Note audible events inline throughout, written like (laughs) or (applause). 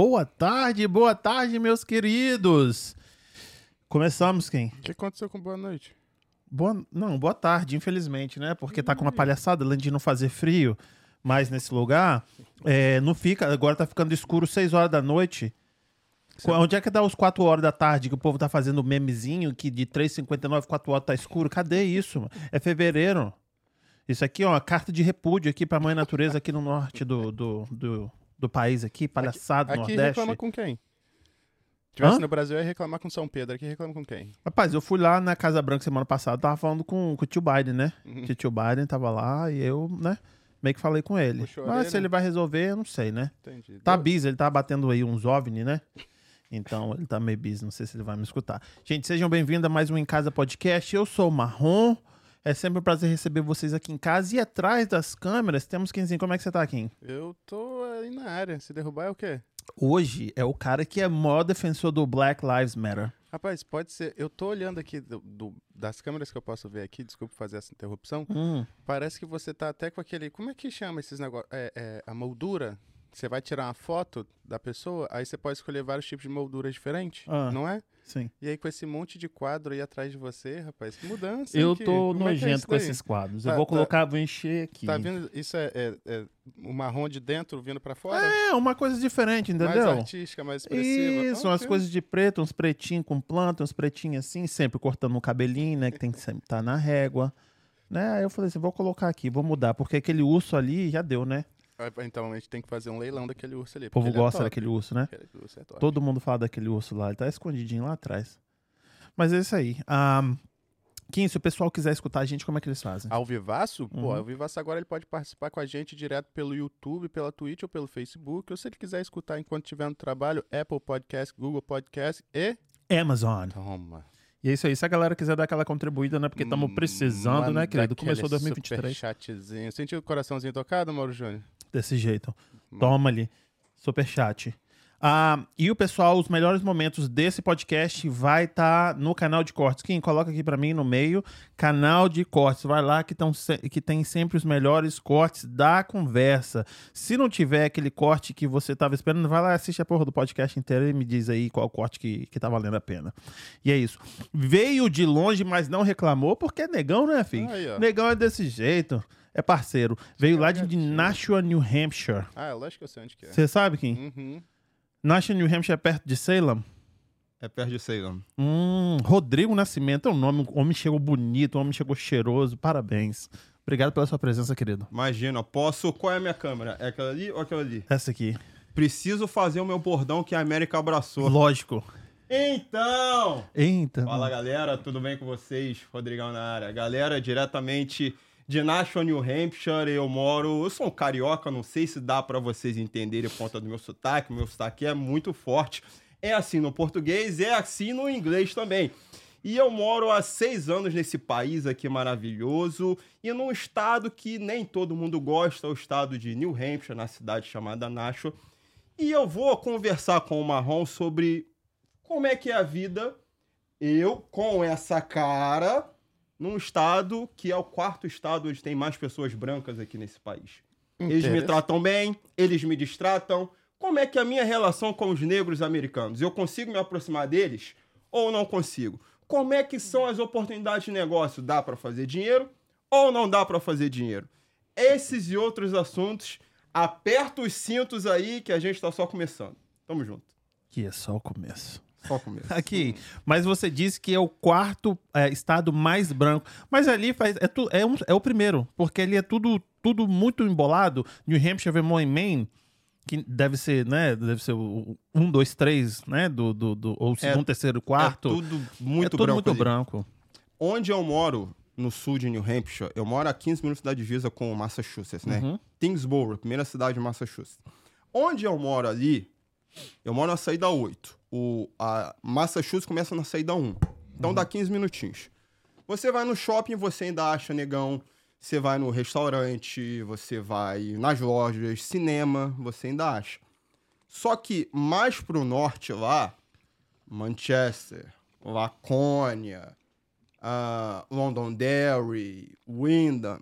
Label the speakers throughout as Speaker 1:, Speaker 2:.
Speaker 1: Boa tarde, boa tarde, meus queridos. Começamos quem?
Speaker 2: O que aconteceu com boa noite?
Speaker 1: Boa, não, boa tarde, infelizmente, né? Porque tá com uma palhaçada, além de não fazer frio mais nesse lugar, é, não fica, agora tá ficando escuro 6 horas da noite. Onde é que dá os 4 horas da tarde que o povo tá fazendo memezinho que de 3h59, 4 horas tá escuro? Cadê isso? mano? É fevereiro. Isso aqui, ó, uma carta de repúdio aqui pra mãe natureza aqui no norte do, do, do, do país aqui, palhaçado,
Speaker 2: Aqui
Speaker 1: nordeste.
Speaker 2: reclama com quem? Se tivesse
Speaker 1: Hã?
Speaker 2: no Brasil, ia reclamar com São Pedro. Aqui reclama com quem?
Speaker 1: Rapaz, eu fui lá na Casa Branca semana passada, tava falando com, com o tio Biden, né?
Speaker 2: Uhum.
Speaker 1: Que o tio Biden tava lá e eu, né, meio que falei com ele.
Speaker 2: Puxou
Speaker 1: Mas se ele vai resolver, eu não sei, né?
Speaker 2: Entendi.
Speaker 1: Tá busy, ele tá batendo aí uns OVNI, né? Então, ele tá meio busy, não sei se ele vai me escutar. Gente, sejam bem-vindos a mais um Em Casa Podcast. Eu sou o Marrom. É sempre um prazer receber vocês aqui em casa. E atrás das câmeras temos Kenzinho. Como é que você tá, Kim?
Speaker 2: Eu tô aí na área. Se derrubar é o quê?
Speaker 1: Hoje é o cara que é maior defensor do Black Lives Matter.
Speaker 2: Rapaz, pode ser. Eu tô olhando aqui do- do- das câmeras que eu posso ver aqui, desculpa fazer essa interrupção.
Speaker 1: Hum.
Speaker 2: Parece que você tá até com aquele. Como é que chama esses negócios? É, é, a moldura. Você vai tirar uma foto da pessoa, aí você pode escolher vários tipos de molduras diferentes,
Speaker 1: Ah.
Speaker 2: não é?
Speaker 1: Sim.
Speaker 2: E aí com esse monte de quadro aí atrás de você, rapaz, que mudança. hein,
Speaker 1: Eu
Speaker 2: que-
Speaker 1: tô
Speaker 2: é é
Speaker 1: nojento
Speaker 2: isso
Speaker 1: com esses quadros. eu
Speaker 2: Tá-
Speaker 1: vou
Speaker 2: tá-
Speaker 1: colocar, vou encher aqui.
Speaker 2: Tá vendo? Isso é, é- é o marrom de dentro vindo pra fora?
Speaker 1: É, uma coisa diferente,
Speaker 2: mais
Speaker 1: entendeu?
Speaker 2: artística, mais expressiva.
Speaker 1: Isso, umas
Speaker 2: Ok.
Speaker 1: coisas de preto, uns pretinhos com planta, uns pretinhos assim, sempre cortando o cabelinho, né? Que tem que sempre estar na régua. Né? Aí eu falei assim, vou colocar aqui, vou mudar, porque aquele urso ali já deu, né?
Speaker 2: Ah, Então a gente tem que fazer um leilão daquele urso ali.
Speaker 1: O povo
Speaker 2: é
Speaker 1: gosta
Speaker 2: top.
Speaker 1: daquele urso, né?
Speaker 2: Urso é.
Speaker 1: Todo mundo fala daquele urso lá, ele tá escondidinho lá atrás. Mas é isso aí. Um, Kim, se o pessoal quiser escutar a gente, como é que eles fazem?
Speaker 2: Ao Vivaço? Pô,
Speaker 1: Uhum.
Speaker 2: ao Vivaço agora ele pode participar com a gente direto pelo YouTube, pela Twitch ou pelo Facebook. Ou se ele quiser escutar enquanto estiver no trabalho, Apple Podcast, Google Podcast e.
Speaker 1: Amazon.
Speaker 2: Toma.
Speaker 1: E é isso aí. Se a galera quiser dar aquela contribuída, né? Porque estamos precisando, né,
Speaker 2: Manda
Speaker 1: querido? Começou
Speaker 2: aquele
Speaker 1: 2023
Speaker 2: Superchatzinho. Sentiu o coraçãozinho tocado, Mauro Júnior?
Speaker 1: Desse jeito. Toma ali. Superchat. Ah, e o pessoal, os melhores momentos desse podcast vai estar no canal de cortes. Quem coloca aqui pra mim no meio, canal de cortes. Vai lá que, tão, se- que tem sempre os melhores cortes da conversa. Se não tiver aquele corte que você tava esperando, vai lá assiste a porra do podcast inteiro e me diz aí qual corte que, que tá valendo a pena. E é isso. Veio de longe, mas não reclamou, porque é negão, né, filho?
Speaker 2: Aí,
Speaker 1: negão é desse jeito. É parceiro. Veio lá de
Speaker 2: gatinho.
Speaker 1: Nashua, New Hampshire.
Speaker 2: Ah, lógico que eu sei onde que é.
Speaker 1: Você sabe quem?
Speaker 2: Uhum.
Speaker 1: Nashua, New Hampshire é perto de Salem?
Speaker 3: É perto de Salem.
Speaker 1: Hum, Rodrigo Nascimento é um nome. O homem chegou bonito, o homem chegou cheiroso. Parabéns. Obrigado pela sua presença, querido.
Speaker 3: Imagina, posso. Qual é a minha câmera? É aquela ali ou aquela ali?
Speaker 1: Essa aqui.
Speaker 3: Preciso fazer o meu bordão que a América abraçou.
Speaker 1: Lógico.
Speaker 3: Então!
Speaker 1: Eita.
Speaker 3: Fala galera, tudo bem com vocês? Rodrigão na área. Galera, diretamente de Nashua, New Hampshire, eu moro. Eu sou um carioca, não sei se dá pra vocês entenderem por conta do meu sotaque. Meu sotaque é muito forte. É assim no português, é assim no inglês também. E eu moro há seis anos nesse país aqui maravilhoso e num estado que nem todo mundo gosta, o estado de New Hampshire, na cidade chamada Nashua. E eu vou conversar com o Marrom sobre como é que é a vida eu com essa cara num estado que é o quarto estado onde tem mais pessoas brancas aqui nesse país. Eles me tratam bem, eles me distratam. Como é que é a minha relação com os negros americanos? Eu consigo me aproximar deles ou não consigo? Como é que são as oportunidades de negócio? Dá para fazer dinheiro ou não dá para fazer dinheiro? Esses e outros assuntos, aperta os cintos aí que a gente tá só começando. Tamo junto.
Speaker 1: Que é só o começo.
Speaker 3: Só começo.
Speaker 1: Aqui. Mas você disse que é o quarto é, estado mais branco. Mas ali faz, é, tu, é, um- é o primeiro. Porque ali é tudo, tudo muito embolado. New Hampshire, Vermont e Maine, que deve ser, né? Deve ser o 1, 2, 3, né? Do, do, do, ou segundo, terceiro, quarto.
Speaker 3: É tudo muito
Speaker 1: é tudo
Speaker 3: branco.
Speaker 1: muito
Speaker 3: ali.
Speaker 1: branco.
Speaker 3: Onde eu moro, no sul de New Hampshire, eu moro a 15 minutos da divisa com o Massachusetts, né?
Speaker 1: Uhum.
Speaker 3: Tingsboro, primeira cidade de Massachusetts. Onde eu moro ali, eu moro na saída 8. O, a Massachusetts começa na saída 1. Então dá 15 minutinhos. Você vai no shopping, você ainda acha negão. Você vai no restaurante, você vai nas lojas, cinema, você ainda acha. Só que mais pro norte lá, Manchester, Laconia, ah, Londonderry, Wyndham,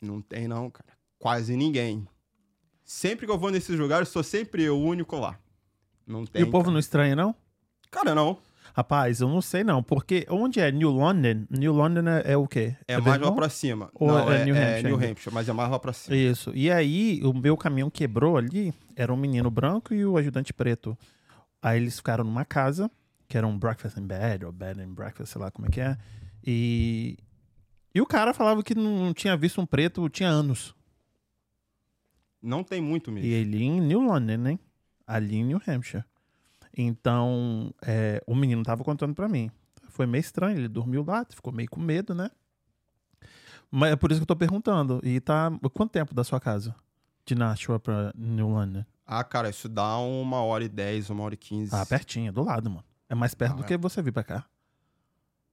Speaker 3: não tem não, cara. Quase ninguém. Sempre que eu vou nesses lugares, sou sempre eu, o único lá. Não tem.
Speaker 1: e o povo
Speaker 3: cara.
Speaker 1: não estranha, não?
Speaker 3: Cara, não.
Speaker 1: Rapaz, eu não sei não, porque onde é New London? New London é, é o quê?
Speaker 3: É, mais lá pra cima.
Speaker 1: Ou
Speaker 3: não,
Speaker 1: é
Speaker 3: é,
Speaker 1: New
Speaker 3: é
Speaker 1: Hampshire
Speaker 3: New
Speaker 1: ainda?
Speaker 3: Hampshire, mas é mais lá pra cima.
Speaker 1: Isso. E aí, o meu caminhão quebrou ali, era um menino branco e o ajudante preto. Aí eles ficaram numa casa, que era um breakfast in bed, ou bed and breakfast, sei lá como é que é. E, e o cara falava que não tinha visto um preto tinha anos.
Speaker 3: Não tem muito mesmo.
Speaker 1: E ele em New London, né? Ali em New Hampshire. Então, é, o menino tava contando pra mim. Foi meio estranho, ele dormiu lá, ficou meio com medo, né? Mas é por isso que eu tô perguntando. E tá. Quanto tempo da sua casa? De Nashua pra New London?
Speaker 3: Ah, cara, isso dá uma hora e dez, uma hora e quinze.
Speaker 1: Ah, pertinho, do lado, mano. É mais perto
Speaker 3: Ah,
Speaker 1: do
Speaker 3: é.
Speaker 1: que você vir pra cá.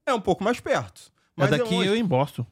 Speaker 3: É um pouco mais perto. Mas
Speaker 1: é daqui
Speaker 3: longe,
Speaker 1: eu em Boston.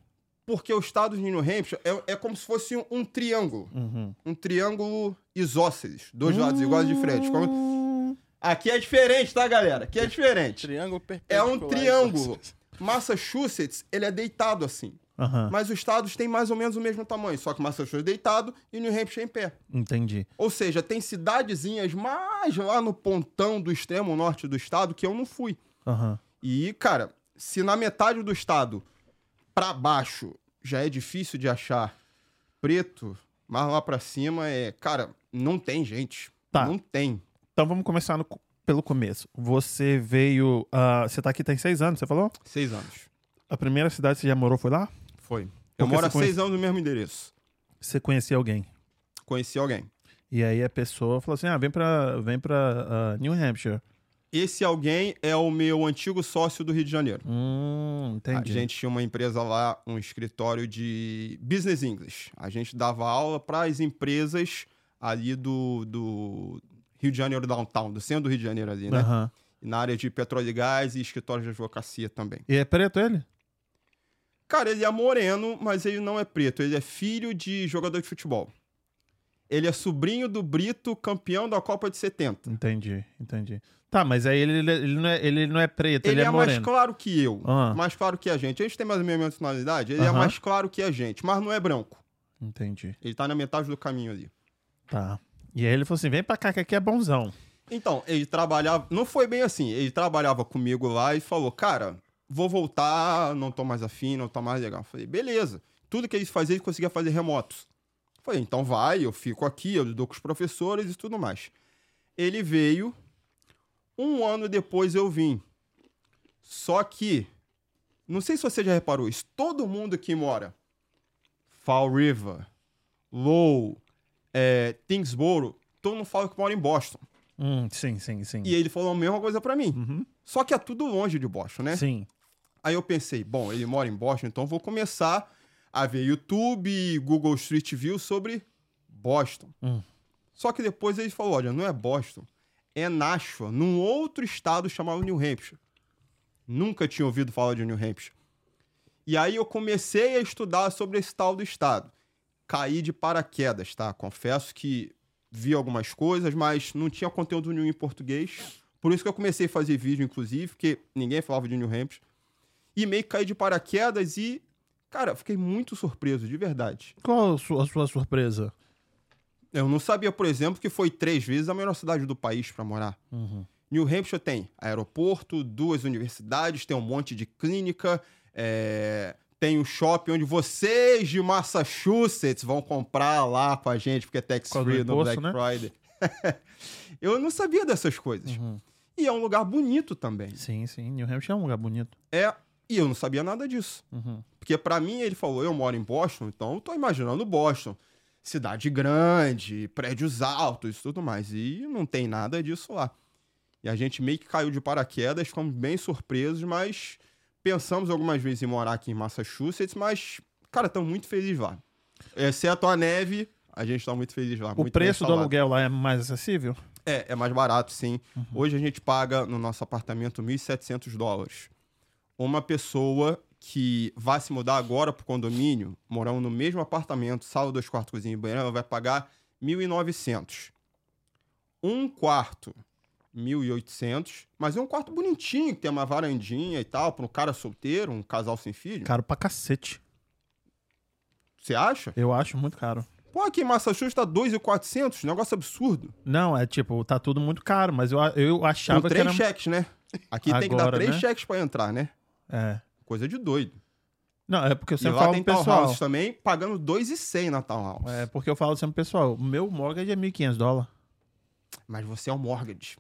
Speaker 3: Porque o estado de New Hampshire é, é como se fosse um, um triângulo.
Speaker 1: Uhum.
Speaker 3: Um triângulo isósceles. Dois lados iguais de frente. Como-
Speaker 1: Hum.
Speaker 3: Aqui é diferente, tá, galera? Aqui é diferente.
Speaker 2: Triângulo
Speaker 3: É
Speaker 2: perpendicular.
Speaker 3: um triângulo. Massachusetts, ele é deitado assim.
Speaker 1: Aham,
Speaker 3: Mas os estados têm mais ou menos o mesmo tamanho. Só que Massachusetts é deitado e New Hampshire em pé.
Speaker 1: entendi.
Speaker 3: Ou seja, tem cidadezinhas mais lá no pontão do extremo norte do estado que eu não fui.
Speaker 1: Aham.
Speaker 3: E, cara, se na metade do estado pra baixo já é difícil de achar preto, mas lá pra cima é. Cara, não tem gente.
Speaker 1: Tá.
Speaker 3: Não tem.
Speaker 1: Então vamos começar no pelo começo. Você veio. ah, você tá aqui tem seis anos, você falou?
Speaker 3: Seis anos.
Speaker 1: A primeira cidade que você já morou foi lá?
Speaker 3: Foi. Eu
Speaker 1: Porque
Speaker 3: moro há seis anos no mesmo endereço.
Speaker 1: Você conhecia alguém.
Speaker 3: Conheci alguém.
Speaker 1: E aí a pessoa falou assim: ah, vem pra, vem pra ah, New Hampshire.
Speaker 3: Esse alguém é o meu antigo sócio do Rio de Janeiro.
Speaker 1: Hum, entendi.
Speaker 3: A gente tinha uma empresa lá, um escritório de business English. A gente dava aula para as empresas ali do, do Rio de Janeiro downtown, do centro do Rio de Janeiro ali, né? E na área de petróleo e gás e escritório de advocacia também.
Speaker 1: E é preto ele?
Speaker 3: Cara, ele é moreno, mas ele não é preto. Ele é filho de jogador de futebol. Ele é sobrinho do Brito, campeão da Copa de 70.
Speaker 1: Entendi, entendi. Tá, mas aí ele, ele, não, é, ele não é preto, ele,
Speaker 3: Ele,
Speaker 1: é,
Speaker 3: é, mais claro que eu.
Speaker 1: Ah.
Speaker 3: Mais claro que a gente. A gente tem mais ou menos a mesma tonalidade. Ele é
Speaker 1: Aham.
Speaker 3: mais claro que a gente, mas não é branco.
Speaker 1: Entendi.
Speaker 3: Ele tá na metade do caminho ali.
Speaker 1: Tá. E aí ele falou assim: vem pra cá que aqui é bonzão.
Speaker 3: Então, ele trabalhava. Não foi bem assim. Ele trabalhava comigo lá e falou: Cara, vou voltar, não tô mais afim, não tô mais legal. Eu falei: Beleza. Tudo que ele fazia, ele conseguia fazer remotos. Eu Falei: Então vai, eu fico aqui, eu lido com os professores e tudo mais. Ele veio. Um ano depois eu vim. Só que. Não sei se você já reparou isso. Todo mundo que mora. Fall River, Low, é, Tingsboro, todo mundo fala que mora em Boston.
Speaker 1: Hum, sim, sim, sim.
Speaker 3: E ele falou a mesma coisa pra mim.
Speaker 1: Uhum.
Speaker 3: Só que é tudo longe de Boston, né?
Speaker 1: Sim.
Speaker 3: Aí eu pensei, bom, ele mora em Boston, então vou começar a ver YouTube, Google Street View sobre Boston.
Speaker 1: Hum.
Speaker 3: Só que depois ele falou, olha, não é Boston, é Nashua, num outro estado chamado New Hampshire. Nunca tinha ouvido falar de New Hampshire. E aí eu comecei a estudar sobre esse tal do estado. Caí de paraquedas, tá? Confesso que vi algumas coisas, mas não tinha conteúdo nenhum em português. Por isso que eu comecei a fazer vídeo, inclusive, porque ninguém falava de New Hampshire. E meio que caí de paraquedas e, cara, fiquei muito surpreso, de verdade.
Speaker 1: Qual a sua, a sua surpresa?
Speaker 3: Eu não sabia, por exemplo, que foi três vezes a melhor cidade do país para morar.
Speaker 1: Uhum.
Speaker 3: New Hampshire tem aeroporto, duas universidades, tem um monte de clínica, é, tem um shopping onde vocês de Massachusetts vão comprar lá com a gente, porque é tax
Speaker 1: Por causa do
Speaker 3: free no Black
Speaker 1: né?
Speaker 3: Friday. (laughs) Eu não sabia dessas coisas.
Speaker 1: Uhum.
Speaker 3: E é um lugar bonito também.
Speaker 1: Sim, sim. New Hampshire é um lugar bonito.
Speaker 3: É, E eu não sabia nada disso.
Speaker 1: Uhum.
Speaker 3: Porque pra mim ele falou, eu moro em Boston, então eu tô imaginando Boston. Cidade grande, prédios altos e tudo mais. E não tem nada disso lá. E a gente meio que caiu de paraquedas, ficamos bem surpresos, mas pensamos algumas vezes em morar aqui em Massachusetts, mas, cara, estamos muito felizes lá. Exceto a neve, a gente tá muito feliz lá.
Speaker 1: O preço do aluguel lá é mais acessível?
Speaker 3: É, é mais barato, sim.
Speaker 1: Uhum.
Speaker 3: Hoje a gente paga no nosso apartamento 1.700 dólares. Uma pessoa que vai se mudar agora pro condomínio, morando no mesmo apartamento, sala, dois quartos, cozinha e banheiro, ela vai pagar 1.900. Um quarto, 1.800. Mas é um quarto bonitinho, que tem uma varandinha e tal, para um cara solteiro, um casal sem filho.
Speaker 1: Caro pra cacete.
Speaker 3: Você acha?
Speaker 1: Eu acho muito caro.
Speaker 3: Pô, aqui em Massachusetts tá 2.400, negócio absurdo.
Speaker 1: Não, é tipo, tá tudo muito caro, mas eu, eu achava
Speaker 3: Com
Speaker 1: que
Speaker 3: três
Speaker 1: era...
Speaker 3: cheques, né? Aqui tem que dar
Speaker 1: Agora,
Speaker 3: três
Speaker 1: né?
Speaker 3: cheques para entrar, né?
Speaker 1: É.
Speaker 3: Coisa de doido.
Speaker 1: Não, é porque eu
Speaker 3: E
Speaker 1: sempre
Speaker 3: lá
Speaker 1: falo
Speaker 3: tem
Speaker 1: pro pessoal...
Speaker 3: também, pagando 2,100 na townhouse.
Speaker 1: É porque eu falo sempre pro pessoal, o meu mortgage é 1.500 dólares.
Speaker 3: Mas você é um mortgage.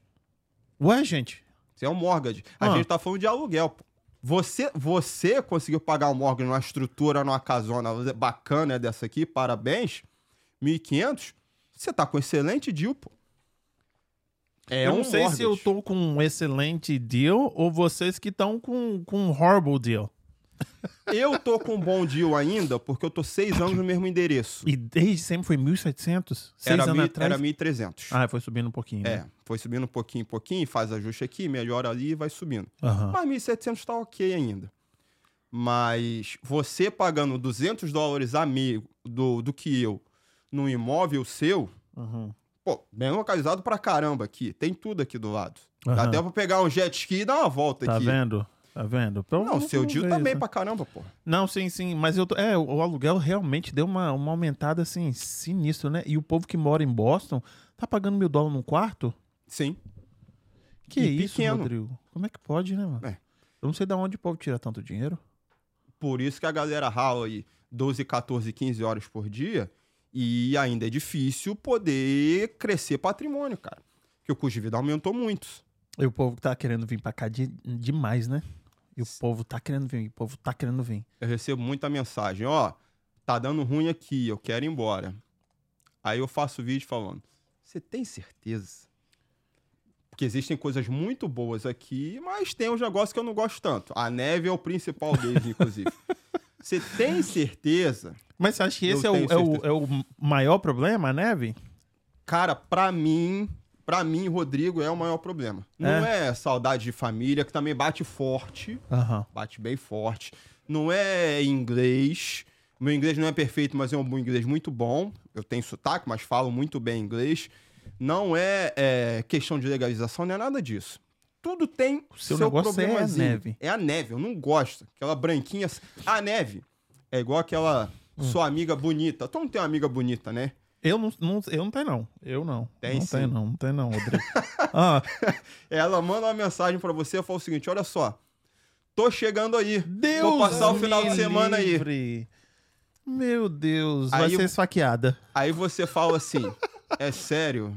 Speaker 1: Ué, gente,
Speaker 3: Você é um mortgage. A
Speaker 1: Ah.
Speaker 3: gente tá falando de aluguel, pô. Você, você conseguiu pagar um mortgage numa estrutura, numa casona bacana dessa aqui, parabéns. 1.500, você tá com excelente deal, pô. É
Speaker 1: eu
Speaker 3: um
Speaker 1: não sei se eu
Speaker 3: mortgage.
Speaker 1: tô com um excelente deal ou vocês que estão com, com um horrible deal. (laughs)
Speaker 3: Eu tô com um bom deal ainda, porque eu tô seis anos no mesmo endereço.
Speaker 1: E desde sempre foi 1.700? Seis
Speaker 3: Era,
Speaker 1: anos
Speaker 3: mil,
Speaker 1: atrás?
Speaker 3: era 1.300.
Speaker 1: Ah, foi subindo um pouquinho.
Speaker 3: É,
Speaker 1: né?
Speaker 3: foi subindo um pouquinho, pouquinho, faz ajuste aqui, melhora ali e vai subindo.
Speaker 1: Aham.
Speaker 3: Mas 1.700 tá ok ainda. Mas você pagando 200 dólares a do, do que eu num imóvel seu,
Speaker 1: Uhum.
Speaker 3: Pô, bem localizado pra caramba aqui. Tem tudo aqui do lado. Dá
Speaker 1: Aham.
Speaker 3: até pra pegar um jet ski e dar uma volta
Speaker 1: Tá
Speaker 3: aqui.
Speaker 1: vendo? Tá vendo? Então,
Speaker 3: Não, seu deal
Speaker 1: ver
Speaker 3: tá bem pra caramba, pô.
Speaker 1: Não, sim, sim. Mas eu tô... É, o o aluguel realmente deu uma, uma aumentada assim, sinistro, né? E o povo que mora em Boston tá pagando mil dólares num quarto?
Speaker 3: Sim.
Speaker 1: Que
Speaker 3: E
Speaker 1: isso,
Speaker 3: pequeno.
Speaker 1: Rodrigo? Como é que pode, né, mano?
Speaker 3: É.
Speaker 1: Eu não sei de onde o povo tira tanto dinheiro.
Speaker 3: Por isso que a galera rala aí 12, 14, 15 horas por dia e ainda é difícil poder crescer patrimônio, cara. Porque o custo de vida aumentou muito.
Speaker 1: E o povo tá querendo vir pra cá de, demais, né? E o povo tá querendo vir, o povo tá querendo vir.
Speaker 3: Eu recebo muita mensagem, ó, tá dando ruim aqui, eu quero ir embora. Aí eu faço vídeo falando, você tem certeza? Porque existem coisas muito boas aqui, mas tem uns negócios que eu não gosto tanto. A neve é o principal deles, inclusive. (laughs) Você tem certeza?
Speaker 1: Mas você acha que esse é o, é, o, é o maior problema, a neve?
Speaker 3: Cara, pra mim, pra mim, Rodrigo, é o maior problema. Não é saudade de família, que também bate forte, bate bem forte. Não é inglês. Meu inglês não é perfeito, mas é um bom inglês muito bom. Eu tenho sotaque, mas falo muito bem inglês. Não é, é, questão de legalização, não é nada disso. Tudo tem o
Speaker 1: seu
Speaker 3: seu,
Speaker 1: negócio é a neve.
Speaker 3: É a neve, eu não gosto. Aquela branquinha. A neve é igual aquela
Speaker 1: Hum.
Speaker 3: sua amiga bonita. Tu não tem uma amiga bonita, né?
Speaker 1: Eu não, não, eu não tenho, não. Eu não.
Speaker 3: Tem
Speaker 1: não
Speaker 3: sim.
Speaker 1: tenho, não. Não tem, não, Rodrigo. (laughs) ah, (laughs)
Speaker 3: Ela manda uma mensagem pra você e fala o seguinte: olha só, tô chegando aí.
Speaker 1: Deus
Speaker 3: Vou passar o final de semana aí.
Speaker 1: livre. Meu Deus, vai
Speaker 3: Aí
Speaker 1: ser
Speaker 3: eu-
Speaker 1: esfaqueada.
Speaker 3: Aí você fala assim: (laughs) é sério?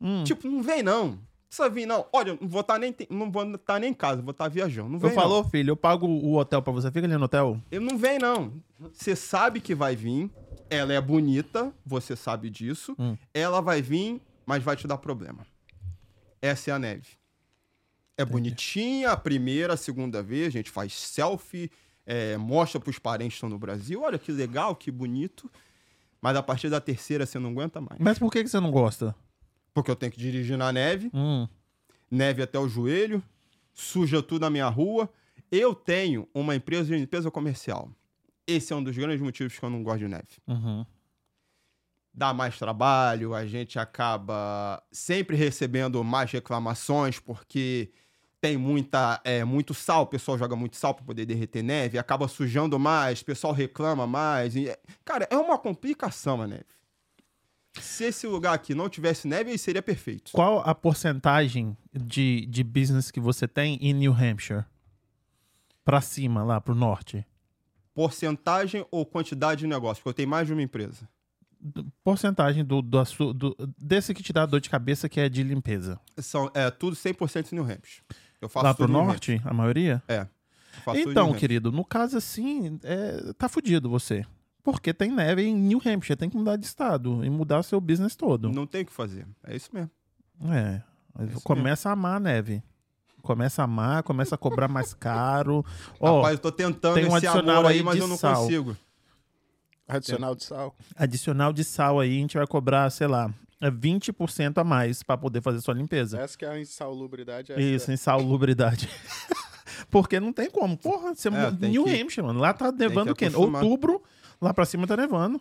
Speaker 1: Hum.
Speaker 3: Tipo, não vem não. Precisa vir, não. Olha, não vou estar nem, te- não vou tá nem em casa, vou estar viajando. Não vem,
Speaker 1: eu falou, filho, eu pago o hotel pra você. Fica ali no hotel.
Speaker 3: Ele não vem, não. Você sabe que vai vir. Ela é bonita, você sabe disso.
Speaker 1: Hum.
Speaker 3: Ela vai vir, mas vai te dar problema. Essa é a neve. É bonitinha a primeira, a segunda vez, a gente faz selfie, é, mostra pros parentes que estão no Brasil. Olha que legal, que bonito. Mas a partir da terceira você não aguenta mais.
Speaker 1: Mas por que, que você não gosta?
Speaker 3: Porque eu tenho que dirigir na neve,
Speaker 1: Hum.
Speaker 3: neve até o joelho, suja tudo na minha rua. Eu tenho uma empresa de limpeza comercial. Esse é um dos grandes motivos que eu não gosto de neve.
Speaker 1: Uhum.
Speaker 3: Dá mais trabalho, a gente acaba sempre recebendo mais reclamações porque tem muita, é, muito sal, o pessoal joga muito sal para poder derreter neve, acaba sujando mais, o pessoal reclama mais. e cara, é uma complicação a neve. Se esse lugar aqui não tivesse neve, aí seria perfeito.
Speaker 1: Qual a porcentagem de, de business que você tem em New Hampshire? Pra cima, lá pro norte.
Speaker 3: Porcentagem ou quantidade de negócio? Porque eu tenho mais de uma empresa.
Speaker 1: Porcentagem do, do, do- desse que te dá dor de cabeça, que é de limpeza.
Speaker 3: São é, tudo 100% New Hampshire. Eu faço
Speaker 1: Lá pro norte, a maioria?
Speaker 3: É.
Speaker 1: Então, querido, no caso assim, é, tá fudido você. Porque tem neve em New Hampshire, tem que mudar de estado e mudar seu business todo.
Speaker 3: Não tem o que fazer. É isso mesmo.
Speaker 1: É.
Speaker 3: isso
Speaker 1: começa a amar a neve. Começa a amar, começa a cobrar mais (laughs) caro. Ó,
Speaker 3: Rapaz, eu tô tentando
Speaker 1: tem um
Speaker 3: esse
Speaker 1: adicional
Speaker 3: amor aí, mas
Speaker 1: de
Speaker 3: eu não
Speaker 1: sal.
Speaker 3: consigo.
Speaker 2: Adicional de sal.
Speaker 1: adicional de sal aí, a gente vai cobrar, sei lá, é 20% a mais pra poder fazer sua limpeza.
Speaker 2: Essa que é a insalubridade. essa
Speaker 1: Isso,
Speaker 2: é-
Speaker 1: insalubridade. (laughs) Porque não tem como. Porra, você
Speaker 3: É,
Speaker 1: New
Speaker 3: que-
Speaker 1: Hampshire, mano. Lá tá nevando o quê? Outubro, lá pra cima tá nevando.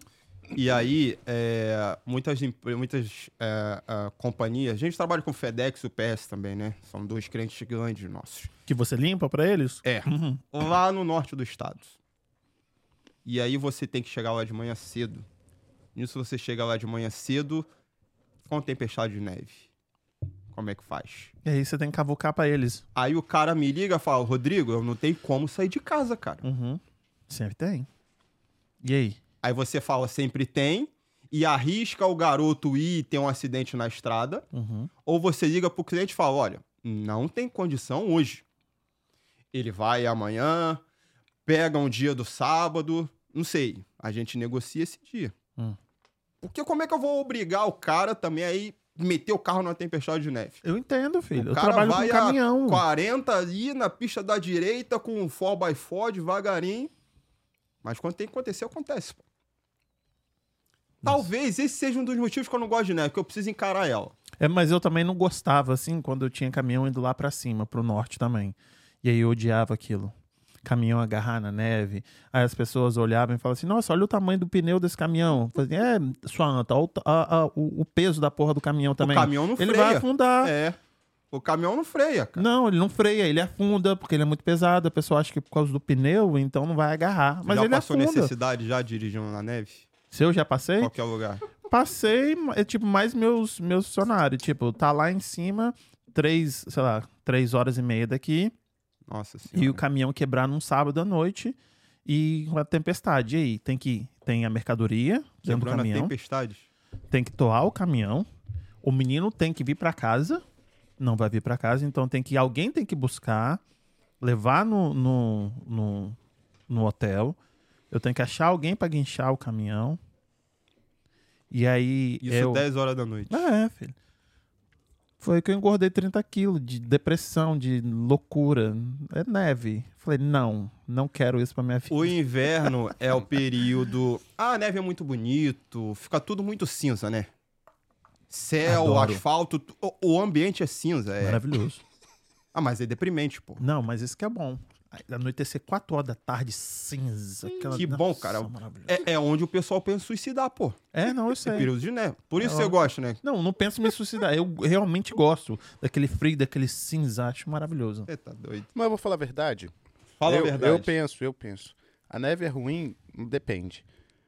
Speaker 3: E aí, é, muitas, muitas é, é, companhias, a gente trabalha com FedEx e UPS também, né? São dois clientes grandes nossos.
Speaker 1: Que você limpa pra eles?
Speaker 3: É,
Speaker 1: Uhum.
Speaker 3: lá no norte do estado. E aí você tem que chegar lá de manhã cedo. Nisso você chega lá de manhã cedo, com tempestade de neve. Como é que faz?
Speaker 1: E aí você tem que cavucar pra eles.
Speaker 3: Aí o cara me liga e fala, Rodrigo, eu não tenho como sair de casa, cara.
Speaker 1: Uhum. Sempre tem. E aí?
Speaker 3: Aí você fala, sempre tem, e arrisca o garoto ir e ter um acidente na estrada,
Speaker 1: Uhum.
Speaker 3: ou você liga pro cliente e fala, olha, não tem condição hoje. Ele vai amanhã, pega um dia do sábado, não sei, a gente negocia esse dia.
Speaker 1: Hum.
Speaker 3: Porque como é que eu vou obrigar o cara também aí meter o carro numa tempestade de neve?
Speaker 1: Eu entendo, filho.
Speaker 3: O
Speaker 1: Eu
Speaker 3: cara
Speaker 1: trabalho com
Speaker 3: vai
Speaker 1: caminhão.
Speaker 3: a 40 ali na pista da direita com um 4x4 devagarinho. Mas quando tem que acontecer, acontece. pô. Talvez esse seja um dos motivos que eu não gosto de neve, que eu preciso encarar ela.
Speaker 1: É, mas eu também não gostava, assim, quando eu tinha caminhão indo lá pra cima, pro norte também. E aí eu odiava aquilo. Caminhão agarrar na neve. Aí as pessoas olhavam e falavam assim: Nossa, olha o tamanho do pneu desse caminhão. Falei, é, sua anta, olha o, a- a- o- o peso da porra do caminhão também.
Speaker 3: O caminhão não
Speaker 1: ele
Speaker 3: freia.
Speaker 1: vai afundar.
Speaker 3: É. O caminhão não freia, cara.
Speaker 1: Não, ele não freia, ele afunda, porque ele é muito pesado. A pessoa acha que por causa do pneu, então não vai agarrar. Mas
Speaker 3: já
Speaker 1: ele
Speaker 3: passou
Speaker 1: afunda.
Speaker 3: necessidade já dirigindo na neve?
Speaker 1: Se eu já passei,
Speaker 3: Qualquer lugar.
Speaker 1: passei, é tipo, mais meus, meus funcionários. Tipo, tá lá em cima, três, sei lá, três horas e meia daqui,
Speaker 3: Nossa senhora.
Speaker 1: e o caminhão quebrar num sábado à noite e com a tempestade. E aí, tem que tem a mercadoria dentro do
Speaker 3: Quebrando a
Speaker 1: caminhão,
Speaker 3: tempestade.
Speaker 1: tem que toar o caminhão, o menino tem que vir pra casa, não vai vir pra casa, então tem que alguém tem que buscar, levar no, no, no, no hotel. Eu tenho que achar alguém pra guinchar o caminhão. E aí
Speaker 3: Isso
Speaker 1: eu
Speaker 3: 10 horas da noite.
Speaker 1: é, filho. Foi que eu engordei 30 quilos de depressão, de loucura. É neve. Falei, não, não quero isso pra minha vida.
Speaker 3: O inverno é o período. Ah, a neve é muito bonito, fica tudo muito cinza, né? Céu,
Speaker 1: Adoro.
Speaker 3: asfalto, o, o ambiente é cinza. É...
Speaker 1: Maravilhoso.
Speaker 3: Ah, mas é deprimente, pô.
Speaker 1: Não, mas isso que é bom. Anoitecer 4 horas da tarde, cinza. aquela-
Speaker 3: que bom,
Speaker 1: Nossa,
Speaker 3: cara. É, é onde o pessoal pensa em suicidar, pô.
Speaker 1: É, não, eu
Speaker 3: É
Speaker 1: sei.
Speaker 3: período de neve. Por isso
Speaker 1: É,
Speaker 3: você gosta, né?
Speaker 1: Não, não penso em me suicidar. Eu realmente gosto daquele frio, daquele cinza. Acho maravilhoso.
Speaker 3: Você tá doido.
Speaker 2: Mas eu vou falar a verdade.
Speaker 3: Fala
Speaker 2: eu,
Speaker 3: a verdade.
Speaker 2: Eu penso, eu penso. A neve é ruim? Depende.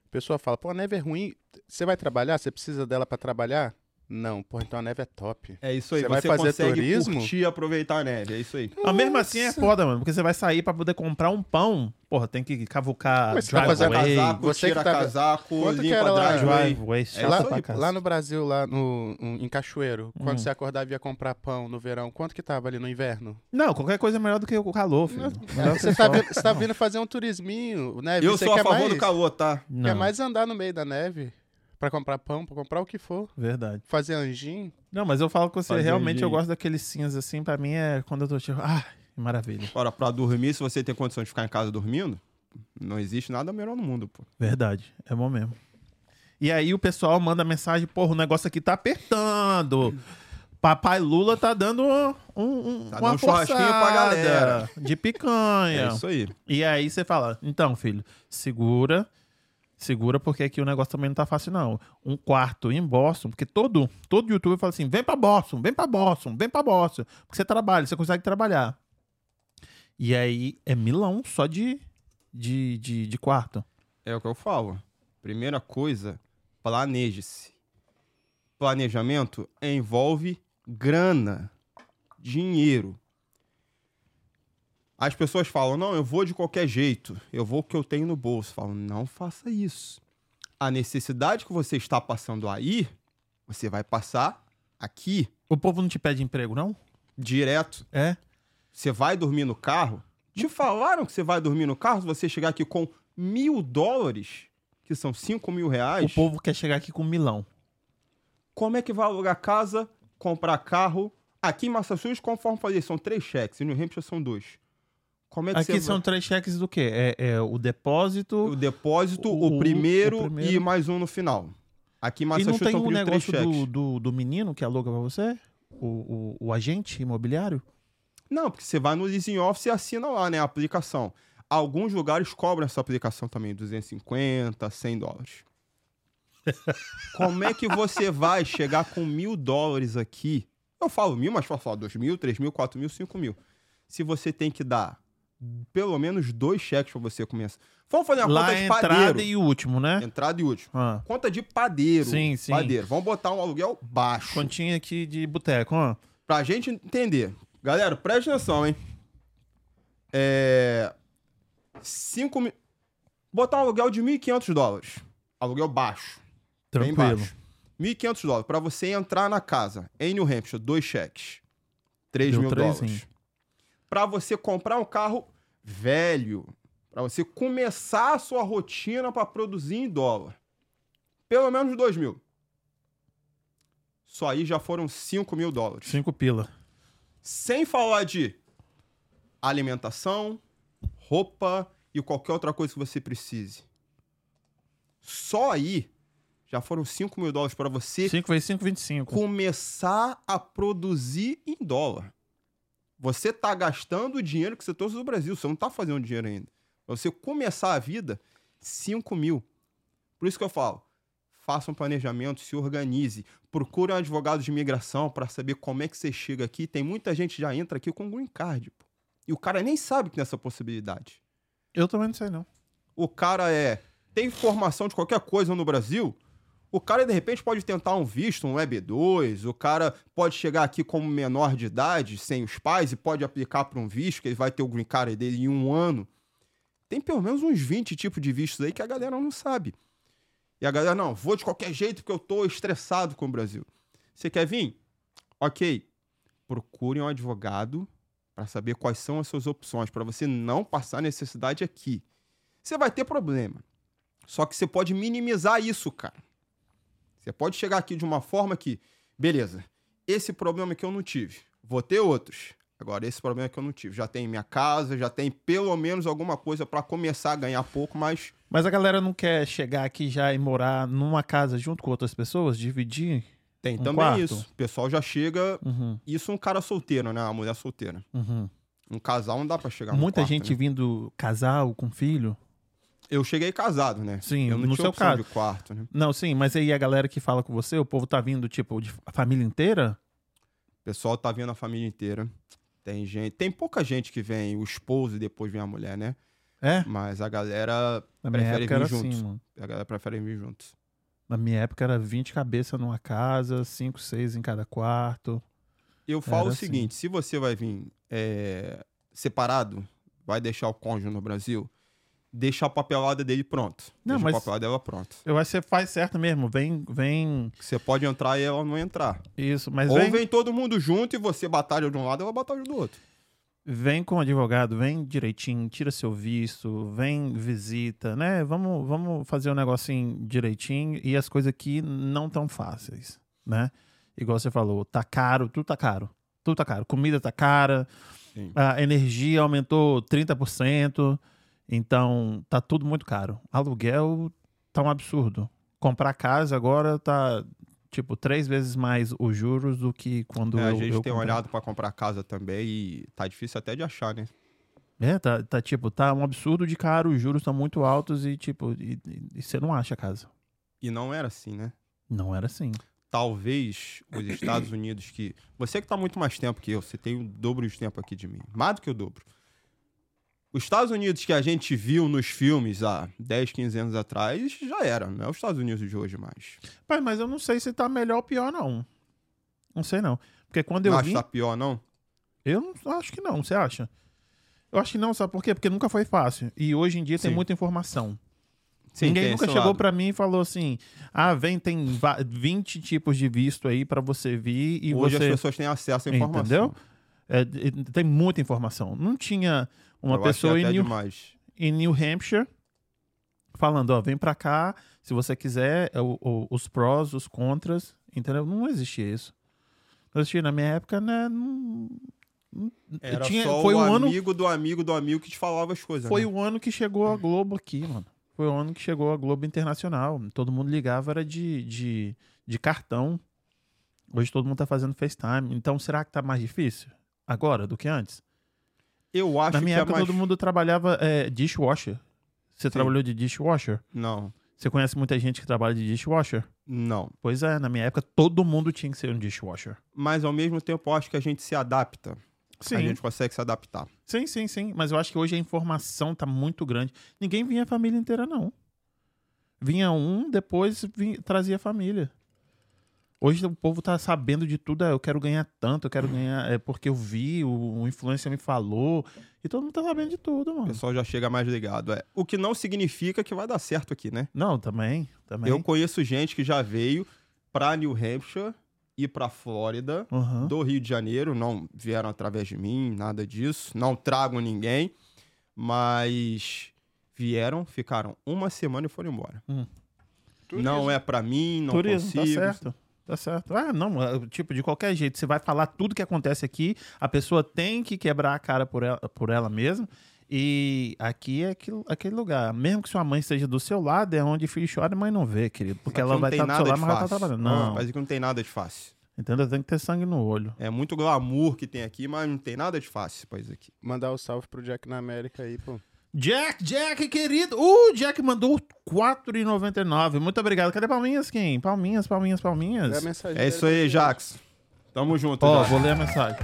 Speaker 2: A pessoa fala, pô, a neve é ruim. Você vai trabalhar? Você precisa dela pra trabalhar? Não, pô, então a neve é top.
Speaker 3: É isso aí.
Speaker 2: Você
Speaker 3: Você,
Speaker 2: vai fazer
Speaker 3: consegue
Speaker 2: turismo?
Speaker 3: curtir e aproveitar a neve. É isso aí.
Speaker 1: Mas mesmo assim é foda, mano. Porque você vai sair pra poder comprar um pão. Porra, tem que cavucar
Speaker 2: Mas você vai
Speaker 3: Fazer casaco,
Speaker 2: Você
Speaker 3: tira
Speaker 2: que tá-
Speaker 3: casaco,
Speaker 2: Quanto que
Speaker 3: limpa
Speaker 2: era lá?
Speaker 3: driveway.
Speaker 1: Driveway,
Speaker 3: É
Speaker 2: lá,
Speaker 3: aí,
Speaker 1: casa.
Speaker 2: lá no Brasil, lá no, um- em Cachoeiro, quando
Speaker 1: Hum.
Speaker 2: você acordava e ia comprar pão no verão, quanto que tava ali no inverno?
Speaker 1: Não, qualquer coisa é melhor do que o calor, filho. Melhor
Speaker 2: Você
Speaker 1: que
Speaker 2: tá, vindo, você tá vindo fazer um turisminho, neve.
Speaker 3: Eu
Speaker 2: você
Speaker 3: sou a favor
Speaker 2: mais,
Speaker 3: do calor, tá?
Speaker 2: Quer
Speaker 1: Não,
Speaker 2: mais andar no meio da neve pra comprar pão, pra comprar o que for.
Speaker 1: verdade.
Speaker 2: Fazer anjinho.
Speaker 1: Não, mas eu falo com você,
Speaker 3: Fazer
Speaker 1: realmente eu
Speaker 3: dia.
Speaker 1: gosto daqueles cinza assim, pra mim é quando eu tô tipo, ai, que maravilha.
Speaker 3: Agora, pra dormir, se você tem condição de ficar em casa dormindo, não existe nada melhor no mundo, pô.
Speaker 1: Verdade, é bom mesmo. E aí o pessoal manda mensagem, porra, o negócio aqui tá apertando. Papai Lula tá dando um, um-
Speaker 3: Tá
Speaker 1: uma
Speaker 3: dando um churrasquinho pra
Speaker 1: forçada
Speaker 3: galera.
Speaker 1: de picanha.
Speaker 3: É isso aí.
Speaker 1: E aí você fala, então, filho, segura, segura, porque aqui o negócio também não tá fácil, não. Um quarto em Boston, porque todo, todo youtuber fala assim, vem pra Boston, vem pra Boston, vem pra Boston, porque você trabalha, você consegue trabalhar. E aí é milão só de, de, de, de quarto.
Speaker 3: É o que eu falo. Primeira coisa, planeje-se. Planejamento envolve grana, dinheiro. As pessoas falam, não, eu vou de qualquer jeito, eu vou o que eu tenho no bolso. Falam, não faça isso. A necessidade que você está passando aí, você vai passar aqui,
Speaker 1: O povo não te pede emprego, não?
Speaker 3: direto.
Speaker 1: É?
Speaker 3: Você vai dormir no carro, Te falaram que você vai dormir no carro se você chegar aqui com mil dólares, que são 5 mil reais.
Speaker 1: O povo quer chegar aqui com milão.
Speaker 3: Como é que vai alugar casa, comprar carro? Aqui em Massachusetts, conforme falei, são três cheques. Em New Hampshire são dois. Como é que
Speaker 1: Aqui
Speaker 3: você
Speaker 1: são três cheques do quê? É, é o depósito.
Speaker 3: o depósito,
Speaker 1: o-
Speaker 3: o, primeiro
Speaker 1: o primeiro.
Speaker 3: e mais um no final. Aqui em
Speaker 1: E não
Speaker 3: Massachusetts
Speaker 1: tem
Speaker 3: estão
Speaker 1: o negócio do, do, do menino que aluga pra você? O, o, o agente imobiliário?
Speaker 3: Não, porque você vai no leasing office e assina lá, né, a aplicação. Alguns lugares cobram essa aplicação também, 250, 100 dólares. (laughs) Como é que você vai chegar com mil dólares aqui? Eu falo mil, mas posso falar dois mil, três mil, quatro mil, cinco mil. Se você tem que dar pelo menos dois cheques pra você começar. Vamos fazer uma
Speaker 1: Lá
Speaker 3: conta
Speaker 1: é
Speaker 3: de
Speaker 1: entrada
Speaker 3: padeiro.
Speaker 1: e o último, né?
Speaker 3: Entrada e último.
Speaker 1: Ah,
Speaker 3: Conta de padeiro.
Speaker 1: Sim, sim.
Speaker 3: Padeiro. Vamos botar um aluguel baixo.
Speaker 1: continha aqui de boteco, ó.
Speaker 3: Pra gente entender. Galera, presta atenção, hein? É. 5 mil. Botar um aluguel de 1.500 dólares. Aluguel baixo. Bem
Speaker 1: Tranquilo.
Speaker 3: baixo. 1.500 dólares. Pra você entrar na casa em New Hampshire, dois cheques. 3
Speaker 1: Deu
Speaker 3: mil dólares.
Speaker 1: hein?
Speaker 3: Pra você comprar um carro velho. Pra você começar a sua rotina pra produzir em dólar. Pelo menos 2 mil. Só aí já foram 5 mil dólares.
Speaker 1: Cinco pila.
Speaker 3: Sem falar de alimentação, roupa e qualquer outra coisa que você precise. Só aí já foram 5 mil dólares para você
Speaker 1: Cinco vezes cinco, vinte e cinco.
Speaker 3: começar a produzir em dólar. Você tá gastando o dinheiro que você trouxe do Brasil, você não tá fazendo dinheiro ainda. Pra você começar a vida, 5 mil. Por isso que eu falo, faça um planejamento, se organize, procure um advogado de imigração para saber como é que você chega aqui. Tem muita gente que já entra aqui com green card, pô. E o cara nem sabe que tem essa possibilidade.
Speaker 1: Eu também não sei, não.
Speaker 3: O cara é tem formação de qualquer coisa no Brasil, o cara de repente pode tentar um visto, um EB2, o cara pode chegar aqui como menor de idade, sem os pais, e pode aplicar para um visto, que ele vai ter o green card dele em um ano. Tem pelo menos uns 20 tipos de vistos aí que a galera não sabe. E a galera, não, vou de qualquer jeito porque eu tô estressado com o Brasil. Você quer vir? Ok. Procure um advogado para saber quais são as suas opções, para você não passar necessidade aqui. Você vai ter problema. Só que você pode minimizar isso, cara. Você pode chegar aqui de uma forma que, beleza, esse problema que eu não tive, vou ter outros. Agora, esse problema que eu não tive, já tem minha casa, já tem pelo menos alguma coisa para começar a ganhar pouco, mas
Speaker 1: Mas a galera não quer chegar aqui já e morar numa casa junto com outras pessoas, dividir?
Speaker 3: tem
Speaker 1: Um
Speaker 3: também
Speaker 1: quarto?
Speaker 3: isso. O pessoal já chega.
Speaker 1: Uhum,
Speaker 3: Isso um cara solteiro, né? Uma mulher solteira.
Speaker 1: uhum.
Speaker 3: Um casal não dá pra chegar
Speaker 1: Muita
Speaker 3: quarto,
Speaker 1: gente
Speaker 3: né?
Speaker 1: vindo casal com filho.
Speaker 3: Eu cheguei casado, né?
Speaker 1: Sim,
Speaker 3: eu não
Speaker 1: no
Speaker 3: tinha
Speaker 1: seu caso.
Speaker 3: de quarto, né?
Speaker 1: Não, sim, mas aí a galera que fala com você, o povo tá vindo, tipo, de a família inteira?
Speaker 3: O pessoal tá vendo a família inteira. Tem gente. Tem pouca gente que vem o esposo e depois vem a mulher, né?
Speaker 1: É?
Speaker 3: Mas a galera
Speaker 1: Na minha
Speaker 3: prefere
Speaker 1: época
Speaker 3: vir
Speaker 1: era
Speaker 3: juntos.
Speaker 1: assim, mano.
Speaker 3: A galera prefere vir juntos.
Speaker 1: Na minha época era 20 cabeças numa casa, 5, 6 em cada quarto.
Speaker 3: Eu falo
Speaker 1: Era
Speaker 3: o
Speaker 1: assim.
Speaker 3: seguinte: se você vai vir é, separado, vai deixar o cônjuge no Brasil, deixa a papelada dele pronto.
Speaker 1: Não,
Speaker 3: deixa
Speaker 1: mas-
Speaker 3: a papelada dela pronta.
Speaker 1: Eu acho que você faz certo mesmo. Vem, vem.
Speaker 3: Você pode entrar e ela não entrar.
Speaker 1: Isso, mas
Speaker 3: Ou
Speaker 1: vem,
Speaker 3: vem todo mundo junto e você batalha de um lado, ela batalha do outro.
Speaker 1: vem com o advogado, vem direitinho, tira seu visto, vem visita, né? Vamos, vamos fazer um negocinho direitinho e as coisas aqui não tão fáceis, né? Igual você falou, tá caro, tudo tá caro. Tudo tá caro. Comida tá cara,
Speaker 3: Sim.
Speaker 1: a energia aumentou 30%, então tá tudo muito caro. Aluguel tá um absurdo. Comprar casa agora tá tipo três vezes mais os juros do que quando
Speaker 3: É, a
Speaker 1: eu,
Speaker 3: gente
Speaker 1: eu
Speaker 3: tem
Speaker 1: comprei.
Speaker 3: olhado pra comprar casa também e tá difícil até de achar, né?
Speaker 1: É, tá, tá tipo, tá um absurdo de caro, os juros estão muito altos e tipo, e, e- e você não acha casa.
Speaker 3: E não era assim, né?
Speaker 1: Não era assim.
Speaker 3: Talvez os Estados Unidos que. Você que tá muito mais tempo que eu, você tem o dobro de tempo aqui de mim. Mais do que o dobro. Os Estados Unidos que a gente viu nos filmes há 10, 15 anos atrás já era, não é os Estados Unidos de hoje mais.
Speaker 1: Pai, mas eu não sei se tá melhor ou pior, não. Não sei, não. Porque quando eu
Speaker 3: não que tá pior, não?
Speaker 1: eu não acho que não, você acha? Eu acho que não, sabe por quê? Porque nunca foi fácil. E hoje em dia tem
Speaker 3: Sim.
Speaker 1: muita informação.
Speaker 3: Sim,
Speaker 1: Ninguém
Speaker 3: tem
Speaker 1: nunca chegou pra mim e falou assim: ah, vem, tem va- 20 tipos de visto aí pra você vir e
Speaker 3: Hoje
Speaker 1: você.
Speaker 3: as pessoas têm acesso à informação.
Speaker 1: Entendeu? É, tem muita informação. Não tinha uma
Speaker 3: Eu acho
Speaker 1: pessoa em New, em New Hampshire falando, ó, vem pra cá, se você quiser, é o- o- os prós, os contras, entendeu? Não existia isso. Não existia na minha época, né? Não,
Speaker 3: Era
Speaker 1: tinha-
Speaker 3: só
Speaker 1: foi
Speaker 3: o
Speaker 1: um ano,
Speaker 3: amigo do amigo do amigo que te falava as coisas.
Speaker 1: foi
Speaker 3: né?
Speaker 1: o ano que chegou a Globo aqui, mano. Foi o ano que chegou a Globo Internacional. Todo mundo ligava, era de, de, de cartão. Hoje todo mundo tá fazendo FaceTime. Então, será que tá mais difícil agora do que antes?
Speaker 3: Eu acho
Speaker 1: Na minha
Speaker 3: que
Speaker 1: época,
Speaker 3: é mais...
Speaker 1: todo mundo trabalhava é, dishwasher. Você trabalhou de dishwasher?
Speaker 3: Não,
Speaker 1: Você conhece muita gente que trabalha de dishwasher?
Speaker 3: não.
Speaker 1: Pois é, na minha época todo mundo tinha que ser um dishwasher.
Speaker 3: Mas ao mesmo tempo eu acho que a gente se adapta.
Speaker 1: Sim,
Speaker 3: A gente consegue se adaptar.
Speaker 1: sim, sim, sim. Mas eu acho que hoje a informação tá muito grande. Ninguém vinha a família inteira, não. Vinha um, depois vinha- trazia a família. Hoje o povo tá sabendo de tudo. É, eu quero ganhar tanto, eu quero ganhar. É porque eu vi, o, o influencer me falou. E todo mundo tá sabendo de tudo,
Speaker 3: O
Speaker 1: mano.
Speaker 3: pessoal já chega mais ligado. É. O que não significa que vai dar certo aqui, né?
Speaker 1: Não, também. também.
Speaker 3: Eu conheço gente que já veio pra New Hampshire e pra Flórida
Speaker 1: Uhum.
Speaker 3: do Rio de Janeiro, não vieram através de mim, nada disso, não trago ninguém, mas vieram, ficaram uma semana e foram embora. Não é pra mim, não
Speaker 1: Turismo,
Speaker 3: consigo.
Speaker 1: tá certo. Tá certo. Ah, não, é, tipo, de qualquer jeito, você vai falar tudo que acontece aqui, a pessoa tem que quebrar a cara por ela, por ela mesma. E aqui é aquele, aquele lugar. Mesmo que sua mãe esteja do seu lado, é onde filho chora e mãe não vê, querido. Porque
Speaker 3: Aqui
Speaker 1: ela
Speaker 3: não
Speaker 1: vai
Speaker 3: tem
Speaker 1: estar do seu
Speaker 3: nada
Speaker 1: lado, mas vai estar
Speaker 3: fácil.
Speaker 1: trabalhando. Não.
Speaker 3: Mas aqui não tem nada de fácil.
Speaker 1: Entendeu? Tem que ter sangue no olho.
Speaker 3: É muito glamour que tem aqui, mas não tem nada de fácil esse país aqui.
Speaker 2: Mandar o salve pro Jack na América aí, pô.
Speaker 1: Jack, Jack, querido. Uh, Jack mandou R$4,99. Muito obrigado. Cadê palminhas, Kim? Palminhas, palminhas,
Speaker 2: É a
Speaker 1: palminhas.
Speaker 2: mensagem
Speaker 3: É isso aí, Jax. Tamo junto,
Speaker 1: Ó,
Speaker 3: Jax.
Speaker 1: vou ler a mensagem.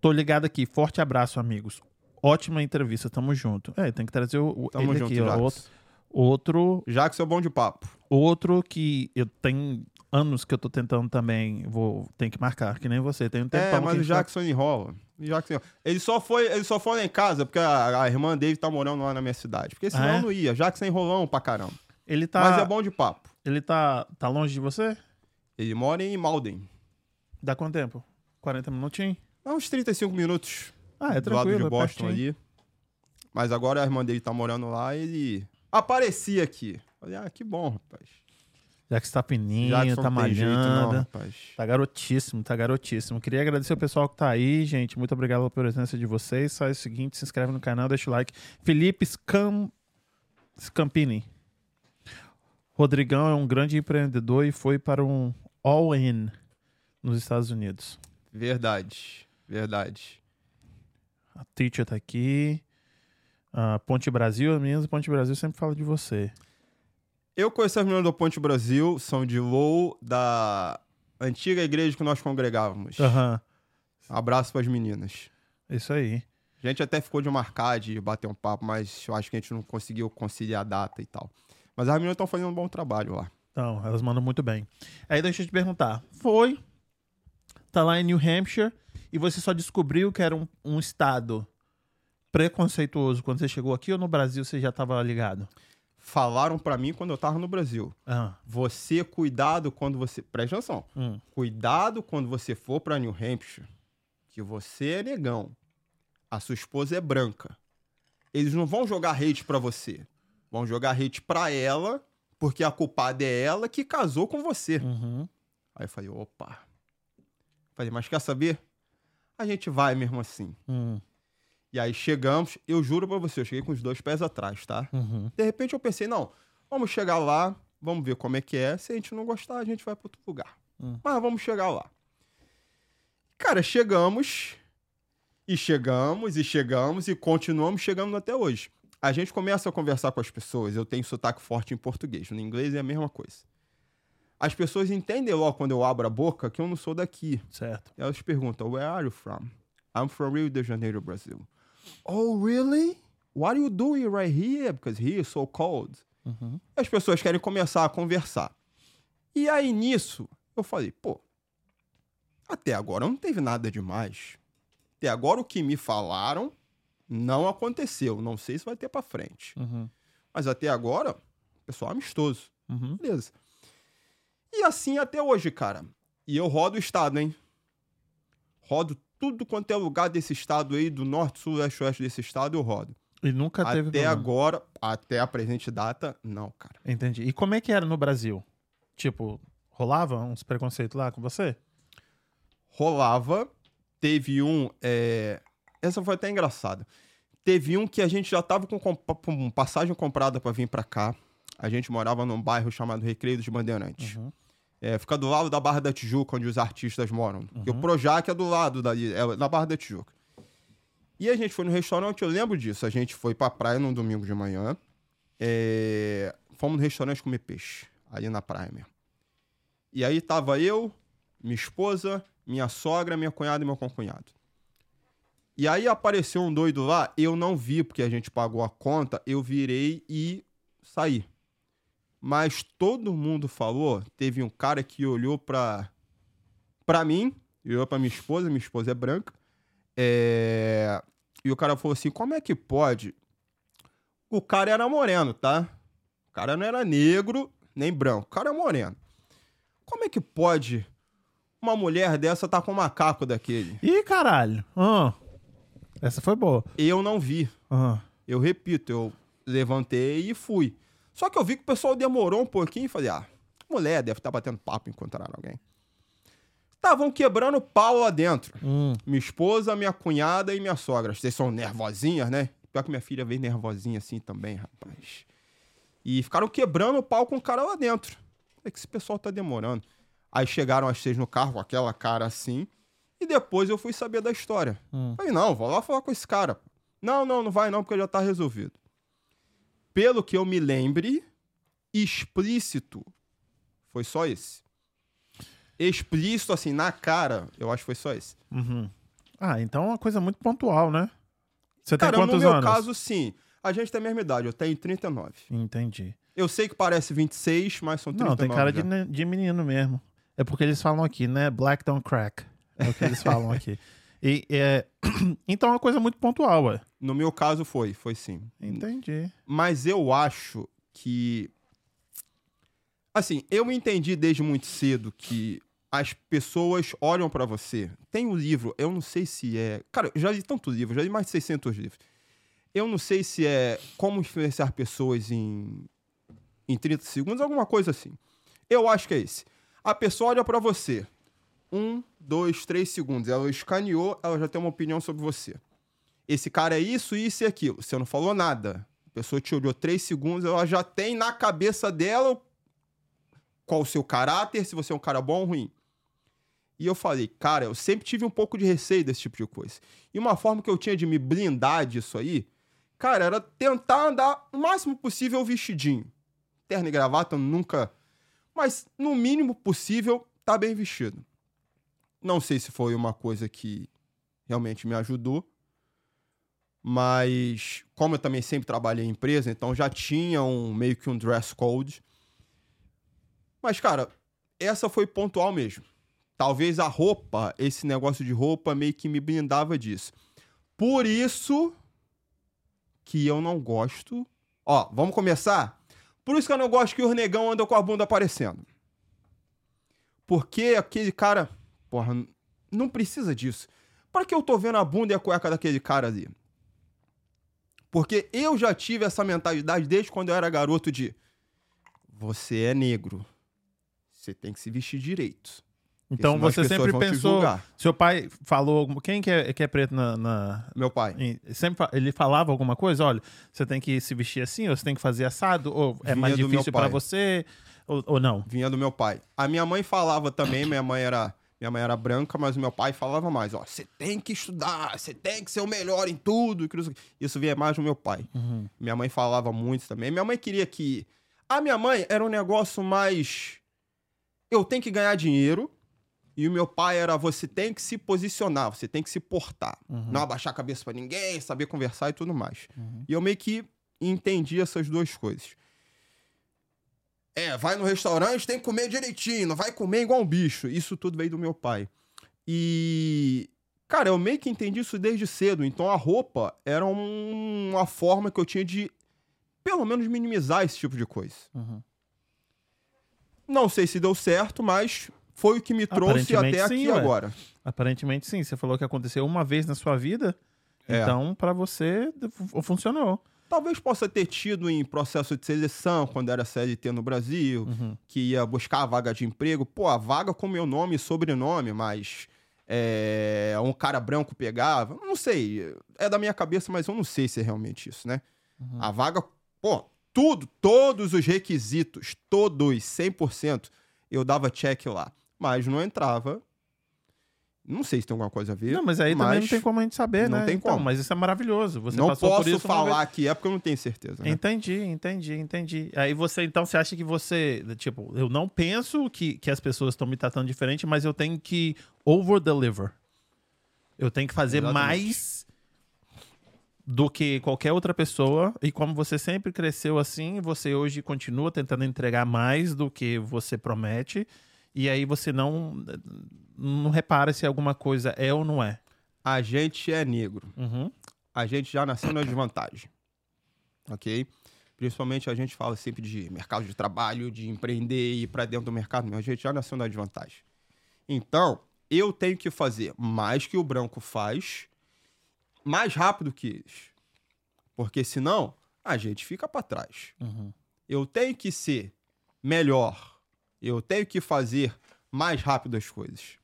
Speaker 1: Tô ligado aqui. Forte abraço, amigos. Ótima entrevista, tamo junto. É, tem que trazer o, o
Speaker 3: Tamo
Speaker 1: ele
Speaker 3: junto,
Speaker 1: aqui, ó. Outro, outro,
Speaker 3: Jax é bom de papo.
Speaker 1: outro que eu tenho anos que eu tô tentando também, vou tem que marcar, que nem você. Tem um tempão
Speaker 3: É, mas o
Speaker 1: tá-
Speaker 3: Jackson enrola. O Jackson enrola. Ele só foi, ele só foi lá em casa porque a, a irmã dele tá morando lá na minha cidade. Porque senão
Speaker 1: Ah, é?
Speaker 3: não ia. Jackson é enrolão pra caramba.
Speaker 1: Ele tá,
Speaker 3: Mas é bom de papo.
Speaker 1: ele tá, tá longe de você?
Speaker 3: Ele mora em Malden.
Speaker 1: Dá quanto tempo? 40 minutinhos?
Speaker 3: Há uns 35 minutos
Speaker 1: Ah, é
Speaker 3: do lado
Speaker 1: tranquilo,
Speaker 3: de
Speaker 1: é
Speaker 3: Boston ali. Mas agora a irmã dele tá morando lá e ele aparecia aqui. Falei, ah, que bom, rapaz.
Speaker 1: Já que você tá fininho,
Speaker 3: Jackson
Speaker 1: tá
Speaker 3: jeito, não,
Speaker 1: malhando. Tá garotíssimo, tá garotíssimo. Queria agradecer o pessoal que tá aí, gente. Muito obrigado pela presença de vocês. Faz o seguinte, se inscreve no canal, deixa o like. Felipe Scam... Scampini. Rodrigão é um grande empreendedor e foi para um all-in nos Estados Unidos.
Speaker 3: Verdade, verdade.
Speaker 1: A Teacher tá aqui. A Ponte Brasil, as meninas Ponte Brasil sempre falam de você.
Speaker 3: Eu conheço as meninas do Ponte Brasil, são de Low, da antiga igreja que nós congregávamos.
Speaker 1: Aham.
Speaker 3: Abraço pras meninas.
Speaker 1: Isso aí.
Speaker 3: A gente até ficou de marcar, de bater um papo, mas eu acho que a gente não conseguiu conciliar a data e tal. Mas as meninas estão fazendo um bom trabalho lá.
Speaker 1: Então, elas mandam muito bem. Aí deixa eu te perguntar. Foi, tá lá em New Hampshire, e você só descobriu que era um, um estado preconceituoso quando você chegou aqui ou no Brasil você já tava ligado?
Speaker 3: Falaram pra mim quando eu tava no Brasil.
Speaker 1: Ah,
Speaker 3: Você, cuidado quando você. Presta atenção.
Speaker 1: hum,
Speaker 3: Cuidado quando você for pra New Hampshire, que você é negão. A sua esposa é branca. Eles não vão jogar hate pra você. Vão jogar hate pra ela, porque a culpada é ela que casou com você.
Speaker 1: uhum.
Speaker 3: Aí eu falei, opa. Falei, mas quer saber? A gente vai mesmo assim.
Speaker 1: Hum,
Speaker 3: E aí chegamos, eu juro pra você, eu cheguei com os dois pés atrás, tá?
Speaker 1: uhum.
Speaker 3: De repente eu pensei, não, vamos chegar lá, vamos ver como é que é. Se a gente não gostar, a gente vai para outro lugar.
Speaker 1: Hum.
Speaker 3: Mas vamos chegar lá. Cara, chegamos, e chegamos, e chegamos, e continuamos chegando até hoje. A gente começa a conversar com as pessoas, eu tenho sotaque forte em português, no inglês é a mesma coisa. As pessoas entendem logo quando eu abro a boca que eu não sou daqui.
Speaker 1: Certo.
Speaker 3: Elas perguntam, where are you from? I'm from Rio de Janeiro, Brasil. Oh, really? What are you doing right here? Because here is so cold.
Speaker 1: Uhum.
Speaker 3: As pessoas querem começar a conversar. E aí, nisso, eu falei, pô, até agora não teve nada demais. Até agora o que me falaram não aconteceu. Não sei se vai ter pra frente.
Speaker 1: Uhum.
Speaker 3: Mas até agora, pessoal amistoso.
Speaker 1: Uhum.
Speaker 3: Beleza. E assim até hoje, cara. E eu rodo o estado, hein? Rodo tudo quanto é lugar desse estado aí, do norte, sul, leste, oeste desse estado, eu rodo.
Speaker 1: E nunca teve
Speaker 3: Até agora, até a presente data, não, cara.
Speaker 1: Entendi. E como é que era no Brasil? Tipo, rolava uns preconceitos lá com você?
Speaker 3: rolava. Teve um. é, Essa foi até engraçada. Teve um que a gente já tava com, com passagem comprada pra vir pra cá. A gente morava num bairro chamado Recreio dos Bandeirantes.
Speaker 1: Uhum.
Speaker 3: É, fica do lado da Barra da Tijuca, onde os artistas moram. Porque o Projac é do lado dali, é na Barra da Tijuca. E a gente foi no restaurante, eu lembro disso. A gente foi pra praia num domingo de manhã. É, Fomos no restaurante comer peixe, ali na praia mesmo. E aí tava eu, minha esposa, minha sogra, minha cunhada e meu concunhado. E aí apareceu um doido lá, eu não vi porque a gente pagou a conta, eu virei e saí. Mas todo mundo falou, teve um cara que olhou pra, pra mim, olhou pra minha esposa, minha esposa é branca, é, e o cara falou assim, como é que pode? O cara era moreno, tá? O cara não era negro, nem branco, o cara é moreno. Como é que pode uma mulher dessa tá com um macaco daquele?
Speaker 1: Ih, caralho. Ah. Essa foi boa.
Speaker 3: Eu não vi.
Speaker 1: Ah.
Speaker 3: Eu repito, eu levantei e fui. Só que eu vi que o pessoal demorou um pouquinho e falei, ah, mulher deve estar batendo papo encontrar alguém. Estavam quebrando pau lá dentro.
Speaker 1: Hum.
Speaker 3: Minha esposa, minha cunhada e minha sogra. Vocês são nervosinhas, né? Pior que minha filha veio nervosinha assim também, rapaz. E ficaram quebrando o pau com o cara lá dentro. É que esse pessoal tá demorando. Aí chegaram as seis no carro com aquela cara assim. E depois eu fui saber da história.
Speaker 1: Hum.
Speaker 3: Falei, não, vou lá falar com esse cara. Não, não, não vai não, porque já tá resolvido. Pelo que eu me lembre, explícito foi só esse. Explícito, assim, na cara, eu acho que foi só esse.
Speaker 1: Uhum. Ah, então é uma coisa muito pontual, né? Você tem
Speaker 3: Cara,
Speaker 1: quantos
Speaker 3: no meu
Speaker 1: anos?
Speaker 3: caso, sim. A gente tem a mesma idade, eu tenho 39.
Speaker 1: Entendi.
Speaker 3: Eu sei que parece 26, mas são 39.
Speaker 1: Não, tem cara de, de menino mesmo. É porque eles falam aqui, né? Black don't crack. É o que eles falam (laughs) aqui. E, é... (clears throat) então é uma coisa muito pontual, ué.
Speaker 3: No meu caso, foi, foi sim.
Speaker 1: Entendi.
Speaker 3: Mas eu acho que. Assim, eu entendi desde muito cedo que as pessoas olham pra você. Tem um livro, eu não sei se é. Cara, eu já li tanto livro, já li mais de 600 livros. Eu não sei se é Como Influenciar Pessoas em, em 30 Segundos, alguma coisa assim. Eu acho que é esse. A pessoa olha pra você. Um, dois, três segundos. Ela escaneou, ela já tem uma opinião sobre você. Esse cara é isso, isso e aquilo. Você não falou nada. A pessoa te olhou três segundos, ela já tem na cabeça dela qual o seu caráter, se você é um cara bom ou ruim. E eu falei, cara, eu sempre tive um pouco de receio desse tipo de coisa. E uma forma que eu tinha de me blindar disso aí, cara, era tentar andar o máximo possível vestidinho. Terno e gravata nunca. Mas no mínimo possível, tá bem vestido. Não sei se foi uma coisa que realmente me ajudou. Mas, como eu também sempre trabalhei em empresa, então já tinha um meio que um dress code. Mas, cara, essa foi pontual mesmo. Talvez a roupa, esse negócio de roupa, meio que me blindava disso. Por isso que eu não gosto. Ó, vamos começar? Por isso que eu não gosto que o negão anda com a bunda aparecendo. Porque aquele cara. Porra, não precisa disso. Pra que eu tô vendo a bunda e a cueca daquele cara ali? Porque eu já tive essa mentalidade desde quando eu era garoto de você é negro. Você tem que se vestir direito.
Speaker 1: Então você sempre pensou. Seu pai falou. Quem que é, que é preto na. na-
Speaker 3: Meu pai.
Speaker 1: em- sempre ele falava alguma coisa? Olha, você tem que se vestir assim, ou você tem que fazer assado, ou é
Speaker 3: Vinha
Speaker 1: mais difícil pra
Speaker 3: pai.
Speaker 1: você, ou, ou não?
Speaker 3: Vinha do meu pai. A minha mãe falava também, minha mãe era. Minha mãe era branca, mas o meu pai falava mais, ó, você tem que estudar, você tem que ser o melhor em tudo. Isso vinha mais do meu pai. Minha mãe falava muito também. Minha mãe queria que. A minha mãe era um negócio mais. Eu tenho que ganhar dinheiro. E o meu pai era você tem que se posicionar, você tem que se portar. Não abaixar a cabeça pra ninguém, saber conversar e tudo mais. E eu meio que entendi essas duas coisas. É, vai no restaurante, tem que comer direitinho, não vai comer igual um bicho. Isso tudo veio do meu pai. E. Cara, eu meio que entendi isso desde cedo. Então a roupa era um- uma forma que eu tinha de, pelo menos, minimizar esse tipo de coisa.
Speaker 1: Uhum.
Speaker 3: Não sei se deu certo, mas foi o que me trouxe até
Speaker 1: sim,
Speaker 3: aqui
Speaker 1: ué.
Speaker 3: agora.
Speaker 1: Aparentemente sim. Você falou que aconteceu uma vez na sua vida.
Speaker 3: É.
Speaker 1: Então, pra você, fu- funcionou.
Speaker 3: Talvez possa ter tido em processo de seleção, quando era CLT no Brasil,
Speaker 1: Uhum.
Speaker 3: que ia buscar a vaga de emprego. Pô, a vaga com meu nome e sobrenome, mas é, um cara branco pegava. Não sei, é da minha cabeça, mas eu não sei se é realmente isso, né? A vaga, pô, tudo, todos os requisitos, todos, 100%, eu dava check lá. Mas não entrava. Não sei se tem alguma coisa a ver.
Speaker 1: Não, mas aí também não
Speaker 3: mas
Speaker 1: tem como a gente saber,
Speaker 3: não
Speaker 1: né?
Speaker 3: tem
Speaker 1: Então,
Speaker 3: como.
Speaker 1: mas isso é maravilhoso. Você
Speaker 3: não posso falar que é porque eu não tenho certeza. Né?
Speaker 1: Entendi, entendi, entendi. Aí você, então, você acha que você, tipo, eu não penso que, que as pessoas estão me tratando diferente, mas eu tenho que over-deliver. Eu tenho que fazer
Speaker 3: Exatamente.
Speaker 1: mais do que qualquer outra pessoa. E como você sempre cresceu assim, você hoje continua tentando entregar mais do que você promete. E aí você não, não repara se alguma coisa é ou não é.
Speaker 3: A gente é negro.
Speaker 1: Uhum.
Speaker 3: a gente já nasceu na desvantagem. Ok? Principalmente a gente fala sempre de mercado de trabalho, de empreender e ir para dentro do mercado, mas a gente já nasceu na desvantagem. Então, eu tenho que fazer mais que o branco faz, mais rápido que eles. Porque senão, a gente fica para trás.
Speaker 1: Uhum.
Speaker 3: Eu tenho que ser melhor. Eu tenho que fazer mais rápido as coisas.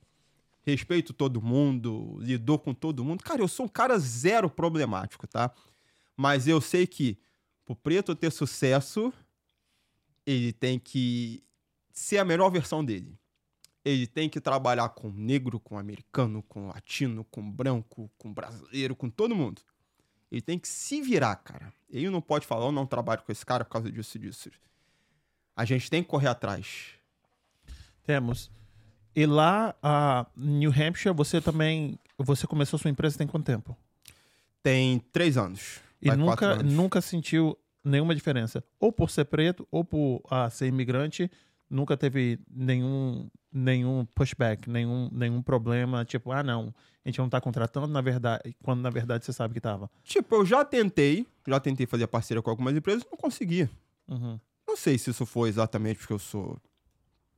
Speaker 3: Respeito todo mundo, lidou com todo mundo. Cara, eu sou um cara zero problemático, tá? Mas eu sei que pro preto ter sucesso, ele tem que ser a melhor versão dele. Ele tem que trabalhar com negro, com americano, com latino, com branco, com brasileiro, com todo mundo. Ele tem que se virar, cara. Ele não pode falar, eu não trabalho com esse cara por causa disso e disso. A gente tem que correr atrás.
Speaker 1: Temos. E lá, a New Hampshire, você também. Você começou sua empresa tem quanto tempo?
Speaker 3: Tem três anos.
Speaker 1: E nunca,
Speaker 3: anos.
Speaker 1: nunca sentiu nenhuma diferença. Ou por ser preto, ou por ah, ser imigrante, nunca teve nenhum, nenhum pushback, nenhum, nenhum problema. Tipo, ah, não, a gente não tá contratando, na verdade, quando na verdade você sabe que tava.
Speaker 3: Tipo, eu já tentei, já tentei fazer parceria com algumas empresas não consegui.
Speaker 1: Uhum.
Speaker 3: Não sei se isso foi exatamente porque eu sou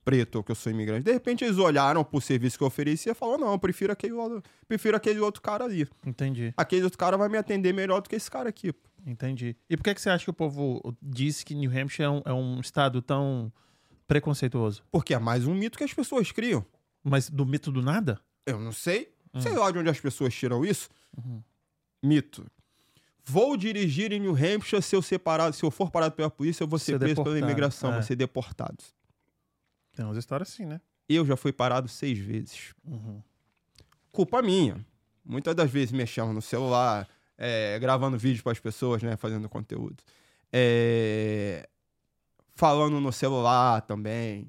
Speaker 3: preto ou que eu sou imigrante. De repente eles olharam pro serviço que eu oferecia e falaram, não, eu prefiro aquele, outro- prefiro aquele outro cara ali.
Speaker 1: Entendi,
Speaker 3: Aquele outro cara vai me atender melhor do que esse cara aqui.
Speaker 1: entendi. E por que, que você acha que o povo disse que New Hampshire é um, é um estado tão preconceituoso?
Speaker 3: Porque é mais um mito que as pessoas criam.
Speaker 1: Mas do mito do nada?
Speaker 3: Eu não sei.
Speaker 1: Hum.
Speaker 3: Sei lá de onde as pessoas tiram isso.
Speaker 1: Uhum.
Speaker 3: Mito. Vou dirigir em New Hampshire se eu, ser parado, se eu for parado pela polícia, eu vou ser,
Speaker 1: Ser
Speaker 3: preso pela
Speaker 1: deportado,
Speaker 3: imigração,
Speaker 1: é.
Speaker 3: vou ser deportado.
Speaker 1: Tem umas histórias assim, né?
Speaker 3: Eu já fui parado seis vezes.
Speaker 1: Uhum.
Speaker 3: Culpa minha. Muitas das vezes mexendo no celular, é, gravando vídeo para as pessoas, né, fazendo conteúdo. É, falando no celular também.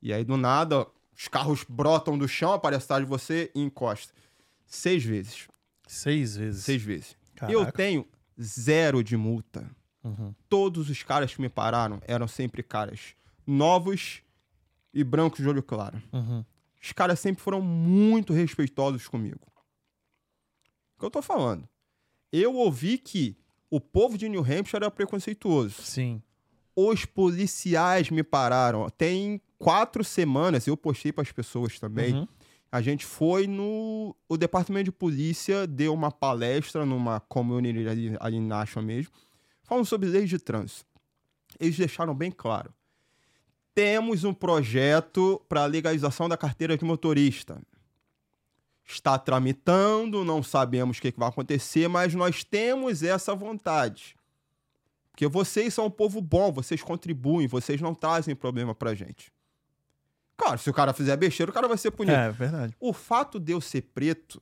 Speaker 3: E aí, do nada, os carros brotam do chão, aparece atrás de você e encosta. Seis vezes.
Speaker 1: Seis vezes.
Speaker 3: Seis vezes.
Speaker 1: Caraca.
Speaker 3: Eu tenho zero de multa.
Speaker 1: Uhum.
Speaker 3: Todos os caras que me pararam eram sempre caras novos e brancos de olho claro.
Speaker 1: Uhum.
Speaker 3: Os caras sempre foram muito respeitosos comigo. O que eu tô falando? Eu ouvi que o povo de New Hampshire era preconceituoso.
Speaker 1: Sim.
Speaker 3: Os policiais me pararam. Tem quatro semanas, eu postei para as pessoas também.
Speaker 1: Uhum.
Speaker 3: A gente foi no. O departamento de polícia deu uma palestra numa community ali, ali em Nashua mesmo, falando sobre leis de trânsito. Eles deixaram bem claro. Temos um projeto para a legalização da carteira de motorista. Está tramitando, não sabemos o que, que vai acontecer, mas nós temos essa vontade. Porque vocês são um povo bom, vocês contribuem, vocês não trazem problema pra gente. Claro, se o cara fizer besteira, o cara vai ser punido.
Speaker 1: É, verdade.
Speaker 3: O fato de eu ser preto,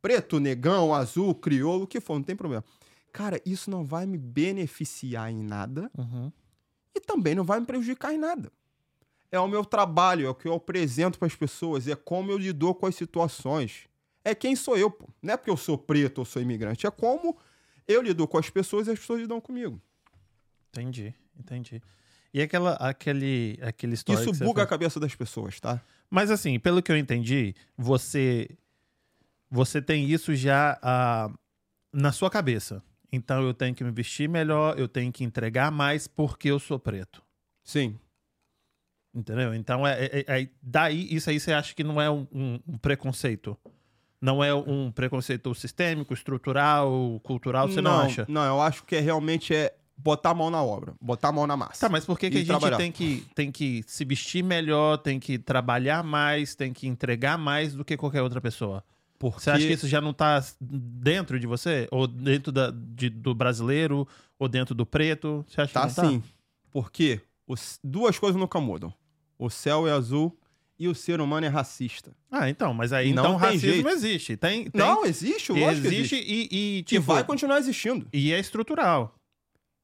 Speaker 3: preto, negão, azul, crioulo, o que for, não tem problema. Cara, isso não vai me beneficiar em nada
Speaker 1: Uhum.
Speaker 3: e também não vai me prejudicar em nada. É o meu trabalho, é o que eu apresento para as pessoas, é como eu lido com as situações. É quem sou eu, pô. Não é porque eu sou preto ou sou imigrante, é como eu lido com as pessoas e as pessoas lidam comigo.
Speaker 1: Entendi, entendi. E aquela, aquele, aquele história
Speaker 3: Isso buga a cabeça das pessoas, tá?
Speaker 1: Mas assim, pelo que eu entendi, você você tem isso já ah, na sua cabeça. Então eu tenho que me vestir melhor, eu tenho que entregar mais porque eu sou preto.
Speaker 3: Sim.
Speaker 1: Entendeu? Então, é, é- é- daí, isso aí você acha que não é um, um- preconceito? Não é um preconceito sistêmico, estrutural, cultural, você não, acha?
Speaker 3: Não, eu acho que é realmente é botar a mão na obra, botar a mão na massa.
Speaker 1: Tá, mas por que, que a gente
Speaker 3: trabalhar.
Speaker 1: tem que, tem que se vestir melhor, tem que trabalhar mais, tem que entregar mais do que qualquer outra pessoa?
Speaker 3: Porque
Speaker 1: Você acha que isso já não tá dentro de você? Ou dentro da, de- do brasileiro? Ou dentro do preto? Você acha
Speaker 3: tá
Speaker 1: que não
Speaker 3: sim. Porque os- duas coisas nunca mudam. O céu é azul e o ser humano é racista.
Speaker 1: Ah, então, mas aí
Speaker 3: Não
Speaker 1: então
Speaker 3: tem
Speaker 1: racismo
Speaker 3: jeito.
Speaker 1: existe. Tem, tem,
Speaker 3: Não, existe, lógico
Speaker 1: existe,
Speaker 3: existe.
Speaker 1: e, e,
Speaker 3: E
Speaker 1: tipo,
Speaker 3: vai continuar existindo.
Speaker 1: e é estrutural.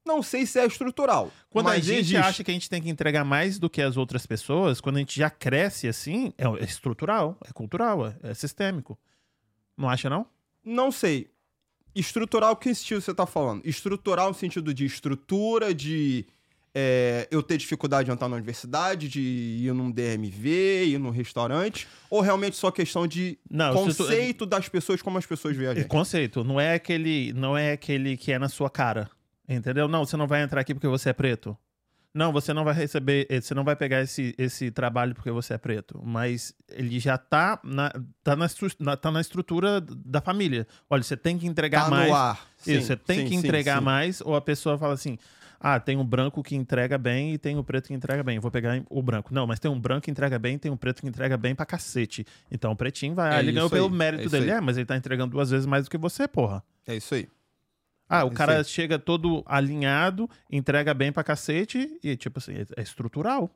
Speaker 3: Não sei se é estrutural.
Speaker 1: Quando a gente
Speaker 3: existe.
Speaker 1: acha que a gente tem que entregar mais do que as outras pessoas, quando a gente já cresce assim, é, é estrutural, é cultural, é, é sistêmico. Não acha, não?
Speaker 3: Não sei. Estrutural, que sentido você tá falando? Estrutural no sentido de estrutura, de é, eu ter dificuldade de entrar na universidade, de ir num DMV, ir num restaurante, ou realmente só questão de
Speaker 1: Não,
Speaker 3: conceito das pessoas, como as pessoas veem a gente?
Speaker 1: conceito, não é aquele, não é aquele que é na sua cara. Entendeu? Não, você não vai entrar aqui porque você é preto. Não, você não vai receber, eh, você não vai pegar esse, esse trabalho porque você é preto. Mas ele já tá na, tá na, tá na estrutura da família. Olha, você tem que entregar
Speaker 3: Tá
Speaker 1: mais.
Speaker 3: no ar. Sim,
Speaker 1: Isso, você tem
Speaker 3: sim,
Speaker 1: que entregar
Speaker 3: sim.
Speaker 1: mais, ou a pessoa fala assim: ah, tem um branco que entrega bem e tem o preto que entrega bem. Eu vou pegar o branco. Não, mas tem um branco que entrega bem e tem um preto que entrega bem pra cacete. Então o pretinho vai.
Speaker 3: É
Speaker 1: ele ganhou pelo mérito
Speaker 3: é
Speaker 1: dele.
Speaker 3: aí.
Speaker 1: É, mas ele tá entregando duas vezes mais do que você, porra.
Speaker 3: É isso aí.
Speaker 1: Ah, o
Speaker 3: Isso
Speaker 1: cara chega todo alinhado, entrega bem pra cacete e, tipo assim, é, é estrutural.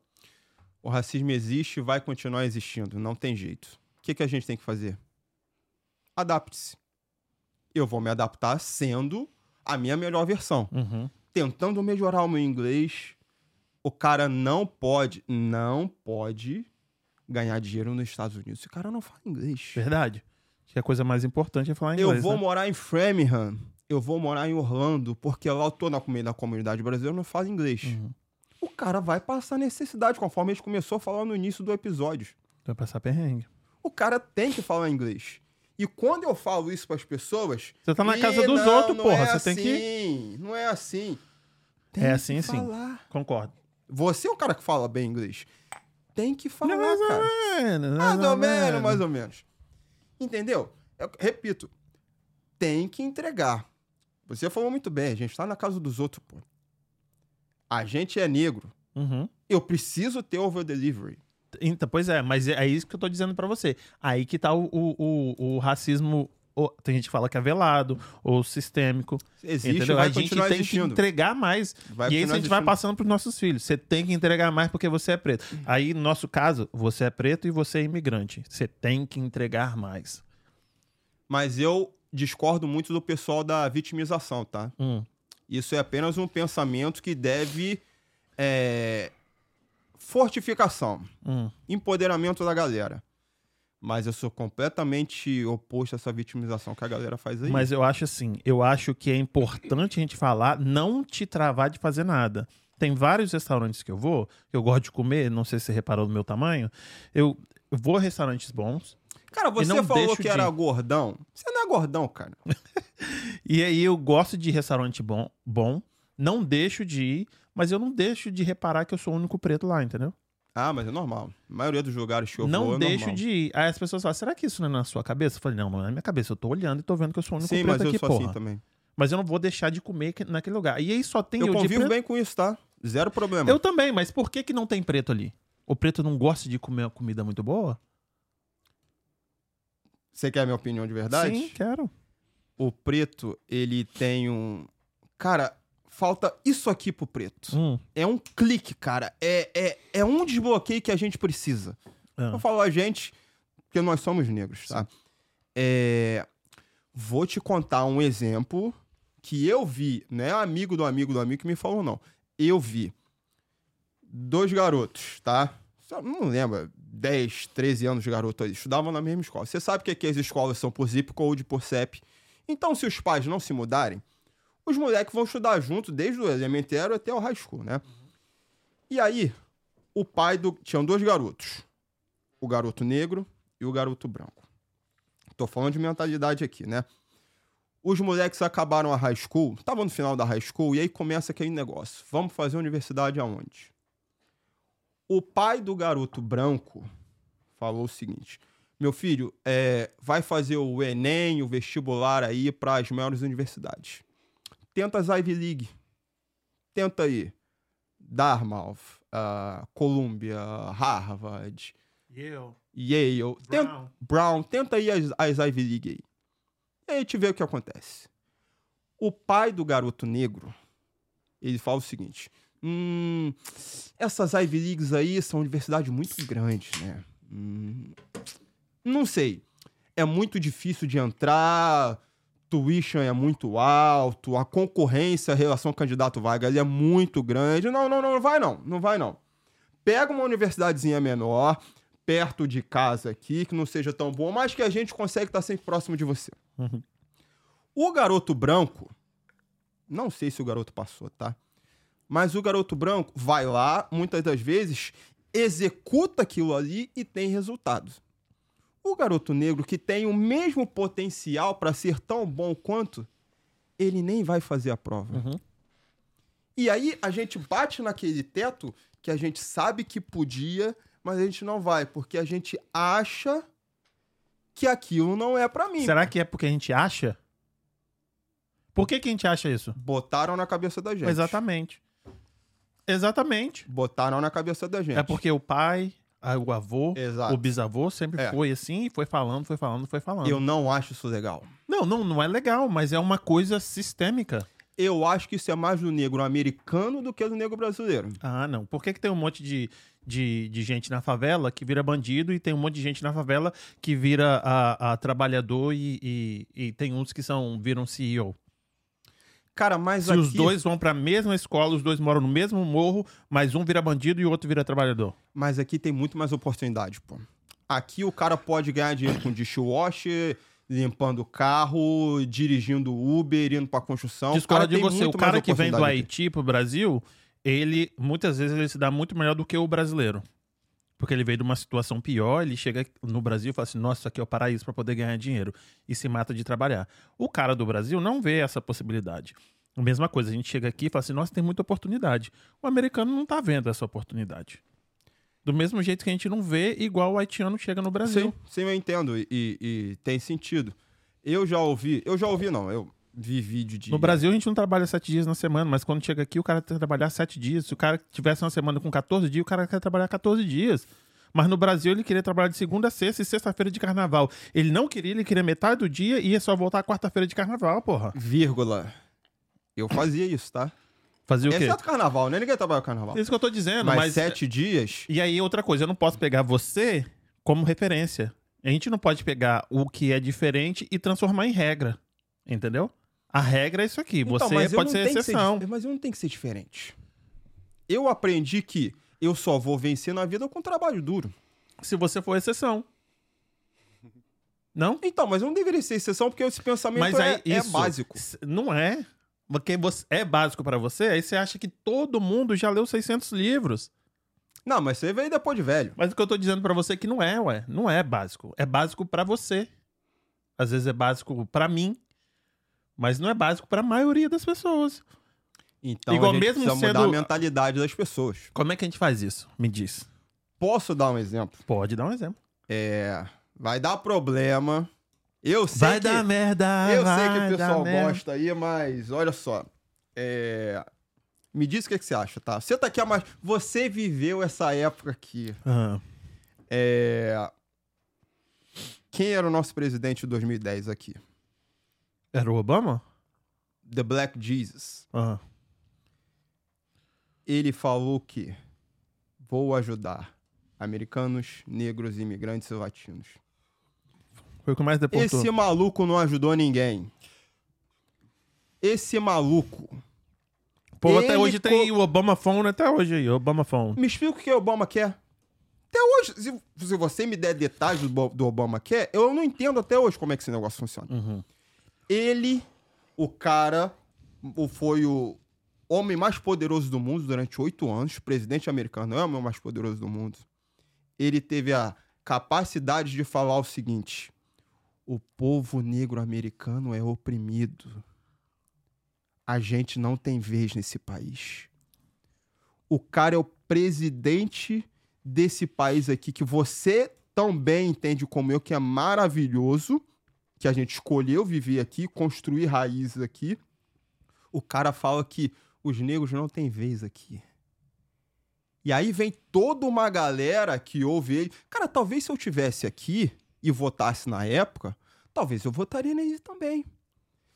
Speaker 3: O racismo existe e vai continuar existindo. Não tem jeito. O que, que a gente tem que fazer? Adapte-se. Eu vou me adaptar sendo a minha melhor versão.
Speaker 1: Uhum.
Speaker 3: Tentando melhorar o meu inglês. O cara não pode, não pode ganhar dinheiro nos Estados Unidos. Se o cara não fala inglês.
Speaker 1: Verdade. Acho que a coisa mais importante é falar inglês.
Speaker 3: Eu vou
Speaker 1: né?
Speaker 3: morar em Framingham. Eu vou morar em Orlando, porque lá eu tô na, comunidade brasileira e não falo inglês.
Speaker 1: Uhum.
Speaker 3: O cara vai passar necessidade, conforme a gente começou a falar no início do episódio.
Speaker 1: Vai passar perrengue.
Speaker 3: O cara tem que falar inglês. E quando eu falo isso para as pessoas.
Speaker 1: Você tá na
Speaker 3: "Ih,
Speaker 1: casa dos
Speaker 3: não,
Speaker 1: outros,
Speaker 3: não
Speaker 1: porra.
Speaker 3: É
Speaker 1: você tem que.
Speaker 3: assim, Não é assim. Tem
Speaker 1: É assim,
Speaker 3: que
Speaker 1: sim.
Speaker 3: falar.
Speaker 1: Concordo.
Speaker 3: Você é o cara que fala bem inglês. Tem que falar,
Speaker 1: mais ou
Speaker 3: cara.
Speaker 1: menos,
Speaker 3: Mais ou menos, mais ou menos. Entendeu? Eu repito. Tem que entregar. Você falou muito bem, a gente tá na casa dos outros, pô. A gente é negro.
Speaker 1: Uhum.
Speaker 3: Eu preciso ter over delivery.
Speaker 1: Então, pois é, mas é isso que eu tô dizendo pra você. Aí que tá o, o, o, o racismo. o- tem gente que fala que é velado ou sistêmico.
Speaker 3: Existe,
Speaker 1: entendeu?
Speaker 3: vai
Speaker 1: A gente tem
Speaker 3: existindo.
Speaker 1: que entregar mais.
Speaker 3: Vai
Speaker 1: e isso a gente vai
Speaker 3: existindo.
Speaker 1: passando pros nossos filhos. Você tem que entregar mais porque você é preto. Aí, no nosso caso, você é preto e você é imigrante. Você tem que entregar mais.
Speaker 3: Mas eu discordo muito do pessoal da vitimização, tá?
Speaker 1: Hum.
Speaker 3: Isso é apenas um pensamento que deve. é, fortificação,
Speaker 1: Hum.
Speaker 3: empoderamento da galera. Mas eu sou completamente oposto a essa vitimização que a galera faz aí.
Speaker 1: Mas eu acho assim, eu acho que é importante a gente falar, não te travar de fazer nada. Tem vários restaurantes que eu vou, que eu gosto de comer, não sei se você reparou no meu tamanho. Eu vou a restaurantes bons,
Speaker 3: Cara, você falou que
Speaker 1: de-
Speaker 3: era gordão. Você não é gordão, cara. (laughs)
Speaker 1: e aí eu gosto de restaurante bom, bom, não deixo de ir, mas eu não deixo de reparar que eu sou o único preto lá, entendeu?
Speaker 3: Ah, mas é normal. A maioria dos lugares que eu
Speaker 1: não
Speaker 3: vou é
Speaker 1: deixo
Speaker 3: normal.
Speaker 1: de ir. Aí as pessoas falam, será que isso não é na sua cabeça? Eu falei, não, não é na minha cabeça. Eu tô olhando e tô vendo que eu sou o único
Speaker 3: Sim,
Speaker 1: preto
Speaker 3: mas eu
Speaker 1: aqui,
Speaker 3: sou
Speaker 1: porra.
Speaker 3: assim também.
Speaker 1: Mas eu não vou deixar de comer que- naquele lugar. E aí só tem
Speaker 3: Eu
Speaker 1: eu
Speaker 3: convivo
Speaker 1: preto.
Speaker 3: bem com isso, tá? Zero problema.
Speaker 1: Eu também, mas por que, que não tem preto ali? O preto não gosta de comer uma comida muito boa?
Speaker 3: Você quer a minha opinião de verdade?
Speaker 1: Sim, quero.
Speaker 3: O preto, ele tem um. Cara, falta isso aqui pro preto.
Speaker 1: Hum,
Speaker 3: É um clique, cara. É, é, é um desbloqueio que a gente precisa.
Speaker 1: ah.
Speaker 3: Eu falo a gente, porque nós somos negros, tá? É, Vou te contar um exemplo que eu vi, não é amigo do amigo do amigo que me falou, não. Eu vi dois garotos, tá? Não lembro, 10, 13 anos de garoto aí, estudavam na mesma escola. Você sabe que aqui as escolas são por zip code, por CEP. Então, se os pais não se mudarem, os moleques vão estudar junto desde o elementário até o high school, né? E aí, o pai do. Tinham dois garotos. O garoto negro e o garoto branco. Tô falando de mentalidade aqui, né? Os moleques acabaram a high school, estavam no final da high school, e aí começa aquele negócio. Vamos fazer universidade aonde? O pai do garoto branco falou o seguinte: meu filho, é, vai fazer o Enem, o vestibular aí para as maiores universidades. Tenta as Ivy League. Tenta aí. Dartmouth, uh, Columbia, Harvard. Yale. Tenta,
Speaker 1: Brown.
Speaker 3: Brown, tenta aí as, as Ivy League aí. E aí a gente vê o que acontece. O pai do garoto negro, ele fala o seguinte: hum, essas Ivy Leagues aí são universidades muito grandes, né? Hum, não sei. É muito difícil de entrar, tuition é muito alto, a concorrência em relação ao candidato vaga ali é muito grande. Não, não, não, não vai não, não vai não. Pega uma universidadezinha menor, perto de casa aqui, que não seja tão bom, mas que a gente consegue estar sempre próximo de você.
Speaker 1: Uhum.
Speaker 3: O garoto branco, não sei se o garoto passou, tá? Mas o garoto branco vai lá, muitas das vezes, executa aquilo ali e tem resultados. O garoto negro, que tem o mesmo potencial para ser tão bom quanto, ele nem vai fazer a prova.
Speaker 1: Uhum.
Speaker 3: E aí a gente bate naquele teto que a gente sabe que podia, mas a gente não vai, porque a gente acha que aquilo não é pra mim.
Speaker 1: Será que é porque a gente acha? Por que, que a gente acha isso?
Speaker 3: Botaram na cabeça da gente.
Speaker 1: Exatamente. Exatamente.
Speaker 3: Botaram na cabeça da gente.
Speaker 1: É porque o pai, o avô,
Speaker 3: Exato.
Speaker 1: o bisavô sempre
Speaker 3: É.
Speaker 1: foi assim, e foi falando, foi falando, foi falando.
Speaker 3: Eu não acho isso legal.
Speaker 1: Não, não, não é legal, mas é uma coisa sistêmica.
Speaker 3: Eu acho que isso é mais do negro americano do que do negro brasileiro.
Speaker 1: Ah, não. Por que, que tem um monte de, de, de gente na favela que vira bandido e tem um monte de gente na favela que vira a, a trabalhador e, e, e tem uns que são viram CEO?
Speaker 3: Cara, mas
Speaker 1: Se
Speaker 3: aqui...
Speaker 1: os dois vão pra mesma escola, os dois moram no mesmo morro, mas um vira bandido e o outro vira trabalhador.
Speaker 3: Mas aqui tem muito mais oportunidade, pô. Aqui o cara pode ganhar dinheiro com dishwasher, limpando o carro, dirigindo Uber, indo pra construção. Cara
Speaker 1: de você. O cara que vem do. Haiti pro Brasil, ele muitas vezes ele se dá muito melhor do que o brasileiro. Porque ele veio de uma situação pior, ele chega no Brasil e fala assim: nossa, isso aqui é o paraíso para poder ganhar dinheiro. E se mata de trabalhar. O cara do Brasil não vê essa possibilidade. A mesma coisa, a gente chega aqui e fala assim: nossa, tem muita oportunidade. O americano não tá vendo essa oportunidade. Do mesmo jeito que a gente não vê, igual o haitiano chega no Brasil.
Speaker 3: Sim, sim, eu entendo. E, e- e tem sentido. Eu já ouvi, eu já ouvi, não, eu vi vídeo de.
Speaker 1: No Brasil a gente não trabalha sete dias na semana, mas quando chega aqui o cara tem que trabalhar sete dias. Se o cara tivesse uma semana com 14 dias, o cara quer trabalhar 14 dias. Mas no Brasil ele queria trabalhar de segunda a sexta e sexta-feira de carnaval. Ele não queria, ele queria metade do dia e ia só voltar quarta-feira de carnaval, porra.
Speaker 3: Vírgula. Eu fazia isso, tá?
Speaker 1: Fazia o quê?
Speaker 3: Exceto carnaval, né? Ninguém trabalha carnaval.
Speaker 1: É isso que eu tô dizendo,
Speaker 3: mas,
Speaker 1: mas.
Speaker 3: sete dias.
Speaker 1: E aí, outra coisa, eu não posso pegar você como referência. A gente não pode pegar o que é diferente e transformar em regra. Entendeu? A regra é isso aqui.
Speaker 3: Então,
Speaker 1: Você pode ser exceção.
Speaker 3: dif- mas eu não tenho que ser diferente. Eu aprendi que eu só vou vencer na vida com trabalho duro.
Speaker 1: Se você for exceção. Não?
Speaker 3: Então, mas eu não deveria ser exceção porque esse pensamento é,
Speaker 1: aí
Speaker 3: é
Speaker 1: isso
Speaker 3: básico.
Speaker 1: s- Não é. Porque você, é básico pra você, aí você acha que todo mundo já leu 600 livros.
Speaker 3: Não, mas você veio depois de velho.
Speaker 1: Mas o que eu tô dizendo pra você é que não é, ué. Não é básico. É básico pra você. Às vezes é básico pra mim, mas não é básico pra maioria das pessoas.
Speaker 3: Então,
Speaker 1: Igual
Speaker 3: a gente
Speaker 1: mesmo
Speaker 3: precisa mudar
Speaker 1: sendo-
Speaker 3: a mentalidade das pessoas.
Speaker 1: Como é que a gente faz isso? Me diz.
Speaker 3: Posso dar um exemplo?
Speaker 1: Pode dar um exemplo.
Speaker 3: É, vai dar problema. Eu sei
Speaker 1: Vai
Speaker 3: que
Speaker 1: dar merda.
Speaker 3: eu sei que o pessoal
Speaker 1: merda.
Speaker 3: gosta aí, mas olha só. É, me diz o que, que você acha, tá? Você tá aqui há mais. Você viveu essa época aqui.
Speaker 1: Ah,
Speaker 3: É, Quem era o nosso presidente de 2010 aqui?
Speaker 1: Era o Obama?
Speaker 3: The Black Jesus.
Speaker 1: Ah.
Speaker 3: Ele falou que vou ajudar americanos, negros, imigrantes e latinos.
Speaker 1: Foi o que mais deportou.
Speaker 3: Esse maluco não ajudou ninguém. Esse maluco.
Speaker 1: Pô, até hoje tem o Obama Phone, até hoje aí, o Obama Phone.
Speaker 3: Me explica o que o Obama quer. Até hoje, se, se você me der detalhes do, do Obama quer, eu não entendo até hoje como é que esse negócio funciona.
Speaker 1: Uhum.
Speaker 3: Ele, o cara, o- foi o homem mais poderoso do mundo durante oito anos. Presidente americano é o homem mais poderoso do mundo. Ele teve a capacidade de falar o seguinte: o povo negro americano é oprimido. A gente não tem vez nesse país. O cara é o presidente desse país aqui que você também entende como eu, que é maravilhoso, que a gente escolheu viver aqui, construir raízes aqui. O cara fala que os negros não têm vez aqui. E aí vem toda uma galera que ouve ele. Cara, talvez se eu tivesse aqui e votasse na época, talvez eu votaria nele também.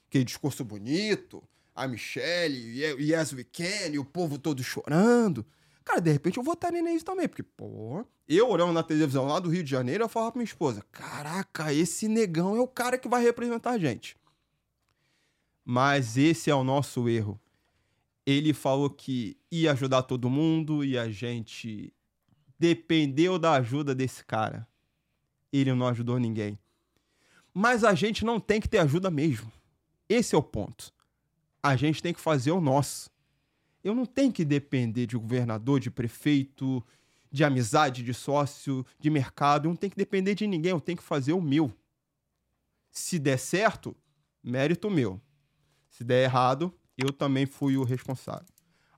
Speaker 3: Aquele discurso bonito, a Michelle, Yes We Can, e o povo todo chorando. Cara, de repente eu votaria nele também, porque, pô, eu olhando na televisão lá do Rio de Janeiro, eu falava pra minha esposa: caraca, esse negão é o cara que vai representar a gente. Mas esse é o nosso erro ele falou que ia ajudar todo mundo e a gente dependeu da ajuda desse cara. Ele não ajudou ninguém. Mas a gente não tem que ter ajuda mesmo. Esse é o ponto. A gente tem que fazer o nosso. Eu não tenho que depender de governador, de prefeito, de amizade, de sócio, de mercado. Eu não tenho que depender de ninguém. Eu tenho que fazer o meu. Se der certo, mérito meu. Se der errado, eu também fui o responsável.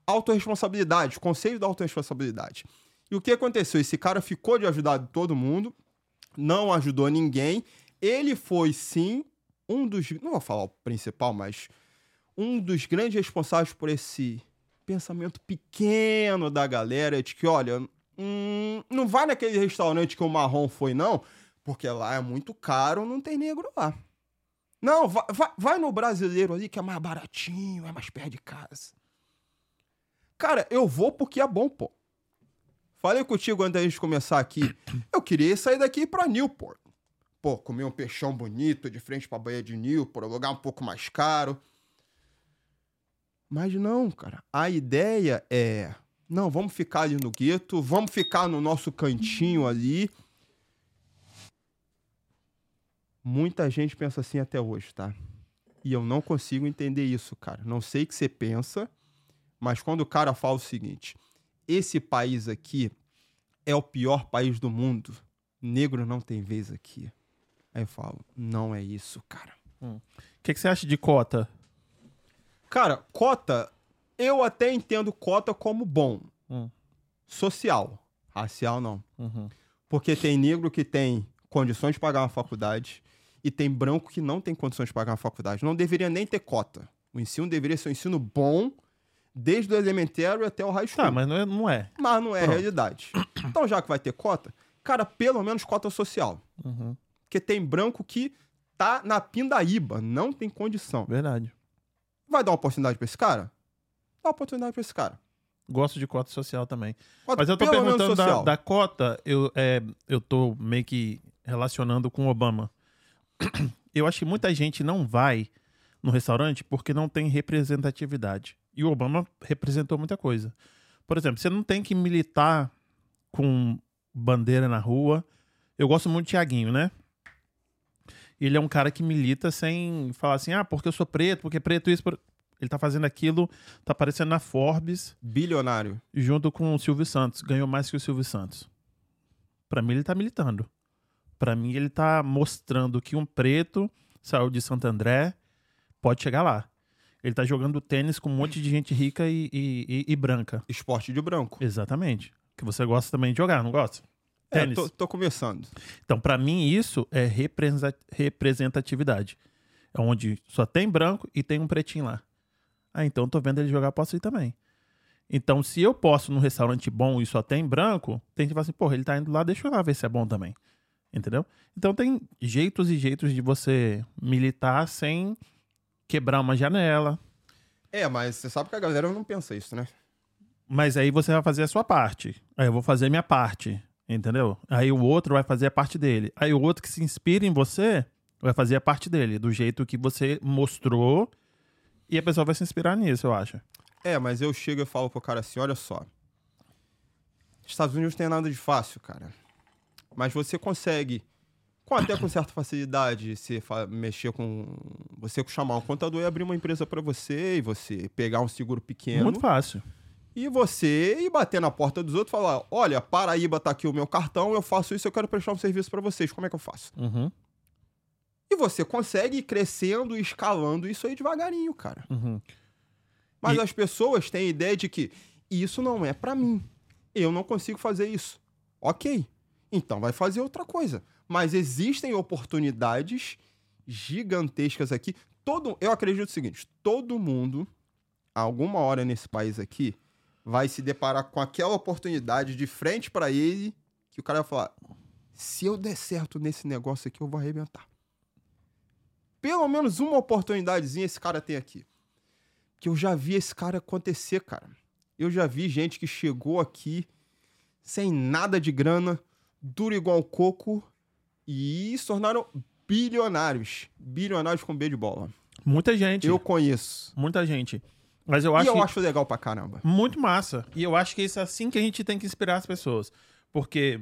Speaker 3: Autoresponsabilidade, conselho da autoresponsabilidade. E o que aconteceu? Esse cara ficou de ajudar todo mundo, não ajudou ninguém. Ele foi, sim, um dos. Não vou falar o principal, mas um dos grandes responsáveis por esse pensamento pequeno da galera de que, olha, hum, não vai naquele restaurante que o marrom foi, não, porque lá é muito caro, não tem negro lá. Não, vai, vai, vai no brasileiro ali que é mais baratinho, é mais perto de casa. Cara, eu vou porque é bom, pô. Falei contigo antes da gente começar aqui. Eu queria sair daqui pra Newport. Pô, comer um peixão bonito de frente pra Baía de Newport, lugar um pouco mais caro. Mas não, cara. A ideia é. Não, vamos ficar ali no gueto, vamos ficar no nosso cantinho ali Muita gente pensa assim até hoje, tá? E eu não consigo entender isso, cara. Não sei o que você pensa, mas quando o cara fala o seguinte: esse país aqui é o pior país do mundo, negro não tem vez aqui. Aí eu falo: não é isso, cara.
Speaker 1: O hum. que, que você acha de cota?
Speaker 3: Cara, cota, eu até entendo cota como bom. Hum. Social. Racial, não. Uhum. Porque tem negro que tem condições de pagar uma faculdade, e tem branco que não tem condições de pagar uma faculdade. Não deveria nem ter cota. O ensino deveria ser um ensino bom, desde o elementário até o high school.
Speaker 1: Tá, mas não é. Não é.
Speaker 3: Mas não é Pronto. realidade. (clears throat) Então, já que vai ter cota, cara, pelo menos cota social. Uhum. Porque tem branco que tá na pindaíba, não tem condição.
Speaker 1: Verdade.
Speaker 3: Vai dar uma oportunidade pra esse cara? Dá uma oportunidade pra esse cara.
Speaker 1: Gosto de cota social também. Cota, Mas eu tô perguntando da, da, cota, eu, é, eu tô meio que relacionando com o Obama (clears throat) eu acho que muita gente não vai no restaurante porque não tem representatividade. E o Obama representou muita coisa. Por exemplo, você não tem que militar com bandeira na rua. Eu gosto muito de Tiaguinho, né? Ele é um cara que milita sem falar assim, ah, porque eu sou preto, porque preto isso. Por... Ele tá fazendo aquilo, tá aparecendo na Forbes.
Speaker 3: Bilionário.
Speaker 1: Junto com o Silvio Santos. Ganhou mais que o Silvio Santos. Pra mim, ele tá militando. Para mim, ele tá mostrando que um preto saiu de Santo André pode chegar lá. Ele tá jogando tênis com um monte de gente rica e, e, e, e branca.
Speaker 3: Esporte de branco.
Speaker 1: Exatamente. Que você gosta também de jogar, não gosta?
Speaker 3: É, tênis. tô, tô começando.
Speaker 1: Então, para mim, isso é representatividade. É onde só tem branco e tem um pretinho lá. Ah, então tô vendo ele jogar, posso ir também. Então, se eu posso num restaurante bom e só tem branco, tem que falar assim, porra, ele tá indo lá, deixa eu lá ver se é bom também. Entendeu? Então tem jeitos e jeitos de você militar sem quebrar uma janela.
Speaker 3: É, mas você sabe que a galera não pensa isso, né?
Speaker 1: Mas aí você vai fazer a sua parte. Aí eu vou fazer a minha parte. Entendeu? Aí o outro vai fazer a parte dele. Aí o outro que se inspira em você vai fazer a parte dele, do jeito que você mostrou. E a pessoa vai se inspirar nisso, eu acho.
Speaker 3: É, mas eu chego e falo pro cara assim: olha só. Estados Unidos tem nada de fácil, cara. Mas você consegue, com até com certa facilidade, se mexer com. Você chamar um contador e abrir uma empresa para você, e você pegar um seguro pequeno.
Speaker 1: Muito fácil.
Speaker 3: E você ir bater na porta dos outros e falar: olha, Paraíba tá aqui o meu cartão, eu faço isso, eu quero prestar um serviço para vocês, como é que eu faço? Uhum. E você consegue ir crescendo e escalando isso aí devagarinho, cara. Uhum. Mas e... as pessoas têm a ideia de que isso não é para mim. Eu não consigo fazer isso. Ok. Então vai fazer outra coisa. Mas existem oportunidades gigantescas aqui. Todo, eu acredito o seguinte: todo mundo, alguma hora nesse país aqui, vai se deparar com aquela oportunidade de frente para ele que o cara vai falar: se eu der certo nesse negócio aqui, eu vou arrebentar. Pelo menos uma oportunidadezinha esse cara tem aqui. Que eu já vi esse cara acontecer, cara. Eu já vi gente que chegou aqui sem nada de grana, duro igual coco, e se tornaram bilionários. Bilionários com B de bola.
Speaker 1: Muita gente.
Speaker 3: Eu conheço.
Speaker 1: Muita gente. Mas eu
Speaker 3: E
Speaker 1: acho
Speaker 3: eu
Speaker 1: que-
Speaker 3: acho legal pra caramba.
Speaker 1: muito massa. E eu acho que isso é assim que a gente tem que inspirar as pessoas. Porque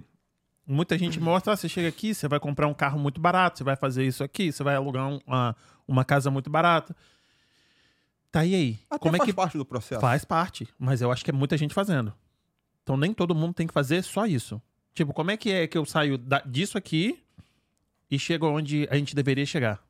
Speaker 1: muita gente mostra, ah, você chega aqui, você vai comprar um carro muito barato, você vai fazer isso aqui, você vai alugar um- uma, uma casa muito barata. Tá, e aí?
Speaker 3: Até
Speaker 1: Como é
Speaker 3: faz
Speaker 1: que
Speaker 3: parte do processo.
Speaker 1: faz parte? Mas eu acho que é muita gente fazendo. Então nem todo mundo tem que fazer só isso. Tipo, como é que é que eu saio da- disso aqui e chego onde a gente deveria chegar?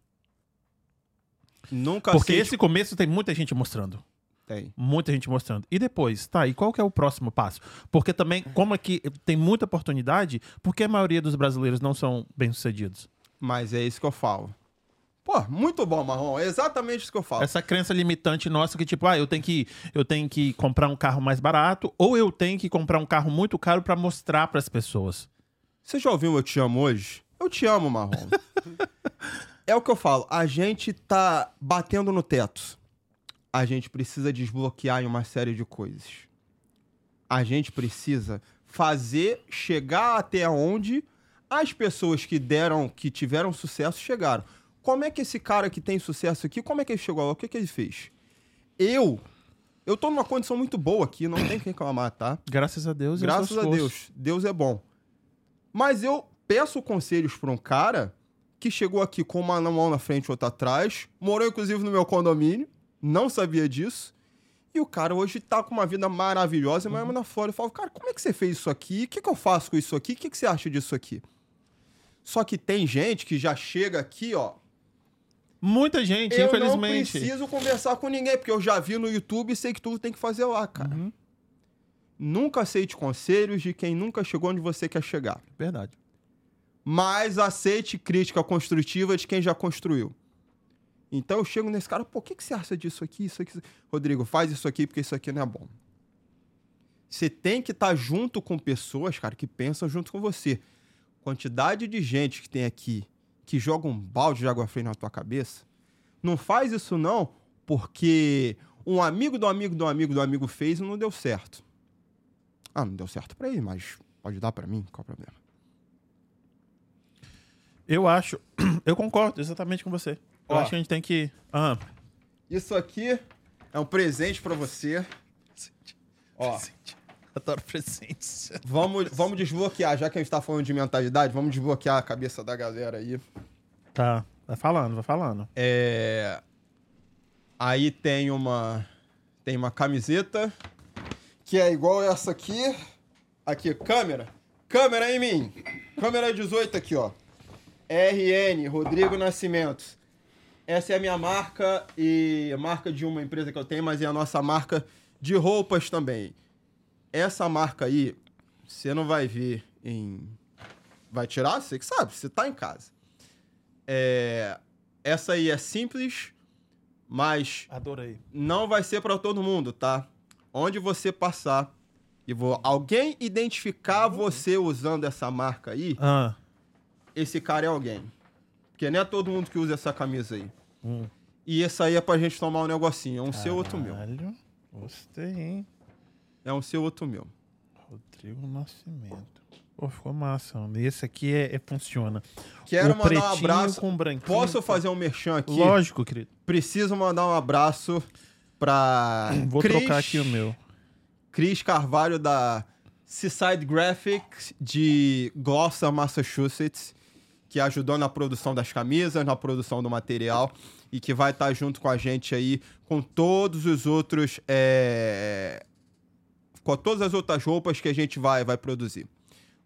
Speaker 3: Nunca
Speaker 1: Porque
Speaker 3: sei.
Speaker 1: esse começo tem muita gente mostrando.
Speaker 3: Tem.
Speaker 1: Muita gente mostrando. E depois, tá, e qual que é o próximo passo? Porque também, como aqui tem muita oportunidade, por que a maioria dos brasileiros não são bem-sucedidos?
Speaker 3: Mas é isso que eu falo. Pô, muito bom, Marrom. É exatamente isso que eu falo.
Speaker 1: Essa crença limitante nossa que, tipo, ah, eu tenho que, eu tenho que comprar um carro mais barato, ou eu tenho que comprar um carro muito caro pra mostrar pras pessoas.
Speaker 3: Você já ouviu Eu Te Amo hoje? Eu te amo, Marrom. (laughs) é o que eu falo. A gente tá batendo no teto. A gente precisa desbloquear em uma série de coisas. A gente precisa fazer chegar até onde as pessoas que deram, que tiveram sucesso, chegaram. Como é que esse cara que tem sucesso aqui, como é que ele chegou lá? O que, que ele fez? Eu, eu tô numa condição muito boa aqui, não tem que reclamar, tá?
Speaker 1: Graças a Deus.
Speaker 3: Graças a. Deus, Deus é bom. Mas eu peço conselhos para um cara que chegou aqui com uma mão na frente e outra atrás, morou inclusive no meu condomínio, não sabia disso. E o cara hoje tá com uma vida maravilhosa, mas na fora eu falo, cara, como é que você fez isso aqui? O que, que eu faço com isso aqui? O que, que você acha disso aqui? Só que tem gente que já chega aqui, ó.
Speaker 1: Muita gente,
Speaker 3: eu não
Speaker 1: infelizmente.
Speaker 3: preciso conversar com ninguém, porque eu já vi no YouTube e sei que tudo tem que fazer lá, cara.
Speaker 1: Uhum.
Speaker 3: Nunca aceite conselhos de quem nunca chegou onde você quer chegar.
Speaker 1: Verdade.
Speaker 3: Mas aceite crítica construtiva de quem já construiu. Então eu chego nesse cara, pô, o que, que você acha disso aqui, isso aqui? Rodrigo, faz isso aqui porque isso aqui não é bom. Você tem que estar junto com pessoas, cara, que pensam junto com você. Quantidade de gente que tem aqui que joga um balde de água fria na tua cabeça, não faz isso não porque um amigo do amigo do amigo do amigo fez e não deu certo. Ah, não deu certo pra ele, mas pode dar pra mim, qual é o problema?
Speaker 1: Eu acho, (clears throat) eu concordo exatamente com você. Eu
Speaker 3: Ó.
Speaker 1: acho que a gente tem que. Ah,
Speaker 3: Isso aqui é um presente pra você. Ó,
Speaker 1: adoro presentes.
Speaker 3: vamos, vamos desbloquear, já que a gente tá falando de mentalidade, vamos desbloquear a cabeça da galera aí.
Speaker 1: Tá, vai falando, vai falando.
Speaker 3: É... Aí tem uma tem uma camiseta que é igual essa aqui. Aqui, câmera. Câmera em mim. Câmera 18 aqui, ó. RN, Rodrigo Nascimento. Essa é a minha marca e marca de uma empresa que eu tenho, mas é a nossa marca de roupas também. Essa marca aí, você não vai ver em. Vai tirar? Você que sabe, você tá em casa. É... Essa aí é simples, mas
Speaker 1: Adorei.
Speaker 3: não vai ser para todo mundo, tá? Onde você passar e vou alguém identificar você usando essa marca aí,
Speaker 1: Ah,
Speaker 3: esse cara é alguém. Porque não é todo mundo que usa essa camisa aí.
Speaker 1: hum.
Speaker 3: E essa aí é pra gente tomar um negocinho, é um seu, outro meu.
Speaker 1: Caralho, Gostei, hein?
Speaker 3: É um seu, outro meu.
Speaker 1: Rodrigo Nascimento. Pô, ficou massa. mano. E esse aqui é, é- funciona.
Speaker 3: Quero
Speaker 1: o
Speaker 3: mandar um abraço.
Speaker 1: com branquinho.
Speaker 3: Posso fazer um merchan aqui?
Speaker 1: Lógico, querido.
Speaker 3: Preciso mandar um abraço pra (clears throat)
Speaker 1: Vou
Speaker 3: Cris,
Speaker 1: trocar aqui o meu.
Speaker 3: Cris Carvalho da Seaside Graphics de Gloucester, Massachusetts, que ajudou na produção das camisas, na produção do material e que vai estar junto com a gente aí com todos os outros é, com todas as outras roupas que a gente vai vai produzir.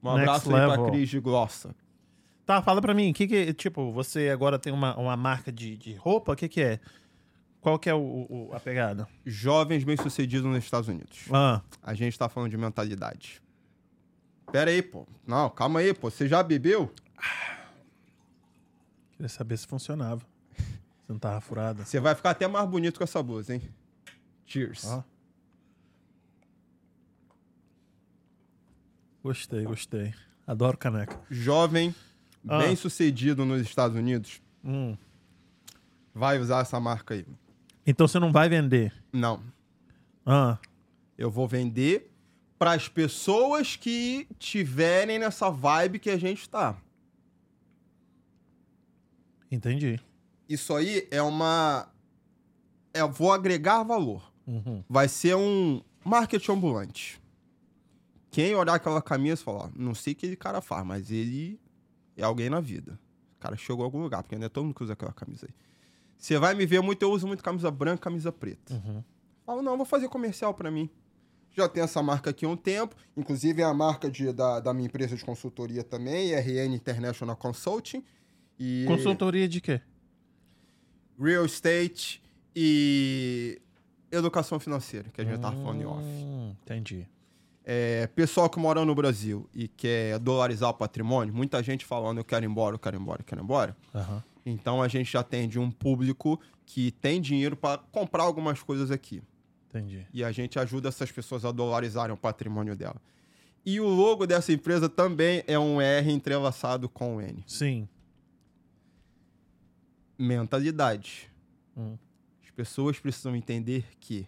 Speaker 3: Um
Speaker 1: Next
Speaker 3: abraço aí pra. Cris de Gloucester.
Speaker 1: Tá, fala pra mim, que que, tipo, você agora tem uma, uma marca de, de roupa, o que que é? Qual que é o, o- a pegada?
Speaker 3: Jovens bem-sucedidos nos Estados Unidos.
Speaker 1: Ah,
Speaker 3: A gente tá falando de mentalidade. Pera aí, pô. Não, calma aí, pô. Você já bebeu?
Speaker 1: Queria saber se funcionava. Se não tava furada.
Speaker 3: Você vai ficar até mais bonito com essa blusa, hein? Cheers.
Speaker 1: Ó. Gostei, gostei. Adoro caneca.
Speaker 3: Jovem,
Speaker 1: Ah.
Speaker 3: bem sucedido nos Estados Unidos,
Speaker 1: Hum.
Speaker 3: vai usar essa marca aí.
Speaker 1: Então você não vai vender.
Speaker 3: Não.
Speaker 1: Ah,
Speaker 3: Eu vou vender para as pessoas que tiverem nessa vibe que a gente tá.
Speaker 1: Entendi.
Speaker 3: Isso aí é uma. É, eu vou agregar valor.
Speaker 1: Uhum.
Speaker 3: Vai ser um marketing ambulante. Quem olhar aquela camisa falar, não sei o que ele cara faz, mas ele é alguém na vida. O cara chegou a algum lugar, porque não é todo mundo que usa aquela camisa aí. Você vai me ver muito, eu uso muito camisa branca, camisa preta.
Speaker 1: Uhum.
Speaker 3: Falo, não, vou fazer comercial pra mim. Já tem essa marca aqui há um tempo, inclusive é a marca de, da, da minha empresa de consultoria também, RN International Consulting. E
Speaker 1: Consultoria de quê?
Speaker 3: Real Estate e educação financeira, que a gente tava falando em off.
Speaker 1: Hum, Entendi.
Speaker 3: É, pessoal que mora no Brasil e quer dolarizar o patrimônio, muita gente falando eu quero ir embora, eu quero ir embora, eu quero ir embora.
Speaker 1: Aham.
Speaker 3: Então a gente já atende um público que tem dinheiro para comprar algumas coisas aqui.
Speaker 1: Entendi.
Speaker 3: E a gente ajuda essas pessoas a dolarizarem o patrimônio dela. E o logo dessa empresa também é um R entrelaçado com o N.
Speaker 1: Sim.
Speaker 3: Mentalidade.
Speaker 1: Hum.
Speaker 3: As pessoas precisam entender que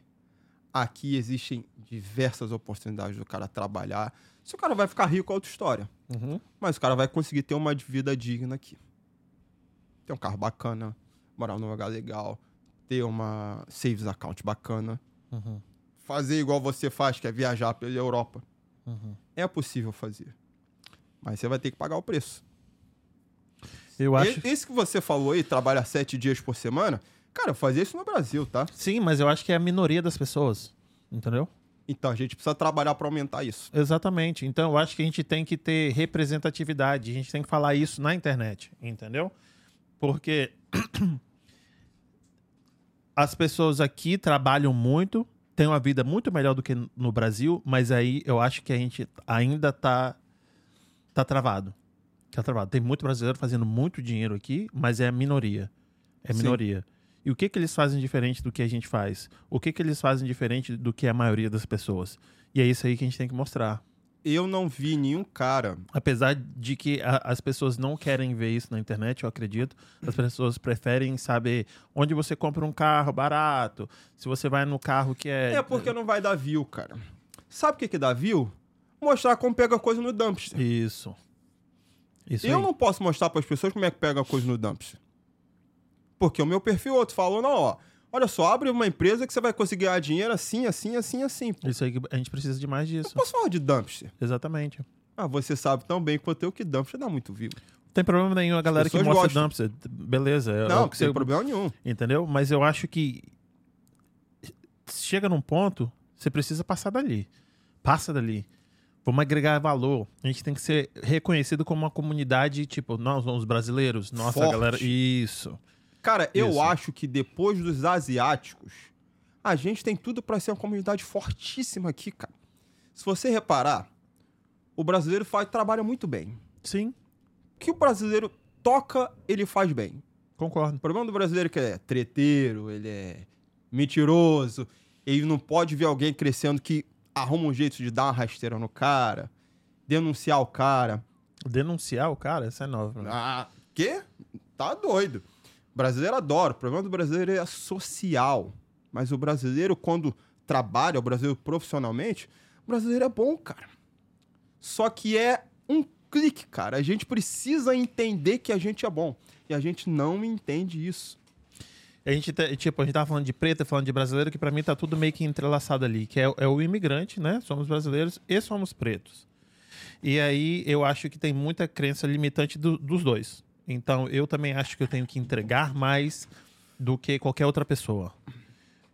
Speaker 3: aqui existem diversas oportunidades do cara trabalhar. Se o cara vai ficar rico, é outra história.
Speaker 1: Uhum.
Speaker 3: Mas o cara vai conseguir ter uma vida digna aqui. Ter um carro bacana, morar num lugar legal, ter uma saves account bacana.
Speaker 1: Uhum.
Speaker 3: Fazer igual você faz, que é viajar pela Europa.
Speaker 1: Uhum.
Speaker 3: É possível fazer. Mas você vai ter que pagar o preço.
Speaker 1: Eu acho.
Speaker 3: Esse que você falou aí, trabalhar sete dias por semana, cara, eu fazia isso no Brasil, tá?
Speaker 1: Sim, mas eu acho que é a minoria das pessoas. Entendeu?
Speaker 3: Então a gente precisa trabalhar para aumentar isso.
Speaker 1: Exatamente. Então eu acho que a gente tem que ter representatividade. A gente tem que falar isso na internet. Entendeu? Porque (clears throat) as pessoas aqui trabalham muito, têm uma vida muito melhor do que no Brasil, mas aí eu acho que a gente ainda tá, tá travado. Tá travado. Tem muito brasileiro fazendo muito dinheiro aqui, mas é a minoria. É
Speaker 3: Sim.
Speaker 1: minoria. E o que, que eles fazem diferente do que a gente faz? O que, que eles fazem diferente do que a maioria das pessoas? E é isso aí que a gente tem que mostrar.
Speaker 3: Eu não vi nenhum cara.
Speaker 1: Apesar de que a- as pessoas não querem ver isso na internet, eu acredito. As pessoas preferem saber onde você compra um carro barato, se você vai no carro que é.
Speaker 3: É porque não vai dar view, cara. Sabe o que que dá view? Mostrar como pega coisa no dumpster.
Speaker 1: Isso. Isso
Speaker 3: Eu
Speaker 1: aí.
Speaker 3: não posso mostrar para as pessoas como é que pega coisa no dumpster. Porque o meu perfil outro falou, não, ó. Olha só, abre uma empresa que você vai conseguir ganhar dinheiro assim, assim, assim, assim. Pô.
Speaker 1: Isso aí que a gente precisa de mais disso.
Speaker 3: Posso falar de dumpster?
Speaker 1: Exatamente.
Speaker 3: Ah, você sabe tão bem quanto eu que dumpster dá muito view.
Speaker 1: Não tem problema nenhum a galera que mostra
Speaker 3: gostam.
Speaker 1: dumpster. Beleza. é- é
Speaker 3: não,
Speaker 1: que
Speaker 3: tem problema nenhum.
Speaker 1: Entendeu? Mas eu acho que chega num ponto, você precisa passar dali. Passa dali. Vamos agregar valor. A gente tem que ser reconhecido como uma comunidade, tipo, nós somos brasileiros, nossa
Speaker 3: Forte.
Speaker 1: galera. Isso.
Speaker 3: Cara, eu
Speaker 1: Isso.
Speaker 3: acho que depois dos asiáticos, a gente tem tudo pra ser uma comunidade fortíssima aqui, cara. Se você reparar, o brasileiro faz, trabalha muito bem.
Speaker 1: Sim,
Speaker 3: O que o brasileiro toca, ele faz bem.
Speaker 1: concordo.
Speaker 3: O problema do brasileiro é que ele é treteiro, ele é mentiroso, ele não pode ver alguém crescendo que arruma um jeito de dar uma rasteira no cara, denunciar o cara.
Speaker 1: Denunciar o cara, essa é nova. pra mim.
Speaker 3: Ah, quê? Tá doido. O brasileiro adora. O problema do brasileiro é social. Mas o brasileiro, quando trabalha, o brasileiro profissionalmente, o brasileiro é bom, cara. Só que é um clique, cara. A gente precisa entender que a gente é bom. E a gente não entende isso.
Speaker 1: A gente, tá- tipo, a gente tava falando de preto, falando de brasileiro, que pra mim tá tudo meio que entrelaçado ali, que é, é o imigrante, né? Somos brasileiros e somos pretos. E aí eu acho que tem muita crença limitante do- dos dois. Então eu também acho que eu tenho que entregar mais do que qualquer outra pessoa.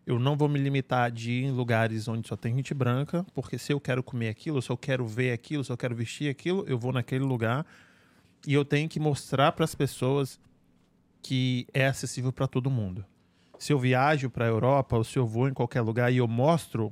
Speaker 1: Eu não vou me limitar de ir em lugares onde só tem gente branca, porque se eu quero comer aquilo, se eu quero ver aquilo, se eu quero vestir aquilo, eu vou naquele lugar. E eu tenho que mostrar para as pessoas que é acessível para todo mundo. Se eu viajo para a Europa ou se eu vou em qualquer lugar e eu mostro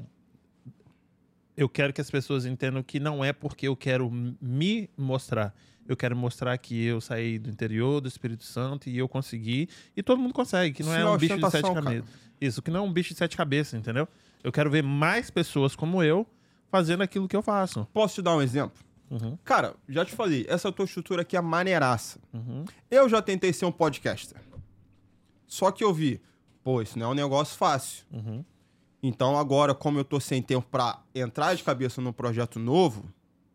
Speaker 1: eu quero que as pessoas entendam que não é porque eu quero me mostrar. Eu quero mostrar que eu saí do interior do Espírito Santo e eu consegui. E todo mundo consegue, que não
Speaker 3: Isso
Speaker 1: é
Speaker 3: é
Speaker 1: um bicho de sete cabeças. Isso, que não é um bicho de sete cabeças, entendeu? Eu quero ver mais pessoas como eu fazendo aquilo que eu faço.
Speaker 3: Posso te dar um exemplo?
Speaker 1: Uhum,
Speaker 3: Cara, já te falei, essa tua estrutura aqui é maneiraça.
Speaker 1: uhum,
Speaker 3: Eu já tentei ser um podcaster. Só que eu vi, pô, isso não é um negócio fácil.
Speaker 1: uhum.
Speaker 3: Então agora, como eu tô sem tempo pra entrar de cabeça num projeto novo,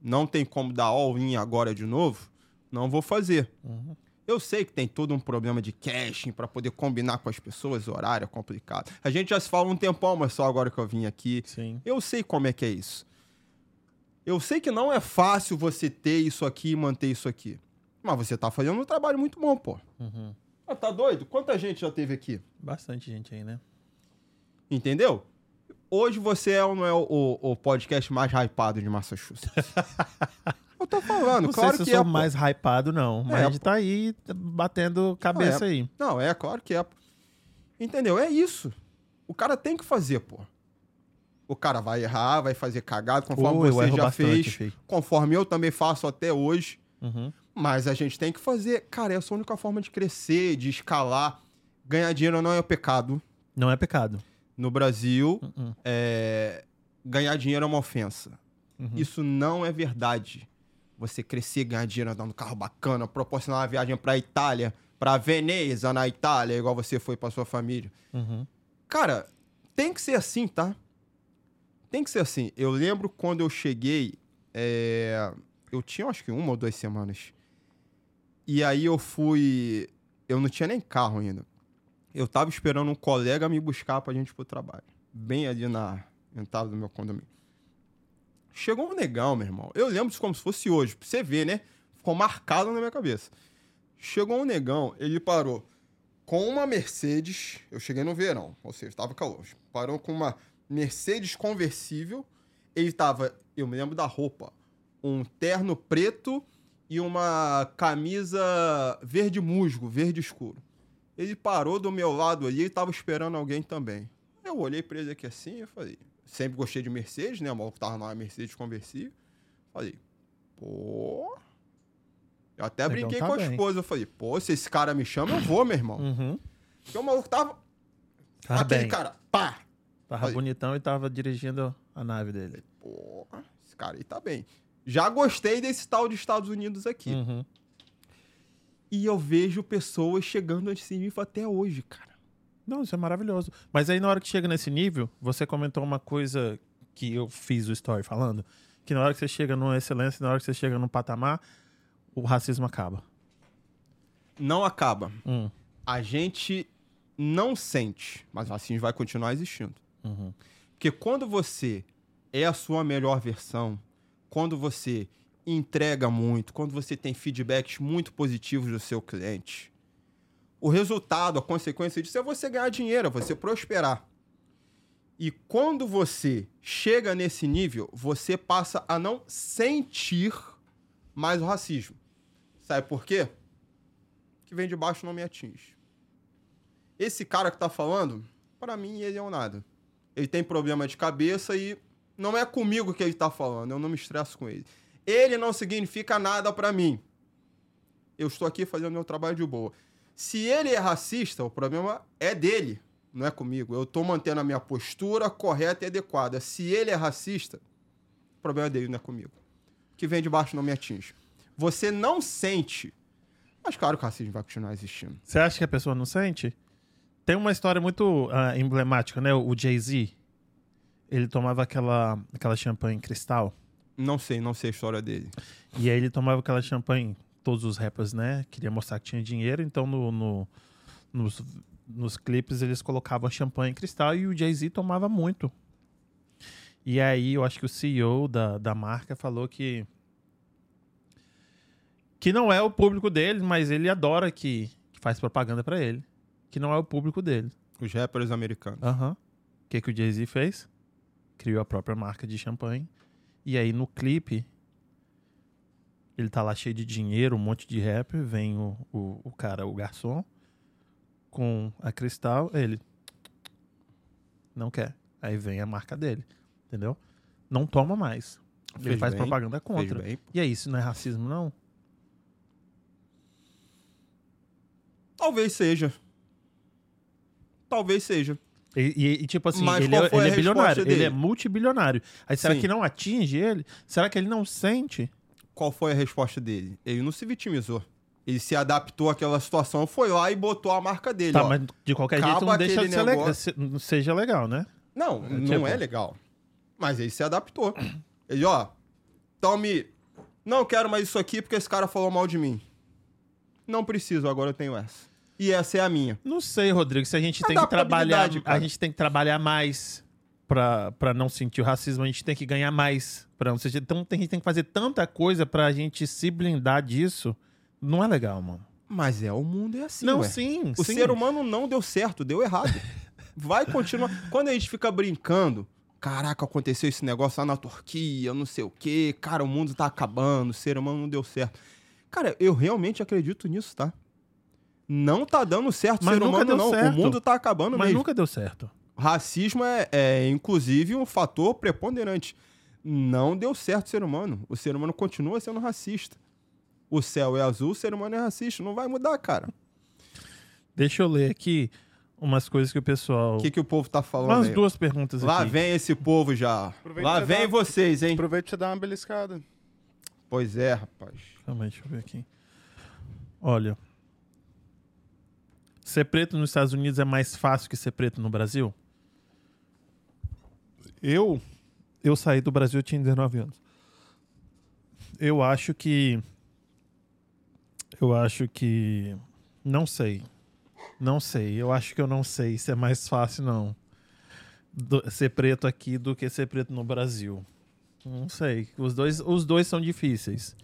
Speaker 3: não tem como dar all-in agora de novo, não vou fazer.
Speaker 1: Uhum.
Speaker 3: Eu sei que tem todo um problema de caching pra poder combinar com as pessoas, horário é complicado. A gente já se fala um tempão, mas só agora que eu vim aqui.
Speaker 1: Sim.
Speaker 3: Eu sei como é que é isso. Eu sei que não é fácil você ter isso aqui e manter isso aqui. Mas você tá fazendo um trabalho muito bom, pô.
Speaker 1: Uhum.
Speaker 3: Ah, tá doido? Quanta gente já teve aqui?
Speaker 1: Bastante gente aí, né?
Speaker 3: Entendeu? Hoje você é ou não é o, o- o podcast mais hypado de Massachusetts? (laughs) eu tô falando,
Speaker 1: Não
Speaker 3: claro
Speaker 1: sei se
Speaker 3: que
Speaker 1: eu
Speaker 3: é.
Speaker 1: sou
Speaker 3: pô.
Speaker 1: mais hypado, não. Mas
Speaker 3: É,
Speaker 1: a gente tá aí batendo cabeça aí.
Speaker 3: Não, é claro que é. pô. Entendeu? É isso. O cara tem que fazer, pô. O cara vai errar, vai fazer cagado, conforme
Speaker 1: eu
Speaker 3: você já
Speaker 1: bastante,
Speaker 3: fez,
Speaker 1: filho.
Speaker 3: conforme eu também faço até hoje.
Speaker 1: Uhum.
Speaker 3: Mas a gente tem que fazer. Cara, essa é a única forma de crescer, de escalar. Ganhar dinheiro não é um pecado.
Speaker 1: Não é pecado.
Speaker 3: No Brasil,
Speaker 1: Uhum.
Speaker 3: é, ganhar dinheiro é uma ofensa.
Speaker 1: Uhum.
Speaker 3: Isso não é verdade. Você crescer, ganhar dinheiro andando um carro bacana, proporcionar uma viagem pra Itália, pra Veneza, na Itália, igual você foi pra sua família.
Speaker 1: Uhum.
Speaker 3: Cara, tem que ser assim, tá? Tem que ser assim. Eu lembro quando eu cheguei, é, eu tinha acho que uma ou duas semanas. E aí eu fui. Eu não tinha nem carro ainda. Eu tava esperando um colega me buscar pra gente ir pro trabalho. Bem ali na entrada do meu condomínio. Chegou um negão, meu irmão. Eu lembro disso como se fosse hoje. Pra você ver, né? Ficou marcado na minha cabeça. Chegou um negão, ele parou com uma Mercedes. Eu cheguei no verão, ou seja, estava calor. Parou com uma Mercedes conversível. Ele tava, eu me lembro da roupa, um terno preto e uma camisa verde musgo, verde escuro. Ele parou do meu lado ali e tava esperando alguém também. Eu olhei pra ele aqui assim e falei, sempre gostei de Mercedes, né? O maluco tava numa Mercedes conversível. Falei, pô. Eu até
Speaker 1: Negão
Speaker 3: brinquei
Speaker 1: tá
Speaker 3: com a
Speaker 1: bem.
Speaker 3: esposa. Eu falei, pô, se esse cara me chama, eu vou, meu irmão.
Speaker 1: Uhum.
Speaker 3: Porque o maluco tava.
Speaker 1: Tava
Speaker 3: aquele
Speaker 1: bem.
Speaker 3: cara, pá!
Speaker 1: Tava
Speaker 3: Aí.
Speaker 1: bonitão e tava dirigindo a nave dele.
Speaker 3: Pô, esse cara aí tá bem. Já gostei desse tal de Estados Unidos aqui.
Speaker 1: Uhum.
Speaker 3: E eu vejo pessoas chegando nesse nível até hoje, cara.
Speaker 1: Não, isso é maravilhoso. Mas aí na hora que chega nesse nível, você comentou uma coisa que eu fiz o story falando, que na hora que você chega numa excelência, na hora que você chega num patamar, o racismo acaba.
Speaker 3: Não acaba.
Speaker 1: Hum.
Speaker 3: A gente não sente, mas o racismo vai continuar existindo.
Speaker 1: Uhum.
Speaker 3: Porque quando você é a sua melhor versão, quando você entrega muito, quando você tem feedbacks muito positivos do seu cliente, o resultado, a consequência disso é você ganhar dinheiro, é você prosperar. E quando você chega nesse nível, você passa a não sentir mais o racismo. Sabe por quê? Que vem de baixo não me atinge. Esse cara que tá falando, pra mim ele é um nada. Ele tem problema de cabeça e não é comigo que ele tá falando, eu não me estresso com ele. Ele não significa nada pra mim. Eu estou aqui fazendo meu trabalho de boa. Se ele é racista, o problema é dele, não é comigo. Eu tô mantendo a minha postura correta e adequada. Se ele é racista, o problema é dele, não é comigo. O que vem de baixo não me atinge. Você não sente, mas claro que o racismo vai continuar existindo.
Speaker 1: Você acha que a pessoa não sente? Tem uma história muito ah, emblemática, né? O Jay-Z, ele tomava aquela, aquela champanhe cristal.
Speaker 3: Não sei, não sei a história dele.
Speaker 1: E aí ele tomava aquela champanhe, todos os rappers, né? Queria mostrar que tinha dinheiro, então no, no- nos, nos clipes eles colocavam champanhe em cristal e o Jay-Z tomava muito. E aí eu acho que o CEO da, da marca falou que. Que não é o público dele, mas ele adora que, que faz propaganda pra ele. Que não é o público dele.
Speaker 3: Os rappers americanos.
Speaker 1: Aham. O que, que o Jay-Z fez? Criou a própria marca de champanhe. E aí no clipe, ele tá lá cheio de dinheiro, um monte de rapper. Vem o, o, o cara, o garçom, com a cristal. Ele não quer. Aí vem a marca dele. Entendeu? não toma mais. Ele
Speaker 3: Fez
Speaker 1: faz
Speaker 3: bem,
Speaker 1: propaganda contra.
Speaker 3: bem.
Speaker 1: E aí, isso não é racismo, não?
Speaker 3: Talvez seja. Talvez seja.
Speaker 1: E, e- e, tipo assim,
Speaker 3: Mas
Speaker 1: ele, é, ele é bilionário,
Speaker 3: resposta
Speaker 1: ele é
Speaker 3: dele?
Speaker 1: multibilionário. Aí será
Speaker 3: Sim.
Speaker 1: que não atinge ele? Será que ele não sente?
Speaker 3: Qual foi a resposta dele? Ele não se vitimizou. Ele se adaptou àquela situação, foi lá e botou a marca dele.
Speaker 1: Tá,
Speaker 3: ó.
Speaker 1: mas de qualquer
Speaker 3: Acaba
Speaker 1: jeito não deixa de ser legal,
Speaker 3: negócio-
Speaker 1: seja legal, né?
Speaker 3: Não, não
Speaker 1: tipo-
Speaker 3: é legal. Mas ele se adaptou. Ele, ó, tome. Não quero mais isso aqui porque esse cara falou mal de mim. Não preciso, agora eu tenho essa. E essa é a minha.
Speaker 1: Não sei, Rodrigo, se a gente tem que trabalhar,
Speaker 3: Adaptabilidade,
Speaker 1: a
Speaker 3: cara.
Speaker 1: gente tem que trabalhar mais pra, pra não sentir o racismo, a gente tem que ganhar mais pra não sentir. Então a gente tem que fazer tanta coisa pra gente se blindar disso. Não é legal, mano.
Speaker 3: Mas é, o mundo é assim,
Speaker 1: não,
Speaker 3: ué.
Speaker 1: sim,
Speaker 3: O
Speaker 1: sim.
Speaker 3: ser humano não deu certo, deu errado. (laughs) Vai continuar. Quando a gente fica brincando, caraca, aconteceu esse negócio lá na Turquia, não sei o quê, cara, o mundo tá acabando, o ser humano não deu certo. Cara, eu realmente acredito nisso, tá? Não tá dando certo o
Speaker 1: Mas
Speaker 3: ser
Speaker 1: nunca
Speaker 3: humano,
Speaker 1: deu
Speaker 3: não.
Speaker 1: certo.
Speaker 3: O mundo tá acabando
Speaker 1: Mas
Speaker 3: mesmo.
Speaker 1: nunca deu certo.
Speaker 3: Racismo é, é, inclusive, um fator preponderante. Não deu certo o ser humano. O ser humano continua sendo racista. O céu é azul, o ser humano é racista. Não vai mudar, cara.
Speaker 1: Deixa eu ler aqui umas coisas que o pessoal.
Speaker 3: O que, que o povo tá falando
Speaker 1: umas
Speaker 3: aí?
Speaker 1: duas perguntas
Speaker 3: Lá
Speaker 1: aqui.
Speaker 3: vem esse povo já.
Speaker 2: Aproveita
Speaker 3: Lá vem
Speaker 2: dar-
Speaker 3: vocês, hein?
Speaker 2: Aproveita e dá uma beliscada.
Speaker 3: Pois é, rapaz.
Speaker 1: Calma aí, deixa eu ver aqui. Olha. Ser preto nos Estados Unidos é mais fácil que ser preto no Brasil? Eu. Eu saí do Brasil, eu tinha 19 anos. Eu acho que. Eu acho que. Não sei. Não sei. Eu acho que eu não sei se é mais fácil, não. do- ser preto aqui do que ser preto no Brasil. Não sei. Os dois, os dois são difíceis.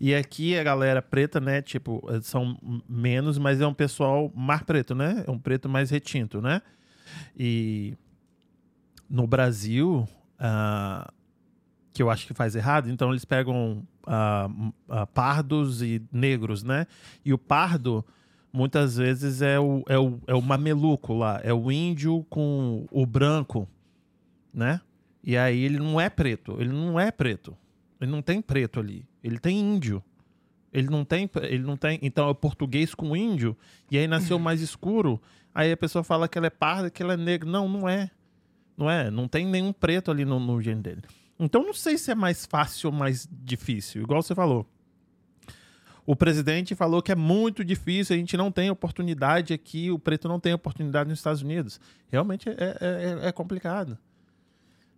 Speaker 1: E aqui a galera preta, né? Tipo, eh, são menos, mas é um pessoal mais preto, né? É um preto mais retinto, né? E no Brasil, ah, que eu acho que faz errado, então eles pegam m- ah, pardos e negros, né? E o pardo, muitas vezes, é o, é, o, é o mameluco lá, é o índio com o branco, né? E aí ele não é preto, ele não é preto. Ele não tem preto ali. Ele tem índio. Ele não tem, ele não tem, então é português com índio e aí nasceu mais escuro. Aí a pessoa fala que ela é parda, que ela é negra. Não, não é. Não é, não tem nenhum preto ali no, no gene dele. Então não sei se é mais fácil ou mais difícil, igual você falou. O presidente falou que é muito difícil, a gente não tem oportunidade aqui, o preto não tem oportunidade nos Estados Unidos. Realmente é, é- é- é complicado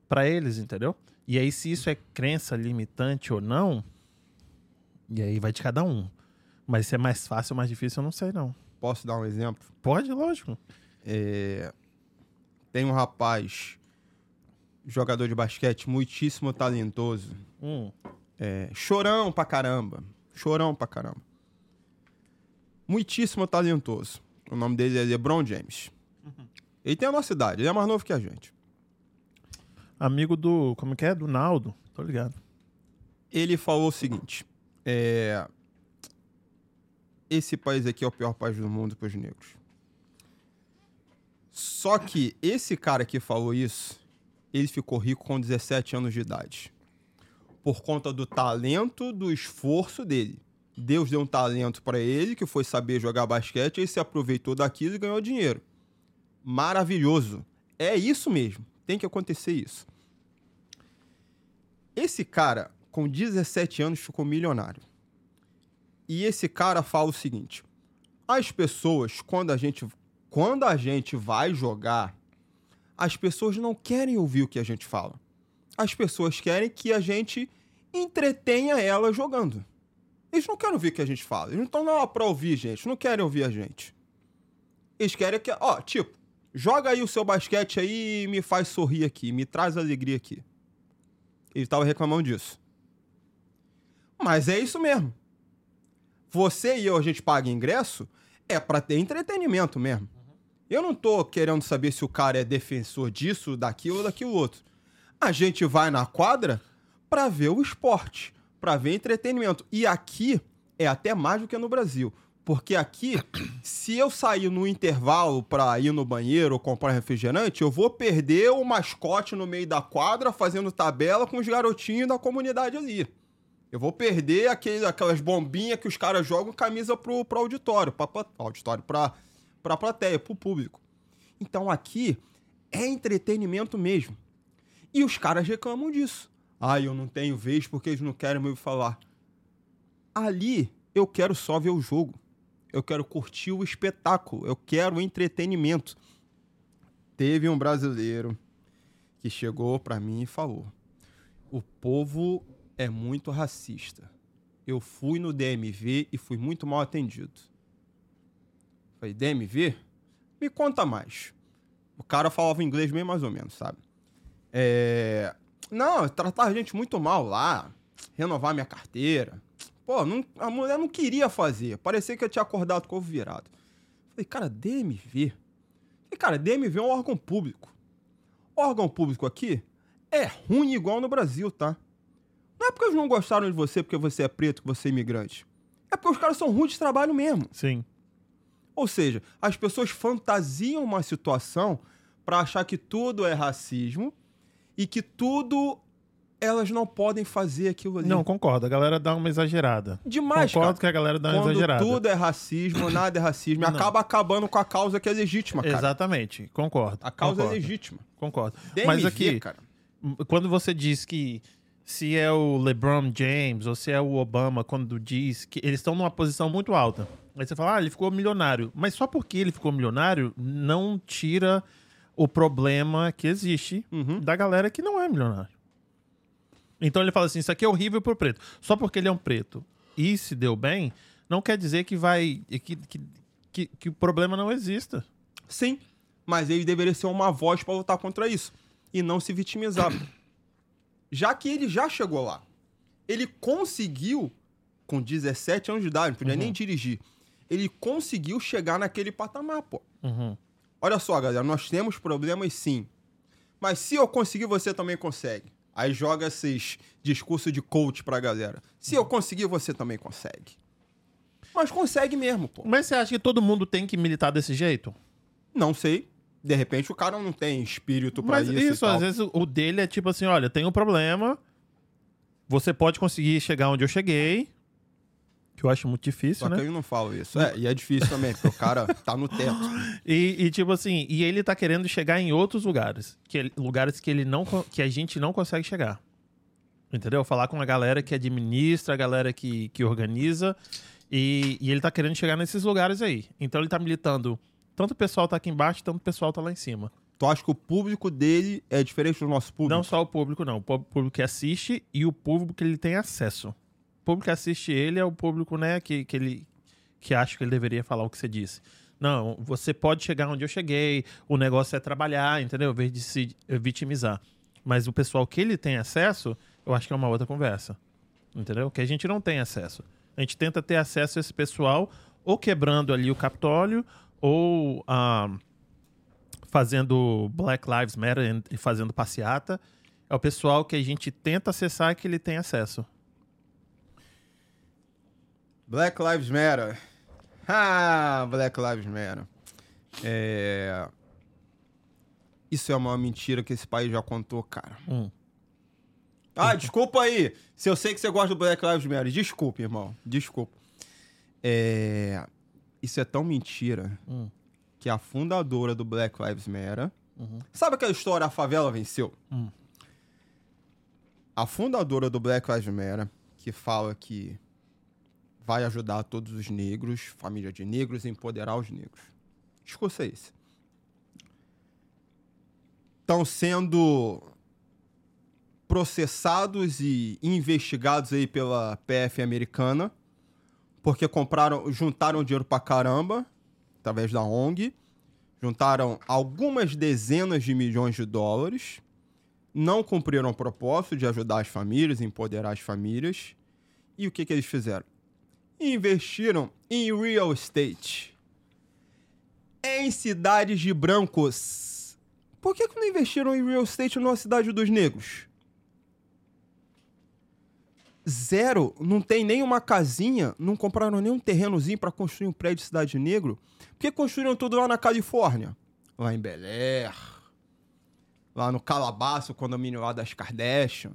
Speaker 1: para eles, entendeu? E aí, se isso é crença limitante ou não, e aí vai de cada um. Mas se é mais fácil ou mais difícil, eu não sei, não.
Speaker 3: Posso dar um exemplo?
Speaker 1: Pode, lógico.
Speaker 3: É, Tem um rapaz, jogador de basquete, muitíssimo talentoso.
Speaker 1: Hum.
Speaker 3: É, chorão pra caramba. Chorão pra caramba. Muitíssimo talentoso. O nome dele é LeBron James. Ele tem a nossa idade, ele é mais novo que a gente.
Speaker 1: Amigo do. Como que é? Do Naldo. Tô ligado.
Speaker 3: Ele falou o seguinte: é, Esse país aqui é o pior país do mundo para os negros. Só que esse cara que falou isso, ele ficou rico com 17 anos de idade. Por conta do talento, do esforço dele. Deus deu um talento para ele, que foi saber jogar basquete, e ele se aproveitou daquilo e ganhou dinheiro. Maravilhoso. É isso mesmo. Tem que acontecer isso. Esse cara, com 17 anos, ficou milionário. E esse cara fala o seguinte: as pessoas, quando a gente, quando a gente vai jogar, as pessoas não querem ouvir o que a gente fala. As pessoas querem que a gente entretenha ela jogando. Eles não querem ouvir o que a gente fala. Eles não estão lá pra ouvir, gente. Não querem ouvir a gente. Eles querem que. Ó, tipo, joga aí o seu basquete aí e me faz sorrir aqui. Me traz alegria aqui. Ele estava reclamando disso. Mas é isso mesmo. Você e eu, a gente paga ingresso, é pra ter entretenimento mesmo. Eu não tô querendo saber se o cara é defensor disso, daquilo ou daquilo outro. A gente vai na quadra pra ver o esporte, pra ver entretenimento. E aqui é até mais do que no Brasil. Porque aqui, (coughs) se eu sair no intervalo pra ir no banheiro ou comprar refrigerante, eu vou perder o mascote no meio da quadra fazendo tabela com os garotinhos da comunidade ali. Eu vou perder aquele, aquelas bombinhas que os caras jogam camisa pro, pro auditório, pra, pla- auditório, pra, pra plateia, pro público. Então aqui é entretenimento mesmo. E os caras reclamam disso. Ah, eu não tenho vez porque eles não querem me ouvir falar. Ali eu quero só ver o jogo. Eu quero curtir o espetáculo. Eu quero entretenimento. Teve um brasileiro que chegou pra mim e falou: O povo é muito racista. Eu fui no DMV e fui muito mal atendido. Falei, DMV? Me conta mais. O cara falava inglês bem mais ou menos, sabe? É... Não, tratar a gente muito mal lá. Renovar minha carteira. Pô, não- a mulher não queria fazer. Parecia que eu tinha acordado com o virado. Falei, cara, DMV? Falei, cara, DMV é um órgão público. Órgão público aqui é ruim igual no Brasil, tá? Não é porque eles não gostaram de você porque você é preto, que você é imigrante. É porque os caras são ruins de trabalho mesmo.
Speaker 1: Sim.
Speaker 3: Ou seja, as pessoas fantasiam uma situação pra achar que tudo é racismo e que tudo elas não podem fazer aquilo ali.
Speaker 1: Não, concordo. A galera dá uma exagerada.
Speaker 3: Demais,
Speaker 1: concordo
Speaker 3: cara.
Speaker 1: que a galera dá uma
Speaker 3: Quando
Speaker 1: exagerada.
Speaker 3: tudo é racismo, (coughs) nada é racismo, e
Speaker 1: Não.
Speaker 3: acaba acabando com a causa que é legítima, cara.
Speaker 1: Exatamente. Concordo.
Speaker 3: A causa
Speaker 1: concordo,
Speaker 3: é legítima.
Speaker 1: Concordo.
Speaker 3: DMV,
Speaker 1: Mas aqui,
Speaker 3: cara.
Speaker 1: quando você diz que se é o LeBron James ou se é o Obama, quando diz que eles estão numa posição muito alta. Aí você fala, ah, ele ficou milionário. Mas só porque ele ficou milionário não tira o problema que existe
Speaker 3: Uhum.
Speaker 1: da galera que não é milionário. Então ele fala assim: isso aqui é horrível pro preto. Só porque ele é um preto e se deu bem, não quer dizer que vai. que, que, que, que o problema não exista.
Speaker 3: Sim, mas ele deveria ser uma voz pra lutar contra isso e não se vitimizar. Já que ele já chegou lá. Ele conseguiu, com 17 anos de idade, não podia
Speaker 1: Uhum.
Speaker 3: nem dirigir. Ele conseguiu chegar naquele patamar, pô.
Speaker 1: Uhum.
Speaker 3: Olha só, galera, nós temos problemas sim. Mas se eu conseguir, você também consegue. Aí joga esses discursos de coach pra galera. Se eu conseguir, você também consegue. Mas consegue mesmo, pô.
Speaker 1: Mas você acha que todo mundo tem que militar desse jeito?
Speaker 3: Não sei. De repente o cara não tem espírito pra
Speaker 1: Mas
Speaker 3: isso.
Speaker 1: isso, às vezes o- dele é tipo assim: olha, tem um problema. Você pode conseguir chegar onde eu cheguei. Que eu acho muito difícil,
Speaker 3: Só
Speaker 1: né?
Speaker 3: que eu não falo isso. É, e é difícil também, porque o cara tá no teto. (laughs)
Speaker 1: E, e, tipo assim, e ele tá querendo chegar em outros lugares. Que lugares que ele não que a gente não consegue chegar. Entendeu? Falar com a galera que administra, a galera que, que organiza. E, e ele tá querendo chegar nesses lugares aí. Então ele tá militando. Tanto o pessoal tá aqui embaixo, tanto o pessoal tá lá em cima.
Speaker 3: Tu acha que o público dele é diferente do nosso público?
Speaker 1: Não só o público, não. O pú- público que assiste e o público que ele tem acesso. O público que assiste ele é o público, né, que, que ele que acha que ele deveria falar o que você disse. Não, você pode chegar onde eu cheguei, o negócio é trabalhar, entendeu? Em vez de se vitimizar. Mas o pessoal que ele tem acesso, eu acho que é uma outra conversa. Entendeu? Que a gente não tem acesso. A gente tenta ter acesso a esse pessoal ou quebrando ali o Capitólio ou ah, fazendo Black Lives Matter e fazendo passeata. É o pessoal que a gente tenta acessar que ele tem acesso.
Speaker 3: Black Lives Matter. Ah, Black Lives Matter. É... Isso é uma mentira que esse país já contou, cara.
Speaker 1: Hum.
Speaker 3: Ah, desculpa aí. Se eu sei que você gosta do Black Lives Matter. Desculpa, irmão. Desculpa. É... Isso é tão mentira
Speaker 1: Hum.
Speaker 3: que a fundadora do Black Lives Matter...
Speaker 1: Uhum.
Speaker 3: Sabe aquela história, a favela venceu?
Speaker 1: Hum.
Speaker 3: A fundadora do Black Lives Matter, que fala que vai ajudar todos os negros, família de negros, empoderar os negros. Discurso é esse. Estão sendo processados e investigados aí pela PF americana, porque compraram, juntaram dinheiro pra caramba, através da ONG, juntaram algumas dezenas de milhões de dólares, não cumpriram o propósito de ajudar as famílias, empoderar as famílias. E o que, que eles fizeram? Investiram em real estate. Em cidades de brancos. Por que, que não investiram em real estate numa cidade dos negros? Zero. Não tem nem uma casinha, não compraram nem um terrenozinho pra construir um prédio de Cidade Negro. Porque construíram tudo lá na Califórnia. Lá em Bel Air. Lá no Calabasas, o condomínio lá das Kardashian.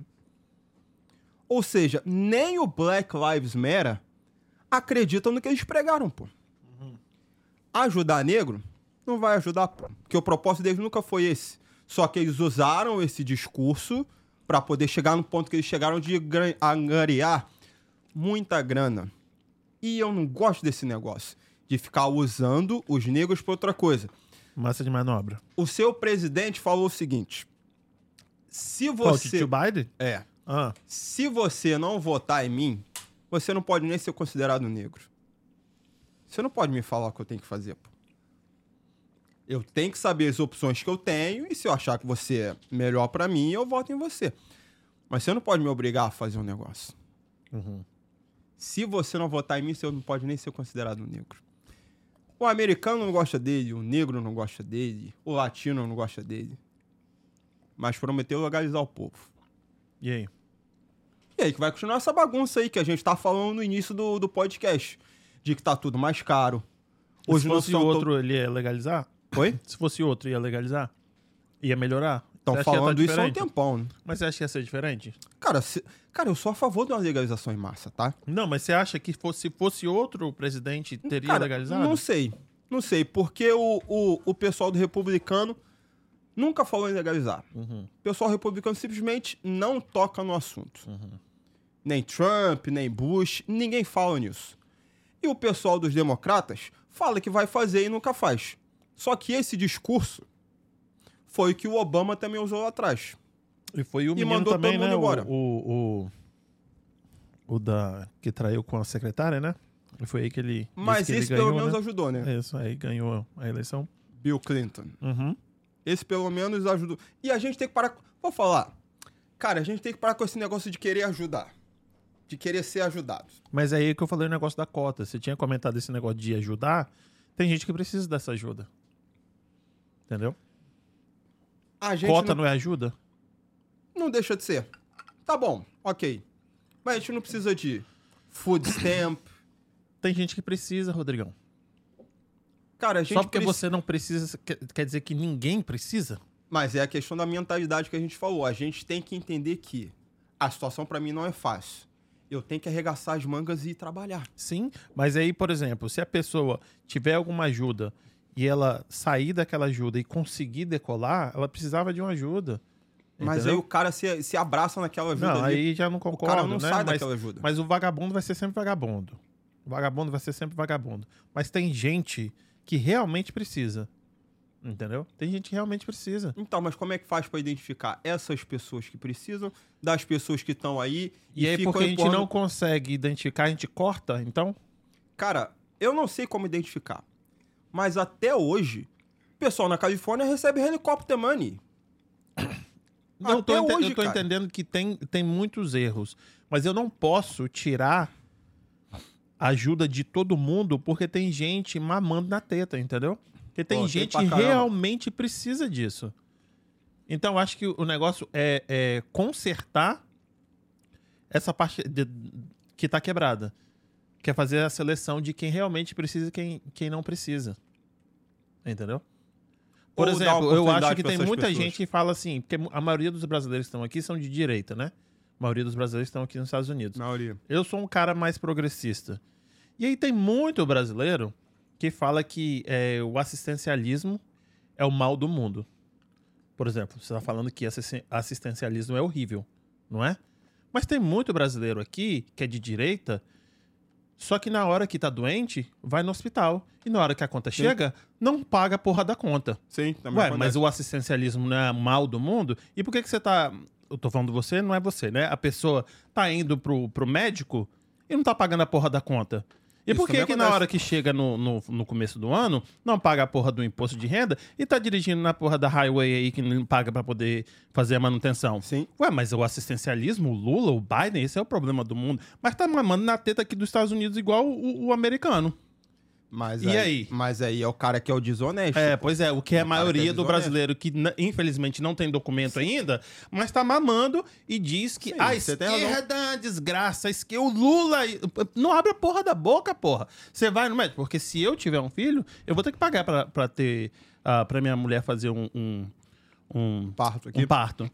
Speaker 3: Ou seja, nem o Black Lives Matter acredita no que eles pregaram, pô. Ajudar negro não vai ajudar, pô. Porque o propósito deles nunca foi esse. Só que eles usaram esse discurso pra poder chegar no ponto que eles chegaram de angariar muita grana. E eu não gosto desse negócio. De ficar usando os negros pra outra coisa.
Speaker 1: Massa de manobra.
Speaker 3: O seu presidente falou o seguinte. Se
Speaker 1: Qual,
Speaker 3: você...
Speaker 1: tio Biden?
Speaker 3: É.
Speaker 1: Ah,
Speaker 3: Se você não votar em mim, você não pode nem ser considerado negro. Você não pode me falar o que eu tenho que fazer, pô. Eu tenho que saber as opções que eu tenho e se eu achar que você é melhor pra mim, eu voto em você. Mas você não pode me obrigar a fazer um negócio.
Speaker 1: uhum.
Speaker 3: Se você não votar em mim, você não pode nem ser considerado negro. O americano não gosta dele, o negro não gosta dele, o latino não gosta dele. Mas prometeu legalizar o povo.
Speaker 1: E aí?
Speaker 3: E aí que vai continuar essa bagunça aí que a gente tá falando no início do, do podcast. De que tá tudo mais caro.
Speaker 1: Se
Speaker 3: não
Speaker 1: fosse
Speaker 3: são to-
Speaker 1: outro, ele ia legalizar?
Speaker 3: Oi?
Speaker 1: Se fosse outro, ia legalizar? Ia melhorar?
Speaker 3: Estão
Speaker 1: tá
Speaker 3: falando isso há um tempão, né?
Speaker 1: Mas você acha que ia ser diferente?
Speaker 3: Cara, se- cara, eu sou a favor de uma legalização em massa, tá?
Speaker 1: Não, mas você acha que fosse, se fosse outro presidente, teria
Speaker 3: Cara,
Speaker 1: legalizado?
Speaker 3: Não sei. Não sei. Porque o, o, o pessoal do republicano nunca falou em legalizar.
Speaker 1: Uhum.
Speaker 3: O pessoal republicano simplesmente não toca no assunto.
Speaker 1: Uhum.
Speaker 3: Nem Trump, nem Bush, ninguém fala nisso. E o pessoal dos democratas fala que vai fazer e nunca faz. Só que esse discurso foi o que o Obama também usou lá atrás.
Speaker 1: E foi o
Speaker 3: E
Speaker 1: menino
Speaker 3: mandou
Speaker 1: também,
Speaker 3: todo mundo
Speaker 1: né? O-
Speaker 3: embora.
Speaker 1: O, o, o da que traiu com a secretária, né? E foi aí que ele.
Speaker 3: Mas
Speaker 1: que ele
Speaker 3: esse
Speaker 1: ganhou,
Speaker 3: pelo menos
Speaker 1: né?
Speaker 3: ajudou, né?
Speaker 1: Isso aí ganhou a eleição.
Speaker 3: Bill Clinton.
Speaker 1: Uhum.
Speaker 3: Esse pelo menos ajudou. E a gente tem que parar. Vou falar. Cara, a gente tem que parar com esse negócio de querer ajudar. De querer ser ajudado.
Speaker 1: Mas é aí que eu falei o negócio da cota. Você tinha comentado esse negócio de ajudar. Tem gente que precisa dessa ajuda. Entendeu?
Speaker 3: A gente
Speaker 1: Cota
Speaker 3: não,
Speaker 1: não é ajuda?
Speaker 3: não deixa de ser. Tá bom, ok. Mas a gente não precisa de food stamp. (coughs)
Speaker 1: Tem gente que precisa, Rodrigão.
Speaker 3: Cara, a gente
Speaker 1: Só porque
Speaker 3: preci-
Speaker 1: você não precisa, quer, dizer que ninguém precisa?
Speaker 3: Mas é a questão da mentalidade que a gente falou. A gente tem que entender que a situação pra mim não é fácil. Eu tenho que arregaçar as mangas e trabalhar.
Speaker 1: Sim, mas aí, por exemplo, se a pessoa tiver alguma ajuda e ela sair daquela ajuda e conseguir decolar, ela precisava de uma ajuda.
Speaker 3: Mas
Speaker 1: entendeu?
Speaker 3: aí o cara se, se abraça naquela ajuda
Speaker 1: Não,
Speaker 3: ali.
Speaker 1: aí já não
Speaker 3: o
Speaker 1: concordo,
Speaker 3: cara não
Speaker 1: né?
Speaker 3: sai
Speaker 1: mas,
Speaker 3: daquela ajuda.
Speaker 1: mas o vagabundo vai ser sempre vagabundo. O vagabundo vai ser sempre vagabundo. Mas tem gente que realmente precisa. Entendeu? Tem gente que realmente precisa.
Speaker 3: Então, mas como é que faz pra identificar essas pessoas que precisam das pessoas que estão aí
Speaker 1: E, aí,
Speaker 3: ficam
Speaker 1: porque a gente
Speaker 3: empurrando-
Speaker 1: não consegue identificar, a gente corta, então.
Speaker 3: Cara, eu não sei como identificar. Mas até hoje, o pessoal na Califórnia recebe helicóptero money. (coughs)
Speaker 1: Não, eu tô,
Speaker 3: Até hoje,
Speaker 1: eu tô
Speaker 3: cara.
Speaker 1: entendendo que tem, tem muitos erros. Mas eu não posso tirar a ajuda de todo mundo porque tem gente mamando na teta, entendeu? Porque tem
Speaker 3: Pô,
Speaker 1: gente que realmente precisa disso. Então, eu acho que o negócio é, é consertar essa parte de- que tá quebrada. Que é fazer a seleção de quem realmente precisa e quem, quem não precisa. Entendeu? Por
Speaker 3: Ou
Speaker 1: exemplo, eu acho que tem muita
Speaker 3: pessoas.
Speaker 1: gente que fala assim, porque a maioria dos brasileiros que estão aqui são de direita, né? A maioria dos brasileiros estão aqui nos Estados Unidos.
Speaker 3: maioria.
Speaker 1: Eu sou um cara mais progressista. E aí tem muito brasileiro que fala que é, o assistencialismo é o mal do mundo. Por exemplo, você está falando que assisten- assistencialismo é horrível, não é? Mas tem muito brasileiro aqui que é de direita, só que na hora que tá doente, vai no hospital. E na hora que a conta
Speaker 3: Sim.
Speaker 1: chega, não paga a porra da conta.
Speaker 3: Sim, também
Speaker 1: Ué,
Speaker 3: acontece.
Speaker 1: mas o assistencialismo não é mal do mundo? E por que, que você tá. Eu tô falando você, não é você, né? A pessoa tá indo pro, pro médico e não tá pagando a porra da conta. E por que, que na hora que chega no, no, no começo do ano, não paga a porra do imposto de renda e tá dirigindo na porra da highway aí que não paga pra poder fazer a manutenção?
Speaker 3: Sim.
Speaker 1: Ué, mas o assistencialismo, o Lula, o Biden, esse é o problema do mundo. Mas tá mamando na teta aqui dos Estados Unidos igual o, o americano.
Speaker 3: Mas
Speaker 1: E aí?
Speaker 3: Mas aí é o cara que é o desonesto.
Speaker 1: É,
Speaker 3: pô.
Speaker 1: pois é, o que é a
Speaker 3: O cara
Speaker 1: maioria
Speaker 3: é
Speaker 1: do brasileiro que infelizmente não tem documento ainda, mas tá mamando e diz que
Speaker 3: Sim,
Speaker 1: a esquerda é desgraça, a esquerda, o Lula não abre a porra da boca, porra. Você vai no médico, porque se eu tiver um filho, eu vou ter que pagar pra, pra ter ah, pra minha mulher fazer um, um, um,
Speaker 3: Parto aqui.
Speaker 1: um parto.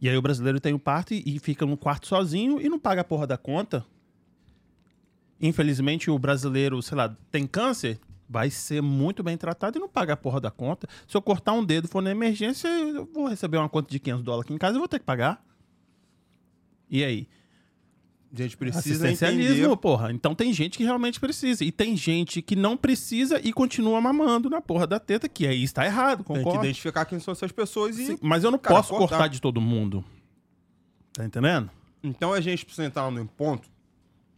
Speaker 1: E aí o brasileiro tem um parto e, e fica no quarto sozinho e não paga a porra da conta. Infelizmente, o brasileiro, sei lá, tem câncer, vai ser muito bem tratado e não paga a porra da conta. Se eu cortar um dedo e for na emergência, eu vou receber uma conta de 500 dólares aqui em casa e vou ter que pagar. E aí?
Speaker 3: A gente precisa
Speaker 1: Assistencialismo,
Speaker 3: entender.
Speaker 1: porra. Então tem gente que realmente precisa. E tem gente que não precisa e continua mamando na porra da teta, que aí está errado,
Speaker 3: Tem que
Speaker 1: concordo.
Speaker 3: identificar quem são essas pessoas e...
Speaker 1: Sim, mas eu não
Speaker 3: Cara,
Speaker 1: posso
Speaker 3: cortar.
Speaker 1: cortar de todo mundo. Tá entendendo?
Speaker 3: Então a gente precisa entrar num ponto,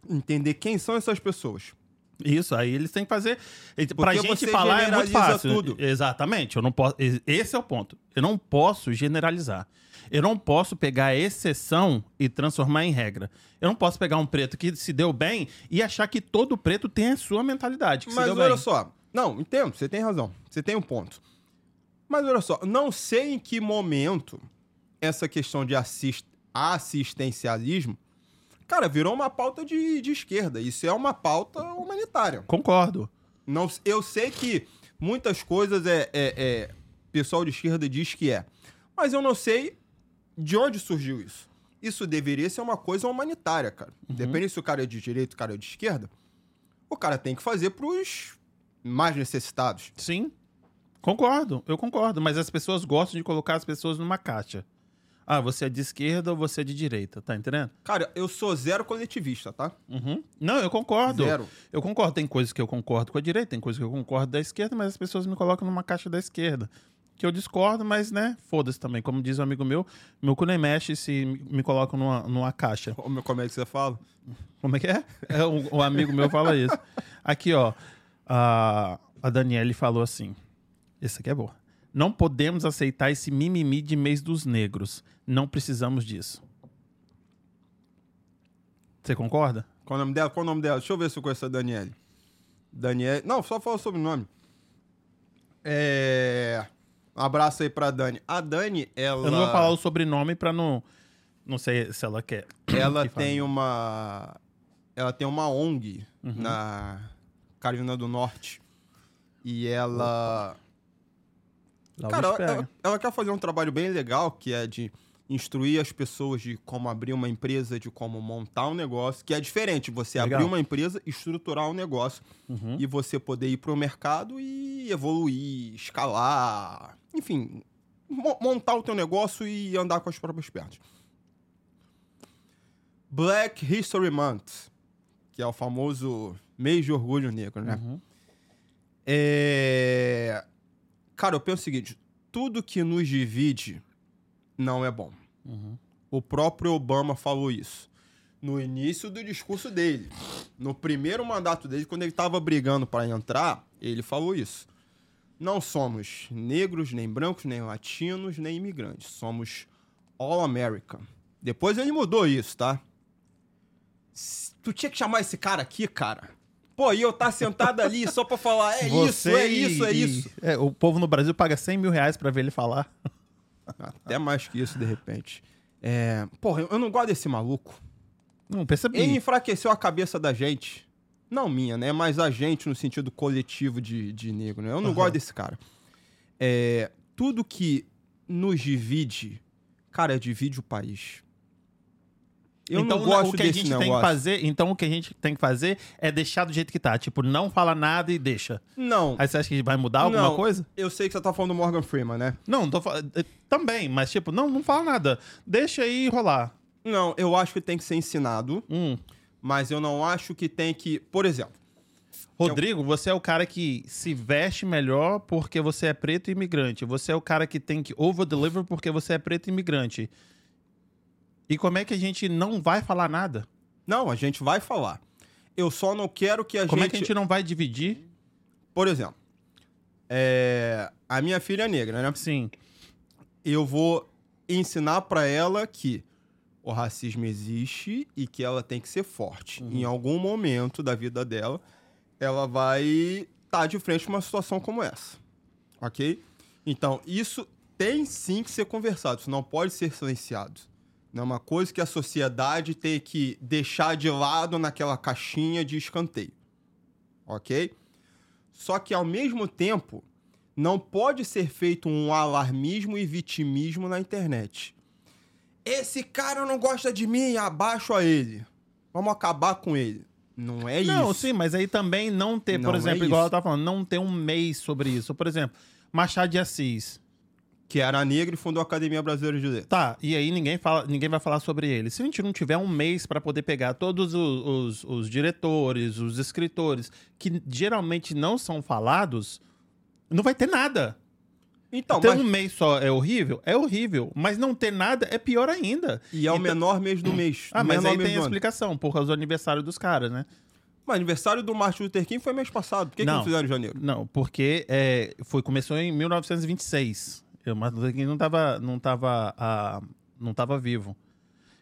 Speaker 3: entender quem são essas pessoas.
Speaker 1: Isso, aí eles têm que fazer. Pra
Speaker 3: Porque
Speaker 1: gente falar é muito fácil.
Speaker 3: tudo.
Speaker 1: Exatamente. Eu não posso. Esse é o ponto. Eu não posso generalizar. Eu não posso pegar a exceção e transformar em regra. Eu não posso pegar um preto que se deu bem e achar que todo preto tem a sua mentalidade.
Speaker 3: Mas olha
Speaker 1: bem.
Speaker 3: só. Não, entendo, você tem razão. Você tem um ponto. Mas olha só, não sei em que momento essa questão de assist- assistencialismo, cara, virou uma pauta de, de esquerda. Isso é uma pauta humanitária.
Speaker 1: Concordo.
Speaker 3: Não, eu sei que muitas coisas é, é, é- pessoal de esquerda diz que é. Mas eu não sei de onde surgiu isso. Isso deveria ser uma coisa humanitária, cara. Independente se o cara é de direita ou o cara é de esquerda, o cara tem que fazer pros mais necessitados.
Speaker 1: Sim. Concordo. Eu concordo. Mas as pessoas gostam de colocar as pessoas numa caixa. Ah, você é de esquerda ou você é de direita. Tá entendendo?
Speaker 3: Cara, eu sou zero coletivista, tá?
Speaker 1: Uhum. Não, eu concordo.
Speaker 3: Zero.
Speaker 1: Eu concordo. Tem coisas que eu concordo com a direita, tem coisas que eu concordo da esquerda, mas as pessoas me colocam numa caixa da esquerda. Que eu discordo, mas, né, foda-se também. Como diz um amigo meu, meu cu nem mexe se me colocam numa, numa caixa.
Speaker 3: Como é que você fala?
Speaker 1: Como é que é? é o, o amigo meu fala isso. Aqui, ó. A, a Daniele falou assim. Esse aqui é boa. Não podemos aceitar esse mimimi de mês dos negros. Não precisamos disso. Você concorda?
Speaker 3: Qual o nome dela? Qual o nome dela? Deixa eu ver se eu conheço a Daniele. Daniele. Não, só fala sobre o nome. É. Um abraço aí pra Dani. A Dani, ela.
Speaker 1: Eu não vou falar o sobrenome pra não. Não sei se ela quer.
Speaker 3: Ela
Speaker 1: que
Speaker 3: tem uma. Ela tem uma ONG
Speaker 1: Uhum.
Speaker 3: na Carolina do Norte. E ela.
Speaker 1: Lá o
Speaker 3: Cara, ela, ela quer fazer um trabalho bem legal, que é de instruir as pessoas de como abrir uma empresa, de como montar um negócio, que é diferente você
Speaker 1: Legal.
Speaker 3: abrir uma empresa, estruturar um negócio
Speaker 1: Uhum.
Speaker 3: e você poder ir pro mercado e evoluir, escalar, enfim, mo- montar o teu negócio e andar com as próprias pernas. Black History Month, que é o famoso mês de orgulho negro, né?
Speaker 1: Uhum.
Speaker 3: É... Cara, eu penso o seguinte: tudo que nos divide não é bom.
Speaker 1: Uhum.
Speaker 3: O próprio Obama falou isso. No início do discurso dele. No primeiro mandato dele, quando ele estava brigando para entrar, ele falou isso. Não somos negros, nem brancos, nem latinos, nem imigrantes. Somos All American. Depois ele mudou isso, tá? Tu tinha que chamar esse cara aqui, cara. Pô, e eu tá sentado ali só pra falar, é isso, é isso, é
Speaker 1: e-
Speaker 3: isso.
Speaker 1: é, o povo no Brasil paga 100 mil reais pra ver ele falar.
Speaker 3: Até mais que isso, de repente. É... Porra, eu- não gosto desse maluco.
Speaker 1: Não, percebi.
Speaker 3: Ele enfraqueceu a cabeça da gente. Não minha, né? Mas a gente no sentido coletivo de, de negro, né? Eu não
Speaker 1: Aham.
Speaker 3: gosto desse cara. É, tudo que nos divide, cara, divide o país. Eu
Speaker 1: então,
Speaker 3: não gosto
Speaker 1: o que a
Speaker 3: desse
Speaker 1: gente
Speaker 3: negócio.
Speaker 1: tem que fazer, então o que a gente tem que fazer é deixar do jeito que tá, tipo, não fala nada e deixa.
Speaker 3: Não,
Speaker 1: Aí você acha que vai mudar alguma
Speaker 3: Não.
Speaker 1: coisa?
Speaker 3: eu sei que você tá falando do Morgan Freeman, né?
Speaker 1: Não, tô falando também, mas tipo, não, não fala nada. Deixa aí rolar.
Speaker 3: Não, eu acho que tem que ser ensinado,
Speaker 1: Hum.
Speaker 3: mas eu não acho que tem que... Por exemplo,
Speaker 1: Rodrigo, você é o cara que se veste melhor porque você é preto e imigrante. Você é o cara que tem que over-deliver porque você é preto e imigrante. E como é que a gente não vai falar nada?
Speaker 3: não, a gente vai falar. Eu só não quero que a
Speaker 1: Como
Speaker 3: gente...
Speaker 1: é que a gente não vai dividir?
Speaker 3: Por exemplo, é, a minha filha é negra, né?
Speaker 1: Sim.
Speaker 3: Eu vou ensinar pra ela que o racismo existe e que ela tem que ser forte. Em algum momento da vida dela, ela vai estar de frente com uma situação como essa. Ok? Então, isso tem sim que ser conversado, isso não pode ser silenciado. Não é uma coisa que a sociedade tem que deixar de lado naquela caixinha de escanteio. Ok? Só que, ao mesmo tempo, não pode ser feito um alarmismo e vitimismo na internet. Esse cara não gosta de mim, abaixo a ele. Vamos acabar com ele. Não é
Speaker 1: Não,
Speaker 3: isso.
Speaker 1: sim, mas aí também não ter,
Speaker 3: Não
Speaker 1: por
Speaker 3: é
Speaker 1: exemplo, igual
Speaker 3: isso.
Speaker 1: eu tava falando, não ter um mês sobre isso. Por exemplo, Machado de Assis.
Speaker 3: Que era negro e fundou a Academia Brasileira de Letras.
Speaker 1: Tá, e aí ninguém, fala, ninguém vai falar sobre ele. Se a gente não tiver um mês pra poder pegar todos os, os- os diretores, os escritores, que geralmente não são falados, não vai ter nada.
Speaker 3: Então,
Speaker 1: ter
Speaker 3: mas...
Speaker 1: um mês só é horrível? É horrível. Mas não ter nada é pior ainda.
Speaker 3: E é o
Speaker 1: Então-
Speaker 3: menor mês do mês.
Speaker 1: Ah, mas aí tem a explicação, por causa do aniversário dos caras, né?
Speaker 3: Mas aniversário do Martin Luther King foi mês passado. Por que, que
Speaker 1: Não.
Speaker 3: não fizeram em janeiro?
Speaker 1: Não, porque é, foi, começou em 1926. O Martin Luther King não estava não tava, ah, não tava vivo.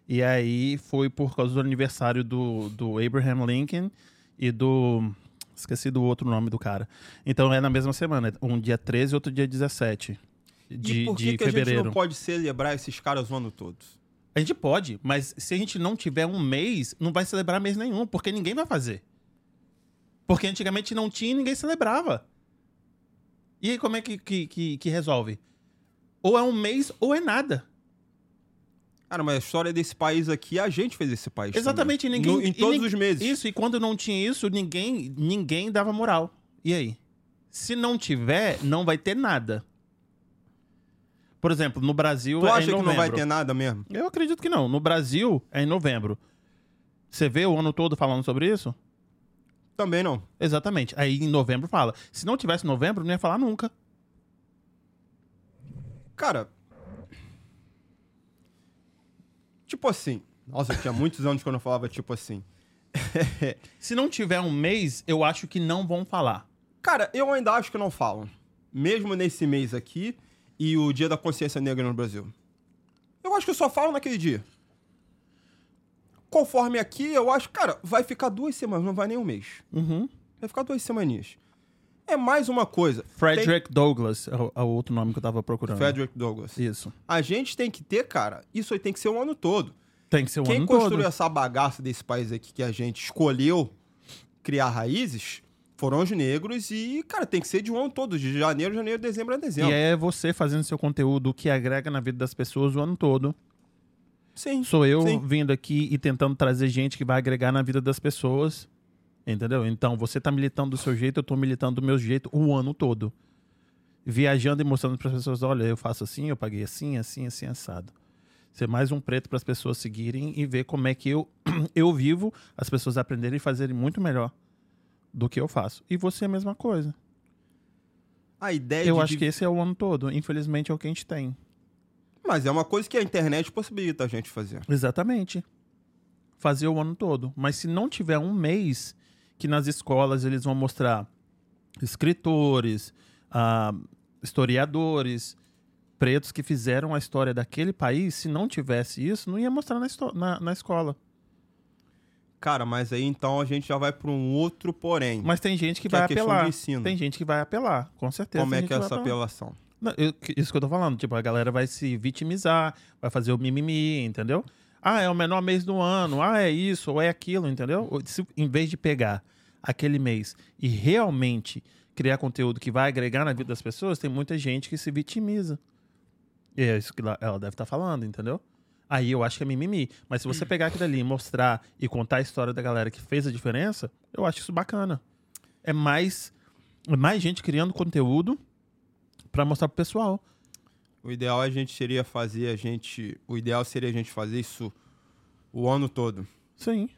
Speaker 1: E aí foi por causa do aniversário do, do Abraham Lincoln e do. Esqueci do outro nome do cara. Então é na mesma semana. Um dia 13 e outro dia 17 de,
Speaker 3: e por que,
Speaker 1: de
Speaker 3: que a gente
Speaker 1: fevereiro.
Speaker 3: não pode celebrar esses caras o ano todo?
Speaker 1: A gente pode, mas se a gente não tiver um mês, não vai celebrar mês nenhum, porque ninguém vai fazer. Porque antigamente não tinha e ninguém celebrava. E aí como é que, que, que, que resolve? Ou é um mês ou é nada.
Speaker 3: Cara, mas a história desse país aqui, a gente fez esse país.
Speaker 1: Exatamente,
Speaker 3: também.
Speaker 1: ninguém.
Speaker 3: No- em todos os meses.
Speaker 1: Isso, e quando não tinha isso, ninguém, ninguém dava moral. E aí? Se não tiver, não vai ter nada. Por exemplo, no Brasil
Speaker 3: Tu
Speaker 1: é
Speaker 3: acha que não vai ter nada mesmo?
Speaker 1: Eu acredito que não. No Brasil é em novembro. Você vê o ano todo falando sobre isso?
Speaker 3: Também não.
Speaker 1: Exatamente. Aí em novembro fala. Se não tivesse novembro, não ia falar nunca.
Speaker 3: Cara. Tipo assim. Nossa, eu tinha muitos anos quando eu falava tipo assim. (laughs)
Speaker 1: Se não tiver um mês, eu acho que não vão falar.
Speaker 3: Cara, eu ainda acho que não falam. Mesmo nesse mês aqui e o Dia da Consciência Negra no Brasil. Eu acho que só falam naquele dia. Conforme aqui, eu acho, cara, vai ficar duas semanas, não vai nem um mês.
Speaker 1: Uhum.
Speaker 3: Vai ficar duas semaninhas. É mais uma coisa.
Speaker 1: Frederick Douglass é o, é o outro nome que eu tava procurando.
Speaker 3: Tem... Frederick Douglass.
Speaker 1: Isso.
Speaker 3: A gente tem que ter, cara, isso aí tem que ser o ano todo.
Speaker 1: Tem que ser o
Speaker 3: Quem
Speaker 1: ano
Speaker 3: construiu
Speaker 1: todo.
Speaker 3: essa bagaça desse país aqui que a gente escolheu criar raízes foram os negros e, cara, tem que ser de um ano todo, de janeiro, janeiro, dezembro a dezembro.
Speaker 1: E é você fazendo seu conteúdo que agrega na vida das pessoas o ano todo.
Speaker 3: Sim.
Speaker 1: Sou eu
Speaker 3: Sim.
Speaker 1: vindo aqui e tentando trazer gente que vai agregar na vida das pessoas. Entendeu? Então, você tá militando do seu jeito, eu tô militando do meu jeito o ano todo. Viajando e mostrando para as pessoas, olha, eu faço assim, eu paguei assim, assim, assim, assado. Ser mais um preto para as pessoas seguirem e ver como é que eu, (clears throat) eu vivo, as pessoas aprenderem e fazerem muito melhor do que eu faço. E você é a mesma coisa.
Speaker 3: A ideia
Speaker 1: eu
Speaker 3: de...
Speaker 1: acho que esse é o ano todo. Infelizmente é o que a gente tem.
Speaker 3: Mas é uma coisa que a internet possibilita a gente fazer.
Speaker 1: Exatamente. Fazer o ano todo. Mas se não tiver um mês que nas escolas eles vão mostrar escritores, ah, historiadores, pretos que fizeram a história daquele país, se não tivesse isso, não ia mostrar na, na- na escola.
Speaker 3: Cara, mas aí então a gente já vai para um outro porém.
Speaker 1: Mas tem gente que,
Speaker 3: Que é
Speaker 1: vai
Speaker 3: questão
Speaker 1: apelar. Tem gente que vai apelar, com certeza.
Speaker 3: Como é
Speaker 1: gente
Speaker 3: que é essa apelação?
Speaker 1: Não, eu- isso que eu tô falando. Tipo, a galera vai se vitimizar, vai fazer o mimimi, entendeu? Ah, é o menor mês do ano. Ah, é isso ou é aquilo, entendeu? Se- em vez de pegar aquele mês e realmente criar conteúdo que vai agregar na vida das pessoas, tem muita gente que se vitimiza. E é isso que ela deve estar falando, entendeu? Aí eu acho que é mimimi. Mas se você pegar aquilo ali e mostrar e contar a história da galera que fez a diferença, eu acho isso bacana. É mais, é mais gente criando conteúdo pra mostrar pro pessoal.
Speaker 3: O ideal a gente seria fazer a gente, o ideal seria a gente fazer isso o ano todo.
Speaker 1: Sim.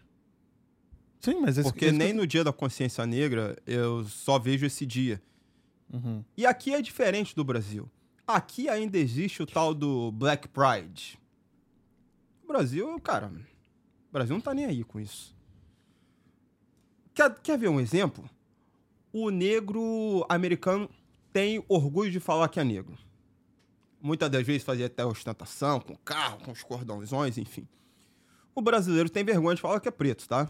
Speaker 1: Sim, mas esse,
Speaker 3: Porque
Speaker 1: esse-
Speaker 3: nem no dia da consciência negra eu só vejo esse dia.
Speaker 1: Uhum.
Speaker 3: E aqui é diferente do Brasil. Aqui ainda existe o tal do Black Pride. O Brasil, cara, o Brasil não tá nem aí com isso. Quer, quer ver um exemplo? O negro americano tem orgulho de falar que é negro. Muitas das vezes fazia até ostentação, com carro, com os cordãozões, enfim. O brasileiro tem vergonha de falar que é preto, tá?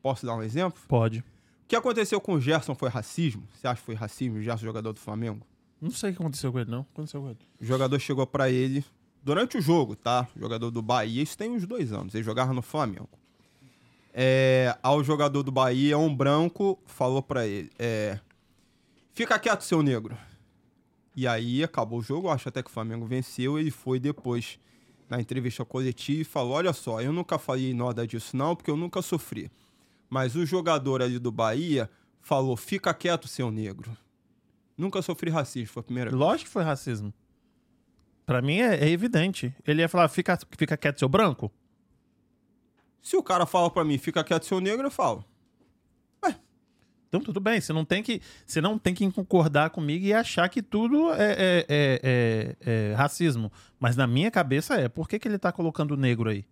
Speaker 3: Posso dar um exemplo?
Speaker 1: Pode.
Speaker 3: O que aconteceu com o Gerson foi racismo? Você acha que foi racismo, o Gerson, jogador do Flamengo?
Speaker 1: Não sei o que aconteceu com ele, não. O que aconteceu com ele?
Speaker 3: O jogador chegou pra ele durante o jogo, tá? O jogador do Bahia, isso tem uns dois anos. Ele jogava no Flamengo. É, ao jogador do Bahia, um branco, falou pra ele: é, Fica quieto, seu negro. E aí acabou o jogo, acho até que o Flamengo venceu. Ele foi depois na entrevista coletiva e falou: Olha só, eu nunca falei nada disso, não, porque eu nunca sofri. Mas o jogador ali do Bahia falou: Fica quieto, seu negro. Nunca sofri racismo, foi a primeira vez.
Speaker 1: Lógico que foi racismo. Pra mim é, é evidente. Ele ia falar, fica, fica quieto, seu branco?
Speaker 3: Se o cara fala pra mim, fica quieto, seu negro, eu falo.
Speaker 1: Então tudo bem, você não tem que, você não tem que concordar comigo e achar que tudo é, é- é- é- é racismo. Mas na minha cabeça é. Por que, que ele tá colocando negro aí?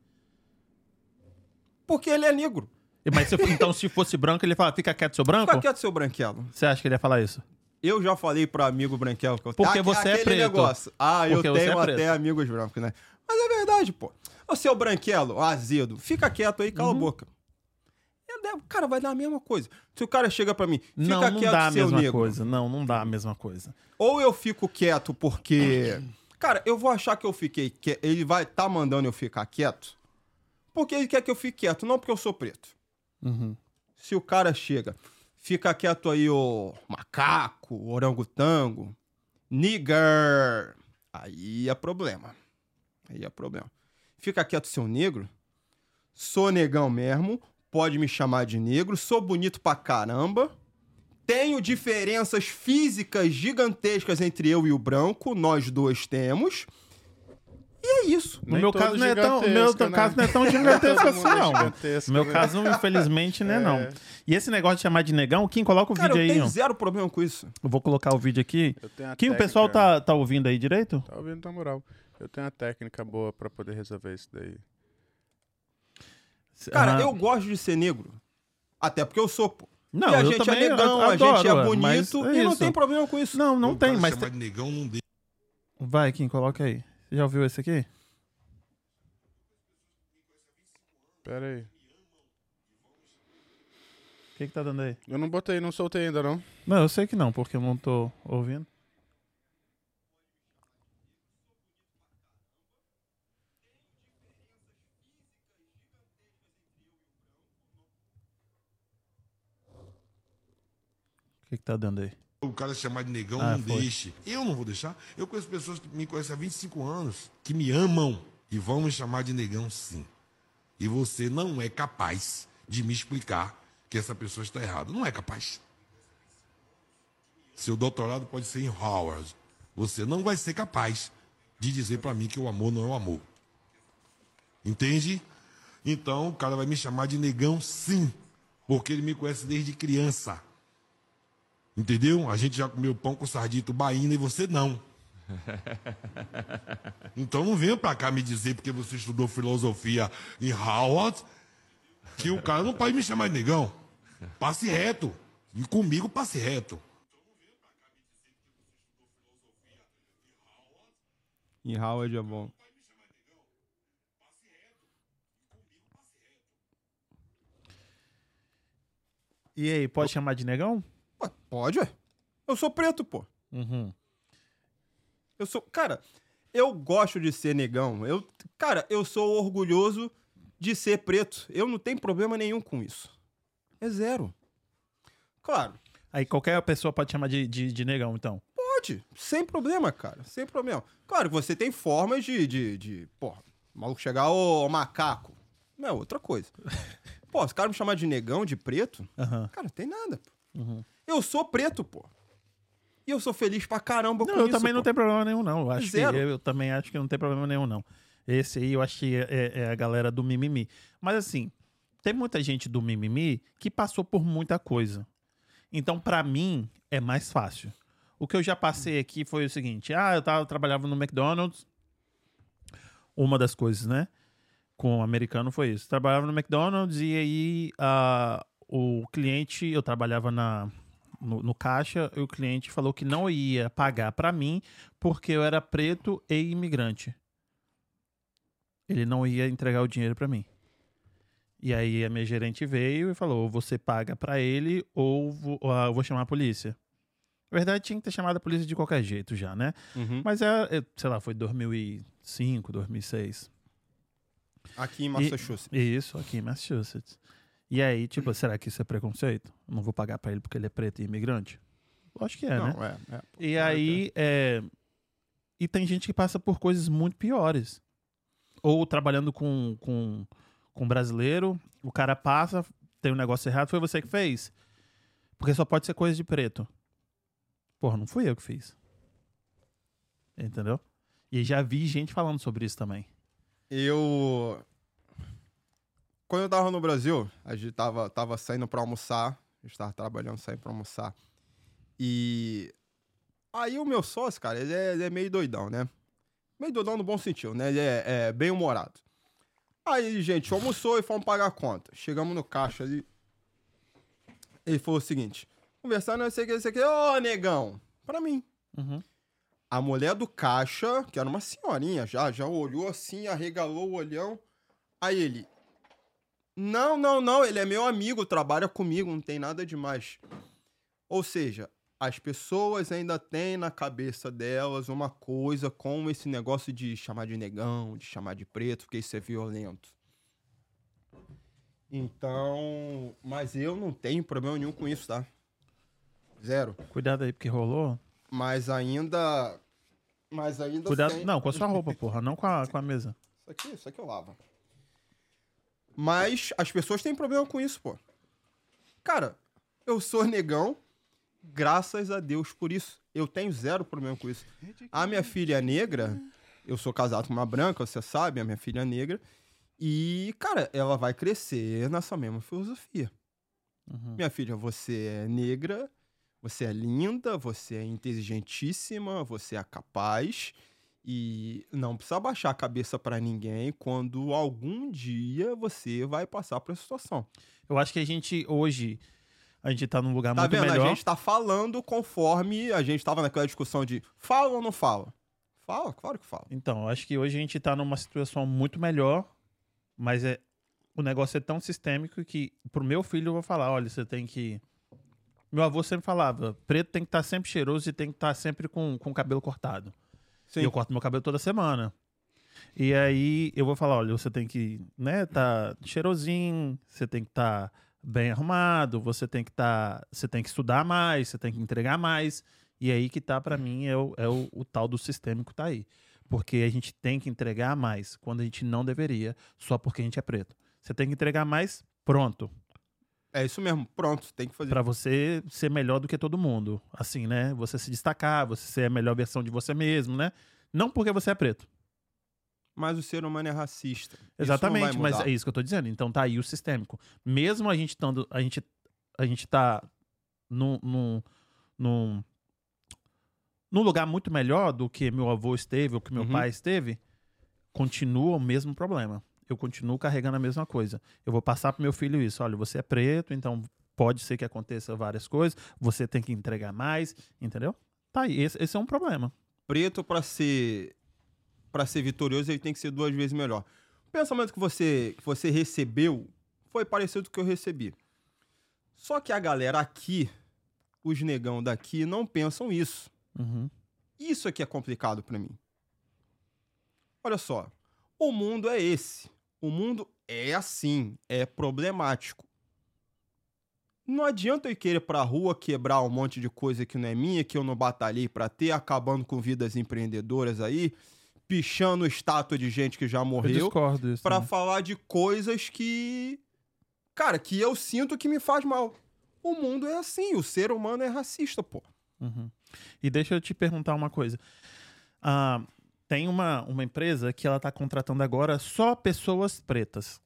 Speaker 3: Porque ele é negro.
Speaker 1: Mas se- então, se fosse branco, ele fala, fica quieto, seu branco?
Speaker 3: Fica quieto, seu branquelo.
Speaker 1: Você acha que ele ia falar isso?
Speaker 3: Eu já falei pra amigo branquelo que eu
Speaker 1: Porque
Speaker 3: Ah,
Speaker 1: você é preto.
Speaker 3: negócio. Ah,
Speaker 1: Porque
Speaker 3: eu tenho
Speaker 1: é
Speaker 3: até amigos brancos, né? Mas é verdade, pô. Ô, seu branquelo, azedo, fica quieto aí,
Speaker 1: Uhum.
Speaker 3: cala a boca. Cara, vai dar a mesma coisa. Se o cara chega pra mim, fica
Speaker 1: não, não
Speaker 3: quieto,
Speaker 1: dá a mesma
Speaker 3: negro.
Speaker 1: coisa. Não, não dá a mesma coisa.
Speaker 3: Ou eu fico quieto porque. Cara, eu vou achar que eu fiquei quieto. Ele vai tá mandando eu ficar quieto. Porque ele quer que eu fique quieto, não porque eu sou preto.
Speaker 1: Uhum.
Speaker 3: Se o cara chega, fica quieto aí, ô macaco, orangotango, nigger. Aí é problema. Aí é problema. Fica quieto, seu negro. Sou negão mesmo. Pode me chamar de negro. Sou bonito pra caramba. Tenho diferenças físicas gigantescas entre eu e o branco. Nós dois temos. E é isso.
Speaker 1: No
Speaker 2: Nem
Speaker 1: meu caso não é tão, meu
Speaker 2: gigantesco, né?
Speaker 1: caso não é tão gigantesco (laughs) assim,
Speaker 2: é
Speaker 1: não.
Speaker 2: gigantesco,
Speaker 1: No meu
Speaker 2: né?
Speaker 1: caso, infelizmente, não é não. E esse negócio de chamar de negão, Kim, coloca o
Speaker 3: Cara, eu
Speaker 1: vídeo aí.
Speaker 3: tenho
Speaker 1: ó.
Speaker 3: zero problema com isso.
Speaker 1: Eu vou colocar o vídeo aqui.
Speaker 2: Eu tenho a
Speaker 1: Kim, o
Speaker 2: técnica-
Speaker 1: pessoal tá, tá ouvindo aí direito?
Speaker 2: Tá ouvindo, na moral. Eu tenho uma técnica boa pra poder resolver isso daí.
Speaker 3: Cara, eu gosto de ser negro. Até porque eu sou, pô.
Speaker 1: Não,
Speaker 3: e a
Speaker 1: eu
Speaker 3: gente
Speaker 1: também
Speaker 3: é negão, a
Speaker 1: adoro,
Speaker 3: gente é
Speaker 1: ué,
Speaker 3: bonito
Speaker 1: é
Speaker 3: e não tem problema com isso.
Speaker 1: Não, não
Speaker 4: O
Speaker 1: tem, mas...
Speaker 4: chamar de negão não deixa.
Speaker 1: Vai, Kim, coloca aí. Você já ouviu esse aqui?
Speaker 2: Pera aí.
Speaker 1: O que que tá dando aí?
Speaker 2: Eu não botei, não soltei ainda, não.
Speaker 1: Não, eu sei que não, porque eu não tô ouvindo. Que que tá dando aí?
Speaker 4: O cara chamar de negão
Speaker 1: Ah,
Speaker 4: não
Speaker 1: foi.
Speaker 4: deixe. Eu não vou deixar. Eu conheço pessoas que me conhecem há 25 anos, que me amam e vão me chamar de negão sim. E você não é capaz de me explicar que essa pessoa está errada. Não é capaz. Seu doutorado pode ser em Howard. Você não vai ser capaz de dizer para mim que o amor não é o amor. Entende? Então o cara vai me chamar de negão sim, porque ele me conhece desde criança. Entendeu? A gente já comeu pão com sardinha tubaína e você não. (laughs) Então não venha pra cá me dizer porque você estudou filosofia em Howard que o cara não pode me chamar de negão. Passe reto. E comigo passe reto.
Speaker 3: Em Howard é bom.
Speaker 1: E aí, pode chamar de negão?
Speaker 3: Ué, pode, ué. Eu sou preto, pô.
Speaker 1: Uhum.
Speaker 3: Eu sou. Cara, eu gosto de ser negão. Eu, cara, eu sou orgulhoso de ser preto. Eu não tenho problema nenhum com isso. É zero. Claro,
Speaker 1: Aí qualquer pessoa pode chamar de, de, de negão, então.
Speaker 3: pode. Sem problema, cara. Sem problema. Claro que você tem formas de. de, de porra, o maluco chegar, ô macaco. Não é outra coisa. (laughs) Pô, se o cara me chamar de negão, de preto,
Speaker 1: Aham.
Speaker 3: cara, não tem nada.
Speaker 1: Uhum.
Speaker 3: Eu sou preto, pô. E eu sou feliz pra caramba
Speaker 1: Não,
Speaker 3: com
Speaker 1: eu
Speaker 3: isso.
Speaker 1: também não
Speaker 3: pô.
Speaker 1: tenho problema nenhum, não. Eu, acho que,
Speaker 3: Zero.
Speaker 1: eu, eu também acho que não tem problema nenhum, não. Esse aí eu acho que é, é- é a galera do mimimi. Mas assim, tem muita gente do mimimi que passou por muita coisa. Então, pra mim, é mais fácil. O que eu já passei aqui foi o seguinte: ah, eu, tava, eu trabalhava no McDonald's. Uma das coisas, né? Com o americano foi isso. Trabalhava no McDonald's e aí ah, o cliente, eu trabalhava na, no, no caixa e o cliente falou que não ia pagar pra mim porque eu era preto e imigrante. Ele não ia entregar o dinheiro pra mim. E aí a minha gerente veio e falou: ou você paga pra ele ou vo- ou, ah, eu vou chamar a polícia. Na verdade, tinha que ter chamado a polícia de qualquer jeito já, né?
Speaker 3: Uhum.
Speaker 1: Mas é, é, sei lá, foi 2005, 2006.
Speaker 3: Aqui em Massachusetts.
Speaker 1: Isso, aqui em Massachusetts. E aí, tipo, será que isso é preconceito? Não vou pagar pra ele porque ele é preto e imigrante? Lógico que é, né?
Speaker 3: Não, é, é.
Speaker 1: E aí, é... e tem gente que passa por coisas muito piores. Ou trabalhando com, com, com brasileiro, o cara passa, tem um negócio errado, foi você que fez. Porque só pode ser coisa de preto. Porra, não fui eu que fiz. Entendeu? E já vi gente falando sobre isso também.
Speaker 3: Eu. Quando eu tava no Brasil, a gente tava, tava saindo pra almoçar. A gente tava trabalhando, saindo pra almoçar. E. Aí o meu sócio, cara, ele é, ele é meio doidão, né? Meio doidão no bom sentido, né? Ele é, é bem humorado. Aí, gente, almoçou e fomos pagar a conta. Chegamos no caixa ali. Ele falou o seguinte: conversando, não sei o que, não sei o que. Ô, negão, pra mim.
Speaker 1: Uhum.
Speaker 3: A mulher do caixa, que era uma senhorinha já, já olhou assim, arregalou o olhão. Aí ele. Não, não, não, ele é meu amigo, trabalha comigo, não tem nada demais. Ou seja, as pessoas ainda têm na cabeça delas uma coisa com esse negócio de chamar de negão, de chamar de preto, porque isso é violento. Então, mas eu não tenho problema nenhum com isso, tá? Zero.
Speaker 1: Cuidado aí, porque rolou.
Speaker 3: Mas ainda. Mas ainda.
Speaker 1: Cuidado. Não, com a sua roupa, porra, não com a, com a mesa.
Speaker 3: Isso aqui, isso aqui eu lavo. Mas as pessoas têm problema com isso, pô. Cara, eu sou negão, graças a Deus por isso. Eu tenho zero problema com isso. A minha filha é negra, eu sou casado com uma branca, você sabe, a minha filha é negra. E, cara, ela vai crescer nessa mesma filosofia.
Speaker 1: Uhum.
Speaker 3: Minha filha, você é negra, você é linda, você é inteligentíssima, você é capaz e não precisa baixar a cabeça pra ninguém quando algum dia você vai passar por essa situação.
Speaker 1: Eu acho que a gente hoje a gente tá num lugar
Speaker 3: Tá
Speaker 1: muito
Speaker 3: vendo?
Speaker 1: melhor.
Speaker 3: A gente tá falando conforme a gente tava naquela discussão de fala ou não fala? Fala, claro que fala.
Speaker 1: Então, eu acho que hoje a gente tá numa situação muito melhor, mas é o negócio é tão sistêmico que pro meu filho eu vou falar, olha, você tem que meu avô sempre falava, preto tem que estar sempre cheiroso e tem que estar sempre com, com o cabelo cortado.
Speaker 3: Sim.
Speaker 1: E eu corto meu cabelo toda semana. E aí eu vou falar, olha, você tem que, né, tá cheirosinho, você tem que estar bem arrumado, você tem que estar, você tem que estudar mais, você tem que entregar mais. E aí que tá pra mim é o, é o, o tal do sistêmico tá aí. Porque a gente tem que entregar mais quando a gente não deveria, só porque a gente é preto. Você tem que entregar mais, pronto,
Speaker 3: É isso mesmo, pronto, tem que fazer.
Speaker 1: Pra você ser melhor do que todo mundo. Assim, né? Você se destacar, você ser a melhor versão de você mesmo, né? Não porque você é preto.
Speaker 3: Mas o ser humano é racista.
Speaker 1: Exatamente, mas é isso que eu tô dizendo. Então tá aí o sistêmico. Mesmo a gente estando. A gente, a gente tá num, num, num, num lugar muito melhor do que meu avô esteve ou que meu
Speaker 3: Uhum.
Speaker 1: pai esteve, continua o mesmo problema. Eu continuo carregando a mesma coisa. Eu vou passar pro meu filho isso. Olha, você é preto, então pode ser que aconteça várias coisas. Você tem que entregar mais, entendeu? Tá aí, esse, esse é um problema.
Speaker 3: preto pra ser para ser vitorioso ele tem que ser duas vezes melhor. O pensamento que você que você recebeu foi parecido com o que eu recebi. Só que a galera aqui, os negão daqui não pensam isso.
Speaker 1: Uhum.
Speaker 3: Isso aqui é complicado pra mim. Olha só, o mundo é esse. O mundo é assim, é problemático. Não adianta eu querer pra rua quebrar um monte de coisa que não é minha, que eu não batalhei pra ter, acabando com vidas empreendedoras aí, pichando estátua de gente que já
Speaker 1: Eu
Speaker 3: morreu, pra
Speaker 1: também.
Speaker 3: falar de coisas que, cara, que eu sinto que me faz mal. O mundo é assim, o ser humano é racista, pô.
Speaker 1: Uhum. E deixa eu te perguntar uma coisa. Ah, tem uma, uma empresa que ela está contratando agora só pessoas pretas.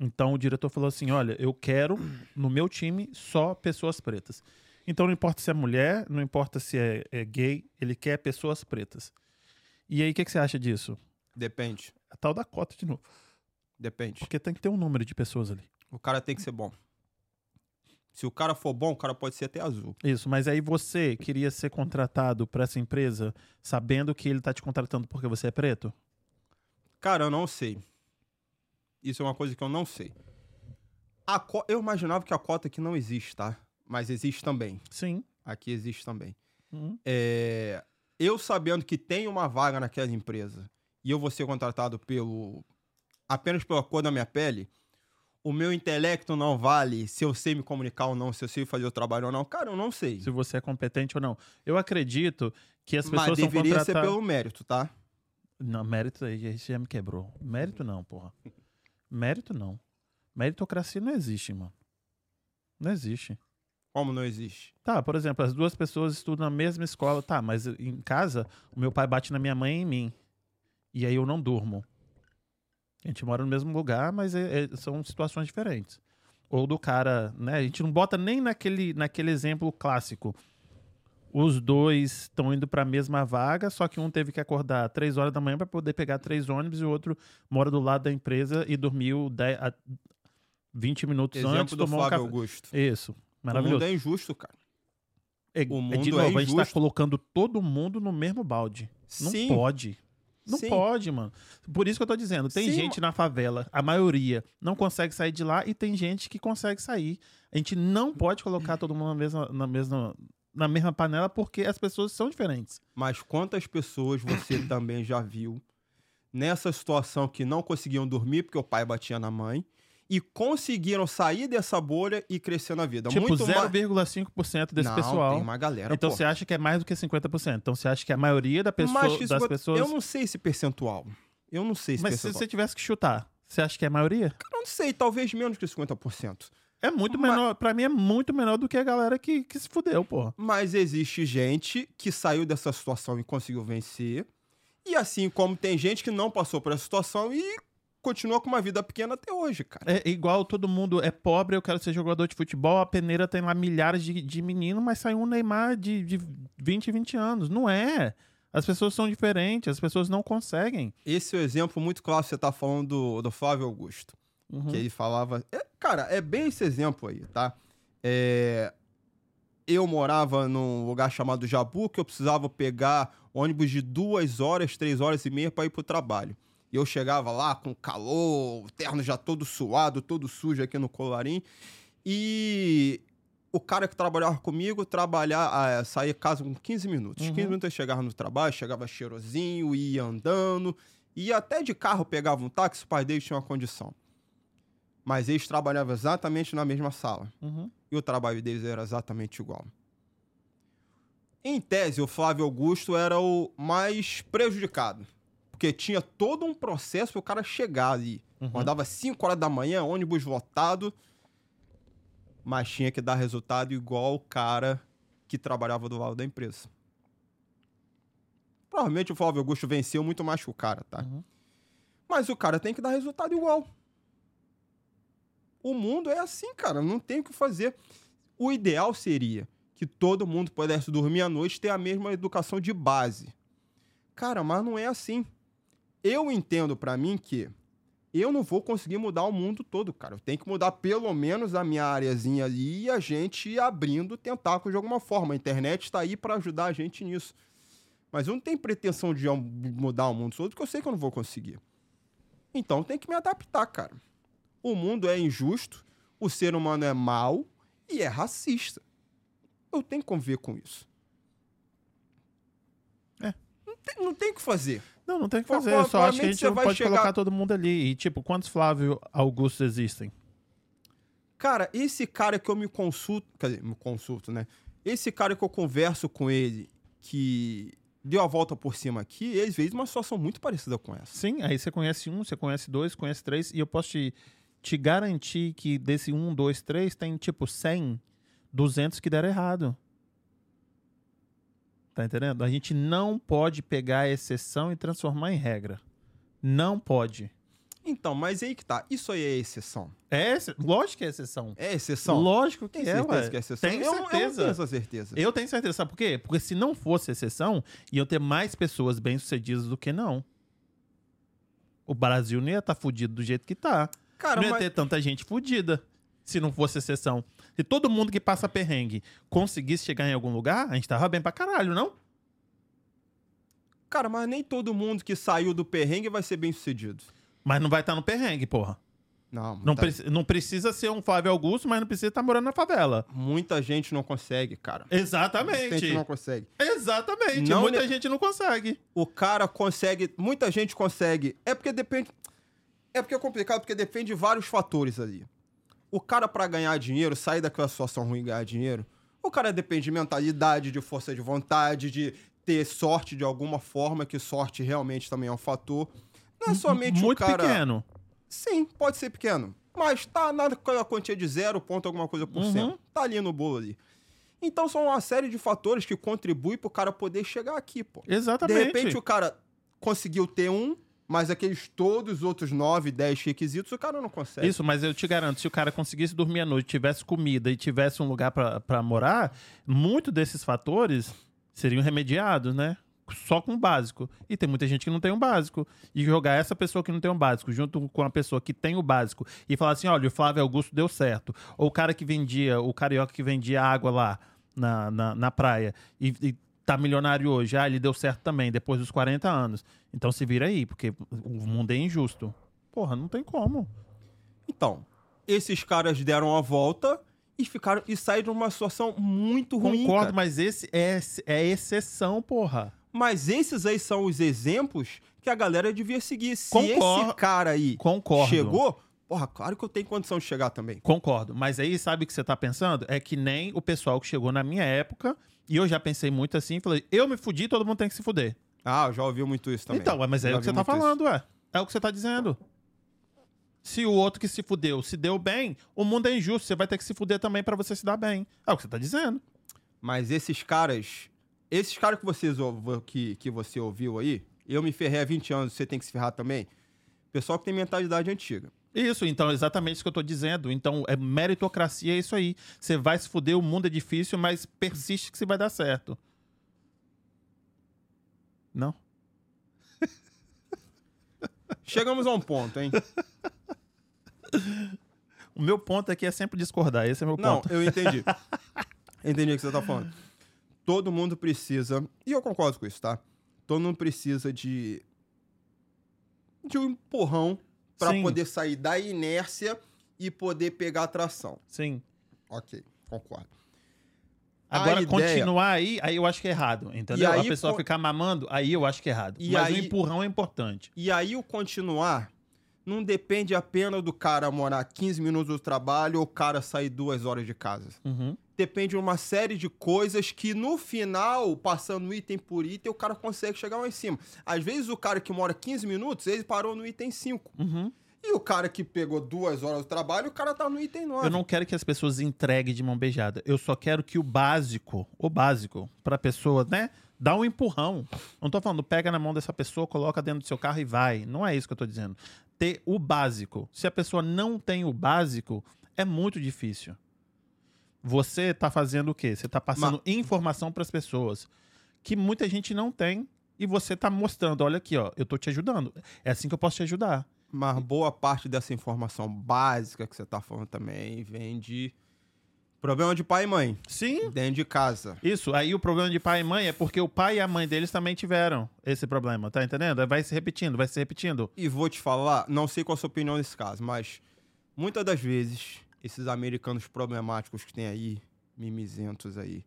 Speaker 1: Então o diretor falou assim: olha, eu quero no meu time só pessoas pretas. Então não importa se é mulher, não importa se é, é gay, ele quer pessoas pretas. E aí, o que, que você acha disso?
Speaker 3: Depende,
Speaker 1: A tal da cota de novo.
Speaker 3: depende.
Speaker 1: Porque tem que ter um número de pessoas ali.
Speaker 3: O cara tem que ser bom. Se o cara for bom, o cara pode ser até azul.
Speaker 1: Isso, mas aí você queria ser contratado para essa empresa sabendo que ele tá te contratando porque você é preto?
Speaker 3: Cara, eu não sei. Isso é uma coisa que eu não sei. Co- Eu imaginava que a cota aqui não existe, tá? Mas existe também.
Speaker 1: Sim.
Speaker 3: Aqui existe também.
Speaker 1: Uhum.
Speaker 3: É, Eu sabendo que tem uma vaga naquela empresa e eu vou ser contratado pelo apenas pela cor da minha pele, o meu intelecto não vale se eu sei me comunicar ou não, se eu sei fazer o trabalho ou não. Cara, eu não sei.
Speaker 1: Se você é competente ou não. Eu acredito que as pessoas
Speaker 3: Mas deveria ser
Speaker 1: contratadas...
Speaker 3: pelo mérito, tá?
Speaker 1: Não, mérito aí já me quebrou. Mérito não, porra. Mérito não. Meritocracia não existe, mano. Não existe.
Speaker 3: Como não existe?
Speaker 1: Tá, por exemplo, as duas pessoas estudam na mesma escola. Tá, mas em casa, o meu pai bate na minha mãe e em mim. E aí eu não durmo. A gente mora no mesmo lugar, mas é- é- são situações diferentes. Ou do cara, né? A gente não bota nem naquele, naquele exemplo clássico. Os dois estão indo para a mesma vaga, só que um teve que acordar três horas da manhã para poder pegar três ônibus e o outro mora do lado da empresa e dormiu 10, a 20 minutos
Speaker 3: Exemplo
Speaker 1: antes,
Speaker 3: do
Speaker 1: tomou um
Speaker 3: Flávio
Speaker 1: café.
Speaker 3: Augusto.
Speaker 1: Isso,
Speaker 3: O
Speaker 1: maravilhoso.
Speaker 3: mundo é injusto, cara.
Speaker 1: É,
Speaker 3: O
Speaker 1: é
Speaker 3: mundo
Speaker 1: de
Speaker 3: é
Speaker 1: novo, a gente tá
Speaker 3: injusto.
Speaker 1: colocando todo mundo no mesmo balde. Não
Speaker 3: Sim.
Speaker 1: pode. Não
Speaker 3: Sim.
Speaker 1: pode, mano. Por isso que eu tô dizendo, tem
Speaker 3: Sim,
Speaker 1: gente na favela, a maioria não consegue sair de lá e tem gente que consegue sair. A gente não pode colocar todo mundo na mesma, na mesma, na mesma panela porque as pessoas são diferentes.
Speaker 3: Mas quantas pessoas você (coughs) também já viu nessa situação que não conseguiam dormir porque o pai batia na mãe e conseguiram sair dessa bolha e crescer na vida?
Speaker 1: tipo,
Speaker 3: Muito mais-
Speaker 1: 0,5% desse
Speaker 3: Não,
Speaker 1: pessoal.
Speaker 3: tem uma galera,
Speaker 1: Então
Speaker 3: pô.
Speaker 1: você acha que é mais do que 50%. Então você acha que a maioria da pessoa,
Speaker 3: Mas que
Speaker 1: das
Speaker 3: isso-
Speaker 1: pessoas.
Speaker 3: Eu não sei esse percentual. Eu não sei esse
Speaker 1: Mas se
Speaker 3: percentual.
Speaker 1: você tivesse que chutar, você acha que é a maioria?
Speaker 3: Eu não sei, talvez menos que 50%.
Speaker 1: É muito
Speaker 3: Mas-
Speaker 1: menor, pra mim é muito menor do que a galera que, que se fudeu, porra.
Speaker 3: Mas existe gente que saiu dessa situação e conseguiu vencer. E assim como tem gente que não passou por essa situação e continua com uma vida pequena até hoje, cara.
Speaker 1: É igual todo mundo é pobre, eu quero ser jogador de futebol, a peneira tem lá milhares de, de meninos, mas saiu um Neymar de, de 20, 20 anos. Não é. As pessoas são diferentes, as pessoas não conseguem.
Speaker 3: Esse é o exemplo muito claro que você tá falando do, do Flávio Augusto.
Speaker 1: Uhum.
Speaker 3: Que ele falava. é, cara, é bem esse exemplo aí, tá? É, eu morava num lugar chamado Jabu, que eu precisava pegar ônibus de duas horas, três horas e meia para ir pro trabalho. E eu chegava lá com calor, o terno já todo suado, todo sujo aqui no colarim. E o cara que trabalhava comigo trabalhar, ah, saía de casa com 15 minutos.
Speaker 1: Uhum.
Speaker 3: 15 minutos eu chegava no trabalho, chegava cheirosinho, ia andando. E até de carro pegava um táxi, o pai dele tinha uma condição. Mas eles trabalhavam exatamente na mesma sala.
Speaker 1: Uhum.
Speaker 3: E o trabalho deles era exatamente igual. Em tese, o Flávio Augusto era o mais prejudicado. Porque tinha todo um processo para o cara chegar ali.
Speaker 1: Uhum.
Speaker 3: Acordava 5 horas da manhã, ônibus lotado. Mas tinha que dar resultado igual o cara que trabalhava do lado da empresa. Provavelmente o Flávio Augusto venceu muito mais que o cara, tá?
Speaker 1: Uhum.
Speaker 3: Mas o cara tem que dar resultado igual. O mundo é assim, cara, não tem o que fazer. O ideal seria que todo mundo pudesse dormir à noite e ter a mesma educação de base. Cara, mas não é assim. Eu entendo pra mim que eu não vou conseguir mudar o mundo todo, cara. Eu tenho que mudar pelo menos a minha areazinha ali e a gente ir abrindo tentáculos de alguma forma. A internet está aí pra ajudar a gente nisso. Mas eu não tenho pretensão de mudar o mundo todo, porque eu sei que eu não vou conseguir. Então tem que me adaptar, cara. O mundo é injusto, o ser humano é mau e é racista. Eu tenho que conviver com isso.
Speaker 1: É.
Speaker 3: Não tem, não tem o que fazer.
Speaker 1: Não, não tem o que fazer. Eu só acho que a gente não pode
Speaker 3: chegar-
Speaker 1: colocar todo mundo ali. E, tipo, quantos Flávio Augustos existem?
Speaker 3: Cara, esse cara que eu me consulto, quer dizer, me consulto, né? Esse cara que eu converso com ele, que deu a volta por cima aqui, ele fez uma situação muito parecida com essa.
Speaker 1: Sim, aí você conhece um, você conhece dois, conhece três, e eu posso te, te garantir que desse um, dois, três, tem tipo 100, 200 que deram errado. Tá entendendo? A gente não pode pegar a exceção e transformar em regra. Não pode.
Speaker 3: Então, mas aí que tá. Isso aí é exceção.
Speaker 1: É, lógico que é exceção.
Speaker 3: É exceção?
Speaker 1: Lógico que
Speaker 3: Tem
Speaker 1: é,
Speaker 3: certeza
Speaker 1: ué.
Speaker 3: que é exceção?
Speaker 1: Tenho
Speaker 3: eu, não- eu
Speaker 1: certeza.
Speaker 3: tenho essa certeza.
Speaker 1: Eu tenho certeza, sabe por quê? Porque se não fosse exceção, iam ter mais pessoas bem-sucedidas do que não. O Brasil não ia estar fudido do jeito que tá.
Speaker 3: Cara,
Speaker 1: não ia
Speaker 3: mas...
Speaker 1: ter tanta gente fudida se não fosse exceção. Se todo mundo que passa perrengue conseguisse chegar em algum lugar, a gente tava bem pra caralho, não?
Speaker 3: Cara, mas nem todo mundo que saiu do perrengue vai ser bem sucedido.
Speaker 1: Mas não vai estar no perrengue, porra.
Speaker 3: Não,
Speaker 1: Não,
Speaker 3: muita,
Speaker 1: preci- não precisa ser um Flávio Augusto, mas não precisa estar morando na favela.
Speaker 3: muita gente não consegue, cara. Muita
Speaker 1: Exatamente.
Speaker 3: gente não consegue.
Speaker 1: Exatamente.
Speaker 3: Não
Speaker 1: Muita
Speaker 3: ne-
Speaker 1: gente não consegue.
Speaker 3: O cara consegue, muita gente consegue. É porque depende. É porque é complicado, porque depende de vários fatores ali. O cara, pra ganhar dinheiro, sair daquela situação ruim e ganhar dinheiro, o cara depende de mentalidade, de força de vontade, de ter sorte de alguma forma, que sorte realmente também é um fator. Não é somente
Speaker 1: Muito
Speaker 3: o cara.
Speaker 1: pequeno.
Speaker 3: Sim, pode ser pequeno. Mas tá naquela quantia de zero ponto alguma coisa por
Speaker 1: Uhum.
Speaker 3: cento. Tá ali no bolo ali. Então são uma série de fatores que contribuem pro cara poder chegar aqui, pô.
Speaker 1: Exatamente.
Speaker 3: De repente o cara conseguiu ter um, mas aqueles todos os outros 9, 10 requisitos o cara não consegue.
Speaker 1: Isso, mas eu te garanto, se o cara conseguisse dormir à noite, tivesse comida e tivesse um lugar pra morar, muito desses fatores seriam remediados, né? Só com o básico. E tem muita gente que não tem um básico. E jogar essa pessoa que não tem um básico junto com a pessoa que tem o básico e falar assim: olha, o Flávio Augusto deu certo. Ou o cara que vendia, o carioca que vendia água lá na, na, na praia e, e tá milionário hoje. Ah, ele deu certo também, depois dos 40 anos. Então se vira aí, porque o mundo é injusto. Porra, não tem como.
Speaker 3: Então, esses caras deram a volta e ficaram e saíram de uma situação muito ruim.
Speaker 1: Concordo,
Speaker 3: cara.
Speaker 1: mas esse é, é exceção, porra.
Speaker 3: Mas esses aí são os exemplos que a galera devia seguir. Se
Speaker 1: Concordo.
Speaker 3: esse cara aí
Speaker 1: Concordo.
Speaker 3: chegou, porra, claro que eu tenho condição de chegar também.
Speaker 1: Concordo. Mas aí, sabe o que você tá pensando? É que nem o pessoal que chegou na minha época, e eu já pensei muito assim, falei, eu me fudi, todo mundo tem que se fuder.
Speaker 3: Ah, eu já ouvi muito isso também.
Speaker 1: Então, mas é o que você tá falando, ué. É o que você tá dizendo. Se o outro que se fudeu se deu bem, o mundo é injusto, você vai ter que se fuder também pra você se dar bem. É o que você tá dizendo.
Speaker 3: Mas esses caras, esses caras que, vocês, que, que você ouviu aí, eu me ferrei há 20 anos, você tem que se ferrar também. Pessoal que tem mentalidade antiga.
Speaker 1: Isso, então, exatamente isso que eu tô dizendo. Então, é meritocracia, é isso aí. Você vai se fuder, o mundo é difícil, mas persiste que você vai dar certo. Não? (laughs)
Speaker 3: Chegamos a um ponto, hein?
Speaker 1: O meu ponto aqui é sempre discordar. Esse é meu
Speaker 3: Não,
Speaker 1: ponto.
Speaker 3: eu entendi. (laughs) entendi o que você tá falando. Todo mundo precisa, e eu concordo com isso, tá? Todo mundo precisa de de um empurrão pra
Speaker 1: Sim.
Speaker 3: poder sair da inércia e poder pegar a tração.
Speaker 1: Sim.
Speaker 3: Ok, concordo.
Speaker 1: Agora,
Speaker 3: ideia-
Speaker 1: continuar aí, aí eu acho que é errado, entendeu?
Speaker 3: aí,
Speaker 1: a pessoa
Speaker 3: co-
Speaker 1: ficar mamando, aí eu acho que é errado.
Speaker 3: E
Speaker 1: Mas
Speaker 3: aí-
Speaker 1: o empurrão é importante.
Speaker 3: E aí o continuar não depende apenas do cara morar 15 minutos do trabalho ou o cara sair duas horas de casa.
Speaker 1: Uhum.
Speaker 3: Depende de uma série de coisas que no final, passando item por item, o cara consegue chegar lá em cima. Às vezes o cara que mora 15 minutos, ele parou no item 5.
Speaker 1: Uhum.
Speaker 3: E o cara que pegou duas horas do trabalho, o cara tá no item 9.
Speaker 1: Eu não quero que as pessoas entreguem de mão beijada. Eu só quero que o básico, o básico, pra pessoa, né? Dá um empurrão. Não tô falando, pega na mão dessa pessoa, coloca dentro do seu carro e vai. Não é isso que eu tô dizendo. Ter o básico. Se a pessoa não tem o básico, é muito difícil. Você tá fazendo o quê? Você tá passando informação pras pessoas que muita gente não tem e você tá mostrando, olha aqui, ó, eu tô te ajudando. É assim que eu posso te ajudar.
Speaker 3: Mas boa parte dessa informação básica que você tá falando também vem de problema de pai e mãe,
Speaker 1: Sim,
Speaker 3: dentro de casa.
Speaker 1: Isso, aí o problema de pai e mãe é porque o pai e a mãe deles também tiveram esse problema, tá entendendo? Vai se repetindo, vai se repetindo.
Speaker 3: E vou te falar, não sei qual a sua opinião nesse caso, mas muitas das vezes, esses americanos problemáticos que tem aí, mimizentos aí,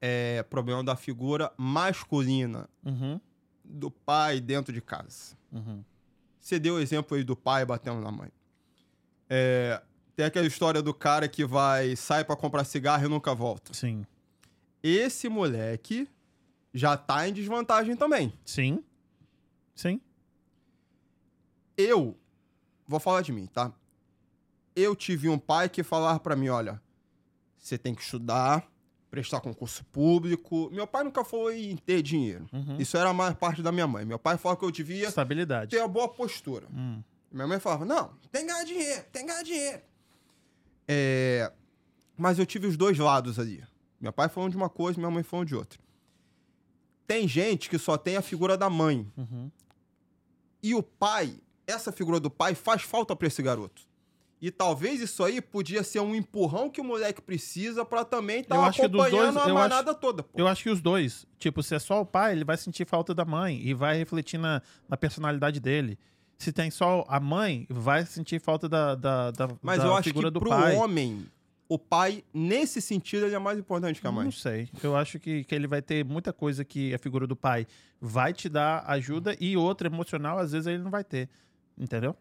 Speaker 3: é problema da figura masculina
Speaker 1: Uhum,
Speaker 3: do pai dentro de casa.
Speaker 1: uhum.
Speaker 3: Você deu o exemplo aí do pai batendo na mãe. É, tem aquela história do cara que vai, sai pra comprar cigarro e nunca volta.
Speaker 1: Sim,
Speaker 3: Esse moleque já tá em desvantagem também.
Speaker 1: sim, sim.
Speaker 3: Eu vou falar de mim, tá? Eu tive um pai que falava pra mim, olha, você tem que estudar, prestar concurso público. Meu pai nunca foi em ter dinheiro.
Speaker 1: Uhum.
Speaker 3: Isso era mais parte da minha mãe. Meu pai falava que eu devia
Speaker 1: Estabilidade.
Speaker 3: ter a boa postura.
Speaker 1: Hum,
Speaker 3: Minha mãe falava, não, tem que ganhar dinheiro, tem que ganhar dinheiro. É, Mas eu tive os dois lados ali. Meu pai falando de uma coisa, minha mãe falando de outra. Tem gente que só tem a figura da mãe.
Speaker 1: uhum.
Speaker 3: E o pai, essa figura do pai faz falta pra esse garoto. E talvez isso aí podia ser um empurrão que o moleque precisa pra também estar
Speaker 1: acho dos
Speaker 3: acompanhando
Speaker 1: dois-
Speaker 3: a manada toda. Pô.
Speaker 1: Eu acho que os dois. Tipo, se é só o pai, ele vai sentir falta da mãe e vai refletir na, na personalidade dele. Se tem só a mãe, vai sentir falta da, da, da,
Speaker 3: Mas
Speaker 1: da
Speaker 3: eu acho
Speaker 1: figura
Speaker 3: que
Speaker 1: do
Speaker 3: pro
Speaker 1: pai.
Speaker 3: homem, o pai, nesse sentido, ele é mais importante que a mãe.
Speaker 1: Não sei. Eu acho que, que ele vai ter muita coisa que a figura do pai vai te dar ajuda e outra emocional, às vezes, ele não vai ter. Entendeu?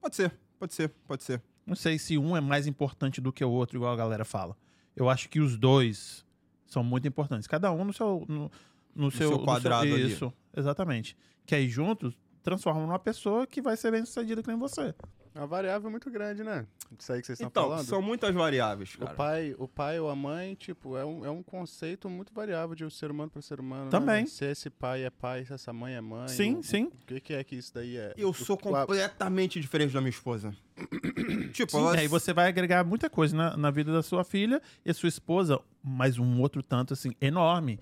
Speaker 3: Pode ser, pode ser, pode ser.
Speaker 1: Não sei se um é mais importante do que o outro, igual a galera fala. Eu acho que os dois são muito importantes. Cada um no seu. No, no seu,
Speaker 3: seu quadrado
Speaker 1: no seu,
Speaker 3: ali.
Speaker 1: Isso, exatamente. Que aí juntos transformam numa pessoa que vai ser bem sucedida que nem você.
Speaker 2: É uma variável muito grande, né? Isso aí que vocês estão
Speaker 3: Então,
Speaker 2: falando.
Speaker 3: são muitas variáveis,
Speaker 2: O
Speaker 3: cara.
Speaker 2: pai, o pai ou a mãe, tipo, é um, é um conceito muito variável de um ser humano para ser humano. né,
Speaker 1: Também.
Speaker 2: velho? Se esse pai é pai, se essa mãe é mãe.
Speaker 1: Sim,
Speaker 2: o,
Speaker 1: sim.
Speaker 2: O que, que é que isso daí é?
Speaker 3: Eu
Speaker 2: O-
Speaker 3: sou
Speaker 2: o- a-
Speaker 3: completamente diferente da minha esposa. (coughs) tipo,
Speaker 1: Sim,
Speaker 3: ela...
Speaker 1: aí você vai agregar muita coisa na, na vida da sua filha e a sua esposa, mais um outro tanto, assim, enorme.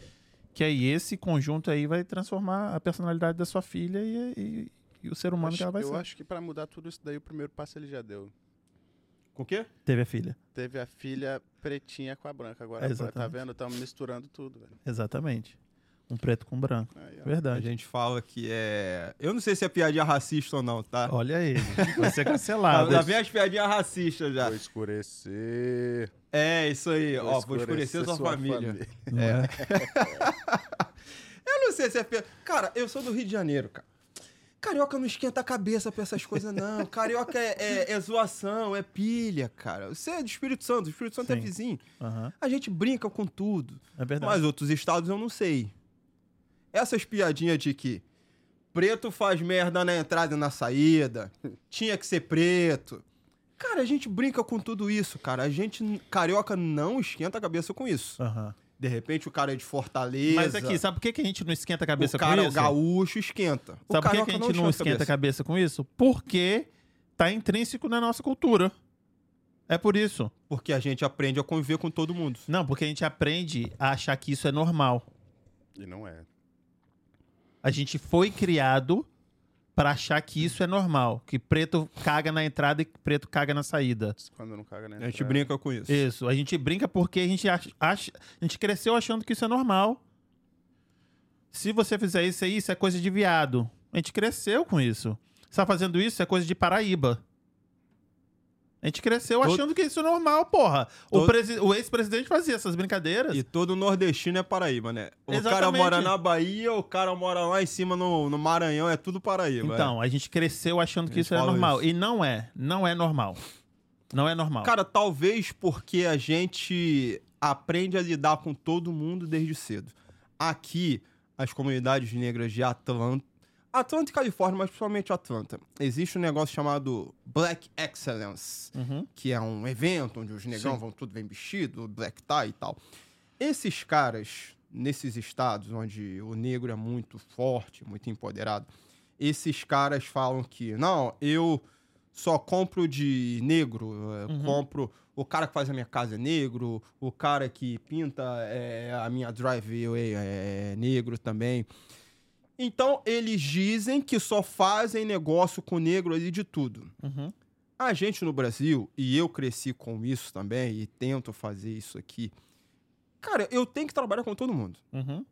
Speaker 1: Que aí esse conjunto aí vai transformar a personalidade da sua filha e, e- e o ser humano
Speaker 2: acho-
Speaker 1: que ela vai
Speaker 2: eu
Speaker 1: ser.
Speaker 2: acho que para mudar tudo isso daí, o primeiro passo ele já deu.
Speaker 3: Com o quê?
Speaker 1: Teve a filha.
Speaker 2: Teve a filha pretinha com a branca. Agora,
Speaker 1: É,
Speaker 2: tá vendo? Estamos misturando tudo, velho.
Speaker 1: Exatamente. Um preto com branco.
Speaker 2: Aí, ó.
Speaker 3: A
Speaker 1: Verdade.
Speaker 3: gente fala que é... Eu não sei se é piadinha racista ou não, tá?
Speaker 1: Olha ele. Vai ser
Speaker 3: Lá,
Speaker 1: cancelado.
Speaker 3: lá vem as piadinhas racistas já.
Speaker 2: Vou escurecer.
Speaker 3: É, isso aí.
Speaker 2: Vou
Speaker 3: Ó, vou escurecer sua, família.
Speaker 1: Não é? (laughs)
Speaker 3: Eu não sei se é piada. Cara, eu sou do Rio de Janeiro, cara. Carioca não esquenta a cabeça pra essas coisas, não. (laughs) Carioca é, é- é zoação, é pilha, cara. Você é do Espírito Santo, o Espírito Santo é
Speaker 1: Sim.
Speaker 3: vizinho.
Speaker 1: Aham.
Speaker 3: A gente brinca com tudo.
Speaker 1: É verdade.
Speaker 3: Mas outros estados eu não sei. Essas piadinhas de que preto faz merda na entrada e na saída, tinha que ser preto. Cara, a gente brinca com tudo isso, cara. A gente, carioca, não esquenta a cabeça com isso.
Speaker 1: Aham.
Speaker 3: De repente o cara é de Fortaleza.
Speaker 1: Mas aqui, sabe por que, que a gente não esquenta a cabeça
Speaker 3: o cara
Speaker 1: com isso?
Speaker 3: gaúcho esquenta. O
Speaker 1: Sabe por que, que a gente não esquenta a cabeça com isso? Porque tá intrínseco na nossa cultura. É por isso.
Speaker 3: Porque a gente aprende a conviver com todo mundo.
Speaker 1: Não, porque a gente aprende a achar que isso é normal.
Speaker 2: E não é.
Speaker 1: A gente foi criado pra achar que isso é normal. Que preto caga na entrada e preto caga na saída.
Speaker 2: Quando não caga, né?
Speaker 3: A gente brinca com isso.
Speaker 1: Isso. A gente brinca porque a gente acha, acha- a gente cresceu achando que isso é normal. Se você fizer isso aí, isso é coisa de viado. A gente cresceu com isso. Você tá fazendo isso, é coisa de Paraíba. A gente cresceu
Speaker 3: Todo-
Speaker 1: achando que isso é normal, porra. O,
Speaker 3: Todo-
Speaker 1: presi- o ex-presidente fazia essas brincadeiras.
Speaker 3: E todo nordestino é Paraíba, né? O cara
Speaker 1: Exatamente.
Speaker 3: mora na Bahia, o cara mora lá em cima no, no Maranhão, é tudo Paraíba.
Speaker 1: Então, a gente cresceu achando que isso
Speaker 3: falam
Speaker 1: normal.
Speaker 3: isso.
Speaker 1: E não é. Não é normal. Não é normal.
Speaker 3: Cara, talvez porque a gente aprende a lidar com todo mundo desde cedo. Aqui, as comunidades negras de Atlanta, Atlanta e Califórnia, mas principalmente Atlanta, existe um negócio chamado Black Excellence,
Speaker 1: Uhum.
Speaker 3: que é um evento onde os negão
Speaker 1: Sim.
Speaker 3: vão tudo bem vestido, black tie e tal. Esses caras, nesses estados onde o negro é muito forte, muito empoderado, esses caras falam que, não, eu só compro de negro,
Speaker 1: Uhum.
Speaker 3: compro. O cara que faz a minha casa é negro, o cara que pinta é, a minha driveway é negro também. Então, eles dizem que só fazem negócio com negro ali de tudo.
Speaker 1: Uhum.
Speaker 3: A gente no Brasil, e eu cresci com isso também, e tento fazer isso aqui. Cara, eu tenho que trabalhar com todo mundo.
Speaker 1: Uhum.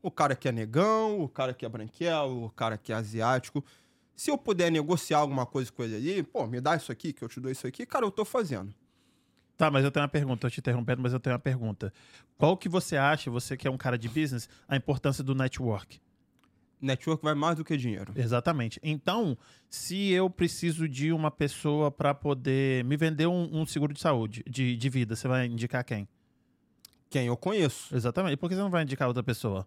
Speaker 3: O cara que é negão, o cara que é branquelo, o cara que é asiático. Se eu puder negociar alguma coisa com ele ali, pô, me dá isso aqui, que eu te dou isso aqui, cara, eu tô fazendo.
Speaker 1: Tá, mas eu tenho uma pergunta, tô te interrompendo, mas eu tenho uma pergunta. Qual que você acha, você que é um cara de business, a importância do network?
Speaker 3: Network vai mais do que dinheiro.
Speaker 1: Exatamente. Então, se eu preciso de uma pessoa para poder me vender um, um seguro de saúde, de, de vida, você vai indicar quem?
Speaker 3: Quem eu conheço.
Speaker 1: Exatamente. Por que você não vai indicar outra pessoa?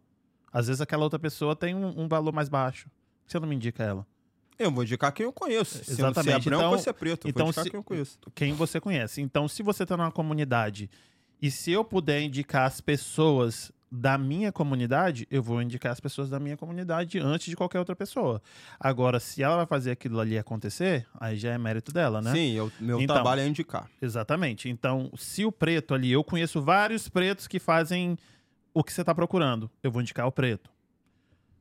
Speaker 1: Às vezes aquela outra pessoa tem um, um valor mais baixo. Por que você não me indica ela?
Speaker 3: Eu vou indicar quem eu conheço. Sendo Se é
Speaker 1: Exatamente.
Speaker 3: branco
Speaker 1: Então-
Speaker 3: ou se é preto.
Speaker 1: Então
Speaker 3: vou indicar
Speaker 1: se-
Speaker 3: quem eu conheço.
Speaker 1: Quem você conhece. Então, se você tá numa comunidade e se eu puder indicar as pessoas da minha comunidade, eu vou indicar as pessoas da minha comunidade antes de qualquer outra pessoa. Agora, se ela vai fazer aquilo ali acontecer, aí já é mérito dela, né?
Speaker 3: Sim, eu- meu
Speaker 1: Então.
Speaker 3: trabalho é indicar.
Speaker 1: Exatamente. Então, se o preto ali, eu conheço vários pretos que fazem o que você tá procurando, eu vou indicar o preto.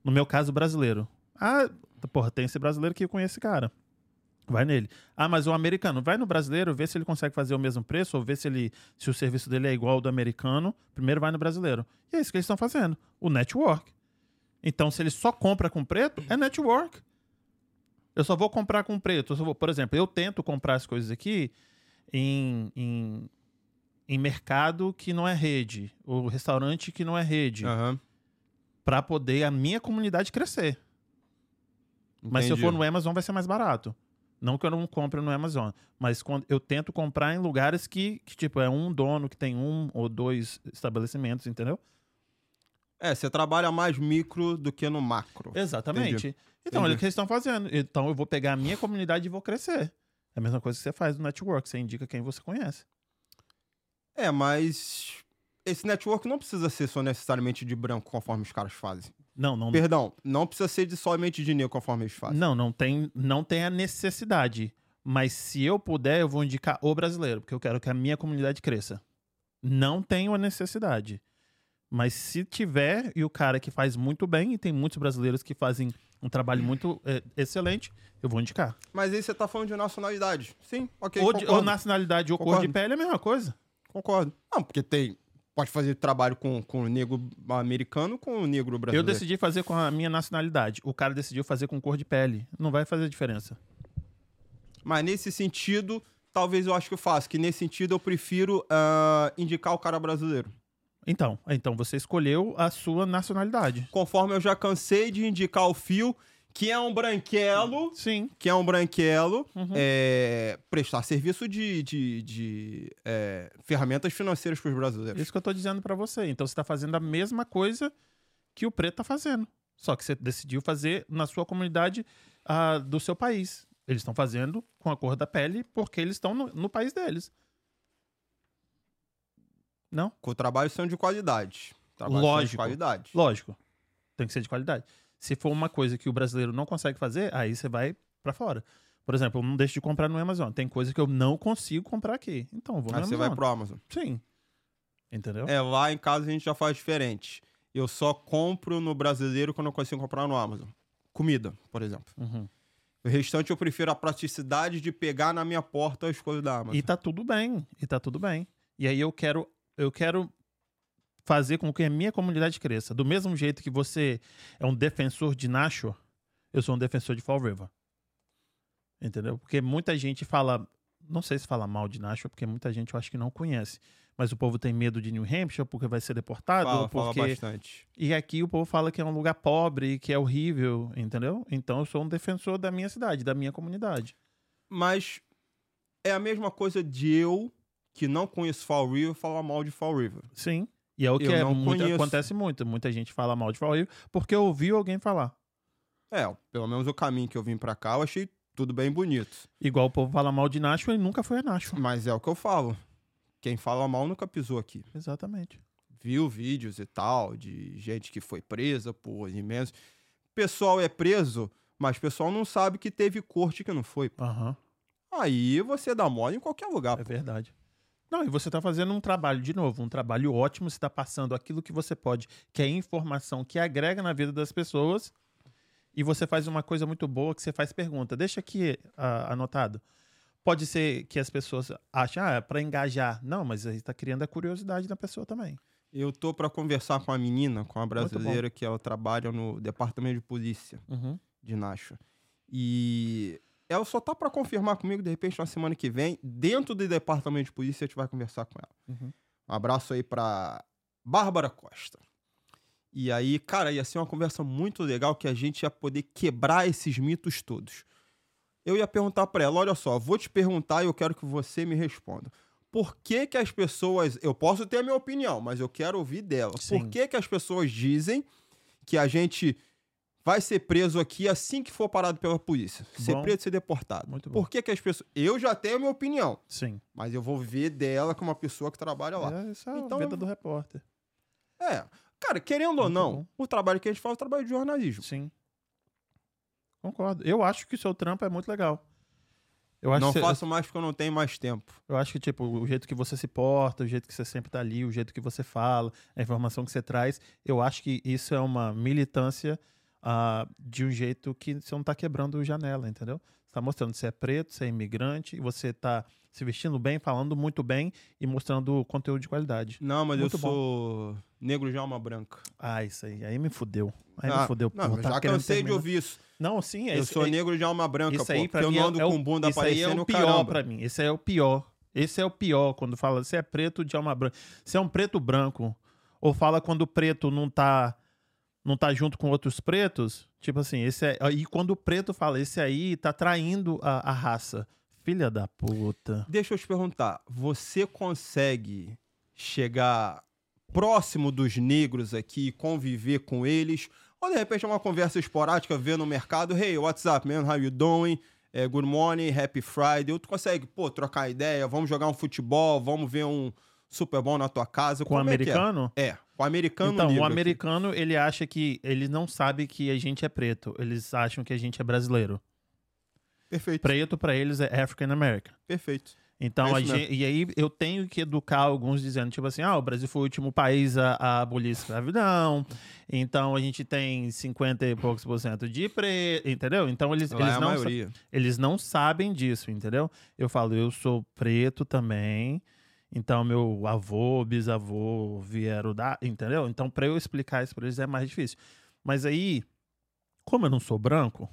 Speaker 1: No meu caso, brasileiro. Ah, porra, tem esse brasileiro que eu conheço esse cara. Vai nele. Ah, mas o americano, vai no brasileiro, vê se ele consegue fazer o mesmo preço, ou vê se, ele, se o serviço dele é igual ao do americano. Primeiro vai no brasileiro. E é isso que eles estão fazendo. O network. Então, se ele só compra com preto, é network. Eu só vou comprar com preto. Vou- por exemplo, eu tento comprar as coisas aqui em, em, em mercado que não é rede, ou restaurante que não é rede,
Speaker 3: Aham.
Speaker 1: pra poder a minha comunidade crescer. Mas se eu
Speaker 3: Entendi.
Speaker 1: for no Amazon, vai ser mais barato. Não que eu não compre no Amazon, mas quando eu tento comprar em lugares que, que, tipo, é um dono que tem um ou dois estabelecimentos, entendeu?
Speaker 3: É, você trabalha mais micro do que no macro.
Speaker 1: Exatamente. Então,
Speaker 3: Entendi.
Speaker 1: olha o que eles estão fazendo. Então, eu vou pegar a minha comunidade e vou crescer. É a mesma coisa que você faz no network. Você indica quem você conhece.
Speaker 3: É, mas esse network não precisa ser só necessariamente de branco, conforme os caras fazem.
Speaker 1: Não, não,
Speaker 3: Perdão, não precisa ser de somente de conforme eles fazem.
Speaker 1: não, não tem, não tem a necessidade. Mas se eu puder, eu vou indicar o brasileiro, porque eu quero que a minha comunidade cresça. Não tenho a necessidade. Mas se tiver, e o cara que faz muito bem, e tem muitos brasileiros que fazem um trabalho muito eh, excelente, eu vou indicar.
Speaker 3: Mas aí você tá falando de nacionalidade. Sim, ok,
Speaker 1: ou, de- ou
Speaker 3: concordo.
Speaker 1: nacionalidade ou cor de
Speaker 3: Concordo.
Speaker 1: pele é a mesma coisa.
Speaker 3: Concordo. Não, porque tem... Pode fazer trabalho com, com o negro americano com o negro
Speaker 1: Eu
Speaker 3: brasileiro.
Speaker 1: decidi fazer com a minha nacionalidade. O cara decidiu fazer com cor de pele. Não vai fazer diferença.
Speaker 3: Mas nesse sentido, talvez eu acho que eu faço. Que nesse sentido eu prefiro ah, indicar o cara brasileiro.
Speaker 1: Então, então você escolheu a sua nacionalidade.
Speaker 3: Conforme eu já cansei de indicar o Fio, que é um branquelo,
Speaker 1: Sim.
Speaker 3: que é um branquelo,
Speaker 1: Uhum.
Speaker 3: é, prestar serviço de, de, de, é, ferramentas financeiras para os brasileiros.
Speaker 1: Isso que eu tô dizendo pra você. Então você tá fazendo a mesma coisa que o preto tá fazendo. Só que você decidiu fazer na sua comunidade ah, do seu país. Eles estão fazendo com a cor da pele porque eles estão no, no país deles. Não?
Speaker 3: Com o trabalho sendo de qualidade. Sendo de
Speaker 1: Lógico.
Speaker 3: qualidade.
Speaker 1: Lógico. Tem que ser de qualidade. Se for uma coisa que o brasileiro não consegue fazer, aí você vai pra fora. Por exemplo, eu não deixo de comprar no Amazon. Tem coisa que eu não consigo comprar aqui. Então, eu vou no
Speaker 3: Aí você
Speaker 1: Amazon.
Speaker 3: vai pro Amazon.
Speaker 1: Sim. Entendeu?
Speaker 3: É, lá em casa a gente já faz diferente. Eu só compro no brasileiro quando eu consigo comprar no Amazon. Comida, por exemplo.
Speaker 1: Uhum.
Speaker 3: O restante eu prefiro a praticidade de pegar na minha porta as coisas da Amazon.
Speaker 1: E tá tudo bem. E tá tudo bem. E aí eu quero, eu quero fazer com que a minha comunidade cresça. Do mesmo jeito que você é um defensor de Nashua, eu sou um defensor de Fall River. Entendeu? Porque muita gente fala, não sei se fala mal de Nashua, porque muita gente eu acho que não conhece. Mas o povo tem medo de New Hampshire porque vai ser deportado,
Speaker 3: fala,
Speaker 1: ou
Speaker 3: fala
Speaker 1: porque
Speaker 3: bastante.
Speaker 1: e aqui o povo fala que é um lugar pobre, que é horrível, entendeu? Então eu sou um defensor da minha cidade, da minha comunidade.
Speaker 3: Mas é a mesma coisa de eu, que não conheço Fall River, falar mal de Fall River.
Speaker 1: Sim. E é o que
Speaker 3: Eu
Speaker 1: é, muito- acontece muito. Muita gente fala mal de Fall River porque ouviu alguém falar.
Speaker 3: É, pelo menos o caminho que eu vim pra cá, eu achei tudo bem bonito.
Speaker 1: Igual o povo fala mal de Nashua e nunca foi a Nashua.
Speaker 3: Mas é o que eu falo. Quem fala mal nunca pisou aqui.
Speaker 1: Exatamente.
Speaker 3: Viu vídeos e tal de gente que foi presa por imensos. Pessoal é preso, mas pessoal não sabe que teve corte que não foi.
Speaker 1: Aham.
Speaker 3: Aí você dá mole em qualquer lugar.
Speaker 1: É
Speaker 3: pô.
Speaker 1: verdade. Não, e você tá fazendo um trabalho, de novo, um trabalho ótimo. Você tá passando aquilo que você pode, que é informação que agrega na vida das pessoas. E você faz uma coisa muito boa que você faz pergunta. Deixa aqui ah, anotado. Pode ser que as pessoas achem, ah, é pra engajar. Não, mas aí tá criando a curiosidade da pessoa também.
Speaker 3: Eu tô pra conversar com a menina, com a brasileira, que ela trabalha no departamento de polícia
Speaker 1: Uhum.
Speaker 3: de Nashua. E ela só tá pra confirmar comigo, de repente, na semana que vem, dentro do departamento de polícia, a gente vai conversar com ela.
Speaker 1: Uhum.
Speaker 3: Um abraço aí pra Bárbara Costa. E aí, cara, ia ser uma conversa muito legal que a gente ia poder quebrar esses mitos todos. Eu ia perguntar pra ela, olha só, vou te perguntar e eu quero que você me responda. Por que que as pessoas, eu posso ter a minha opinião, mas eu quero ouvir dela.
Speaker 1: Sim.
Speaker 3: Por que que as pessoas dizem que a gente vai ser preso aqui assim que for parado pela polícia? Ser
Speaker 1: Bom.
Speaker 3: preso e ser deportado.
Speaker 1: Muito bom.
Speaker 3: Por que que as pessoas, eu já tenho a minha opinião,
Speaker 1: Sim.
Speaker 3: mas eu vou ver dela como uma pessoa que trabalha lá.
Speaker 1: É, isso é
Speaker 3: Então-
Speaker 1: a vida do repórter.
Speaker 3: É. Cara, querendo ou
Speaker 1: Muito
Speaker 3: não,
Speaker 1: bom.
Speaker 3: o trabalho que a gente faz é o trabalho de jornalismo.
Speaker 1: Sim. Concordo. Eu acho que o seu trampo é muito legal. Eu acho,
Speaker 3: não
Speaker 1: que
Speaker 3: faço mais porque eu não tenho mais tempo.
Speaker 1: eu acho que, tipo, o jeito que você se porta, o jeito que você sempre tá ali, o jeito que você fala, a informação que você traz, eu acho que isso é uma militância ah, de um jeito que você não tá quebrando janela, entendeu? Você tá mostrando que você é preto, você é imigrante, e você tá se vestindo bem, falando muito bem e mostrando conteúdo de qualidade.
Speaker 3: Não, mas
Speaker 1: Muito
Speaker 3: eu sou negro de alma branca.
Speaker 1: Ah, isso aí. Aí me fudeu. Aí
Speaker 3: Ah,
Speaker 1: me fudeu.
Speaker 3: Não,
Speaker 1: tava
Speaker 3: já cansei de
Speaker 1: terminar.
Speaker 3: ouvir isso.
Speaker 1: Não, sim, é
Speaker 3: eu
Speaker 1: esse-
Speaker 3: sou
Speaker 1: é-
Speaker 3: negro de alma branca,
Speaker 1: Isso
Speaker 3: pô.
Speaker 1: aí, pra
Speaker 3: porque
Speaker 1: mim,
Speaker 3: eu
Speaker 1: é-
Speaker 3: não ando
Speaker 1: é o-
Speaker 3: com bunda
Speaker 1: isso aí é o pior
Speaker 3: caramba.
Speaker 1: pra mim. Esse é o pior. Esse é o pior quando fala, você é preto de alma branca. Você é um preto branco. Ou fala quando o preto não tá não tá junto com outros pretos, tipo assim, esse é, e quando o preto fala, esse aí tá traindo a, a raça. Filha da puta.
Speaker 3: Deixa eu te perguntar, você consegue chegar próximo dos negros aqui conviver com eles? Ou de repente é uma conversa esporádica, ver no mercado, hey, what's up, man? How you doing? Eh, good morning, happy Friday. Tu consegue, pô, trocar ideia, vamos jogar um futebol, vamos ver um Super Bowl na tua casa.
Speaker 1: Com o
Speaker 3: é é?
Speaker 1: americano?
Speaker 3: É, com o americano
Speaker 1: Então, o
Speaker 3: aqui.
Speaker 1: americano, ele acha que. Ele não sabe que a gente é preto. Eles acham que a gente é brasileiro.
Speaker 3: Perfeito,
Speaker 1: Preto pra eles é African American.
Speaker 3: perfeito.
Speaker 1: Então,
Speaker 3: É
Speaker 1: gente, e aí eu tenho que educar alguns dizendo, tipo assim, ah, o Brasil foi o último país a, a abolir a escravidão, então a gente tem 50 e poucos por cento de preto, entendeu? Então eles,
Speaker 3: Lá
Speaker 1: eles,
Speaker 3: é
Speaker 1: não, eles não sabem disso, entendeu? Eu falo, eu sou preto também, então meu avô, bisavô vieram da, entendeu? Então para eu explicar isso para eles é mais difícil. Mas aí, como eu não sou branco,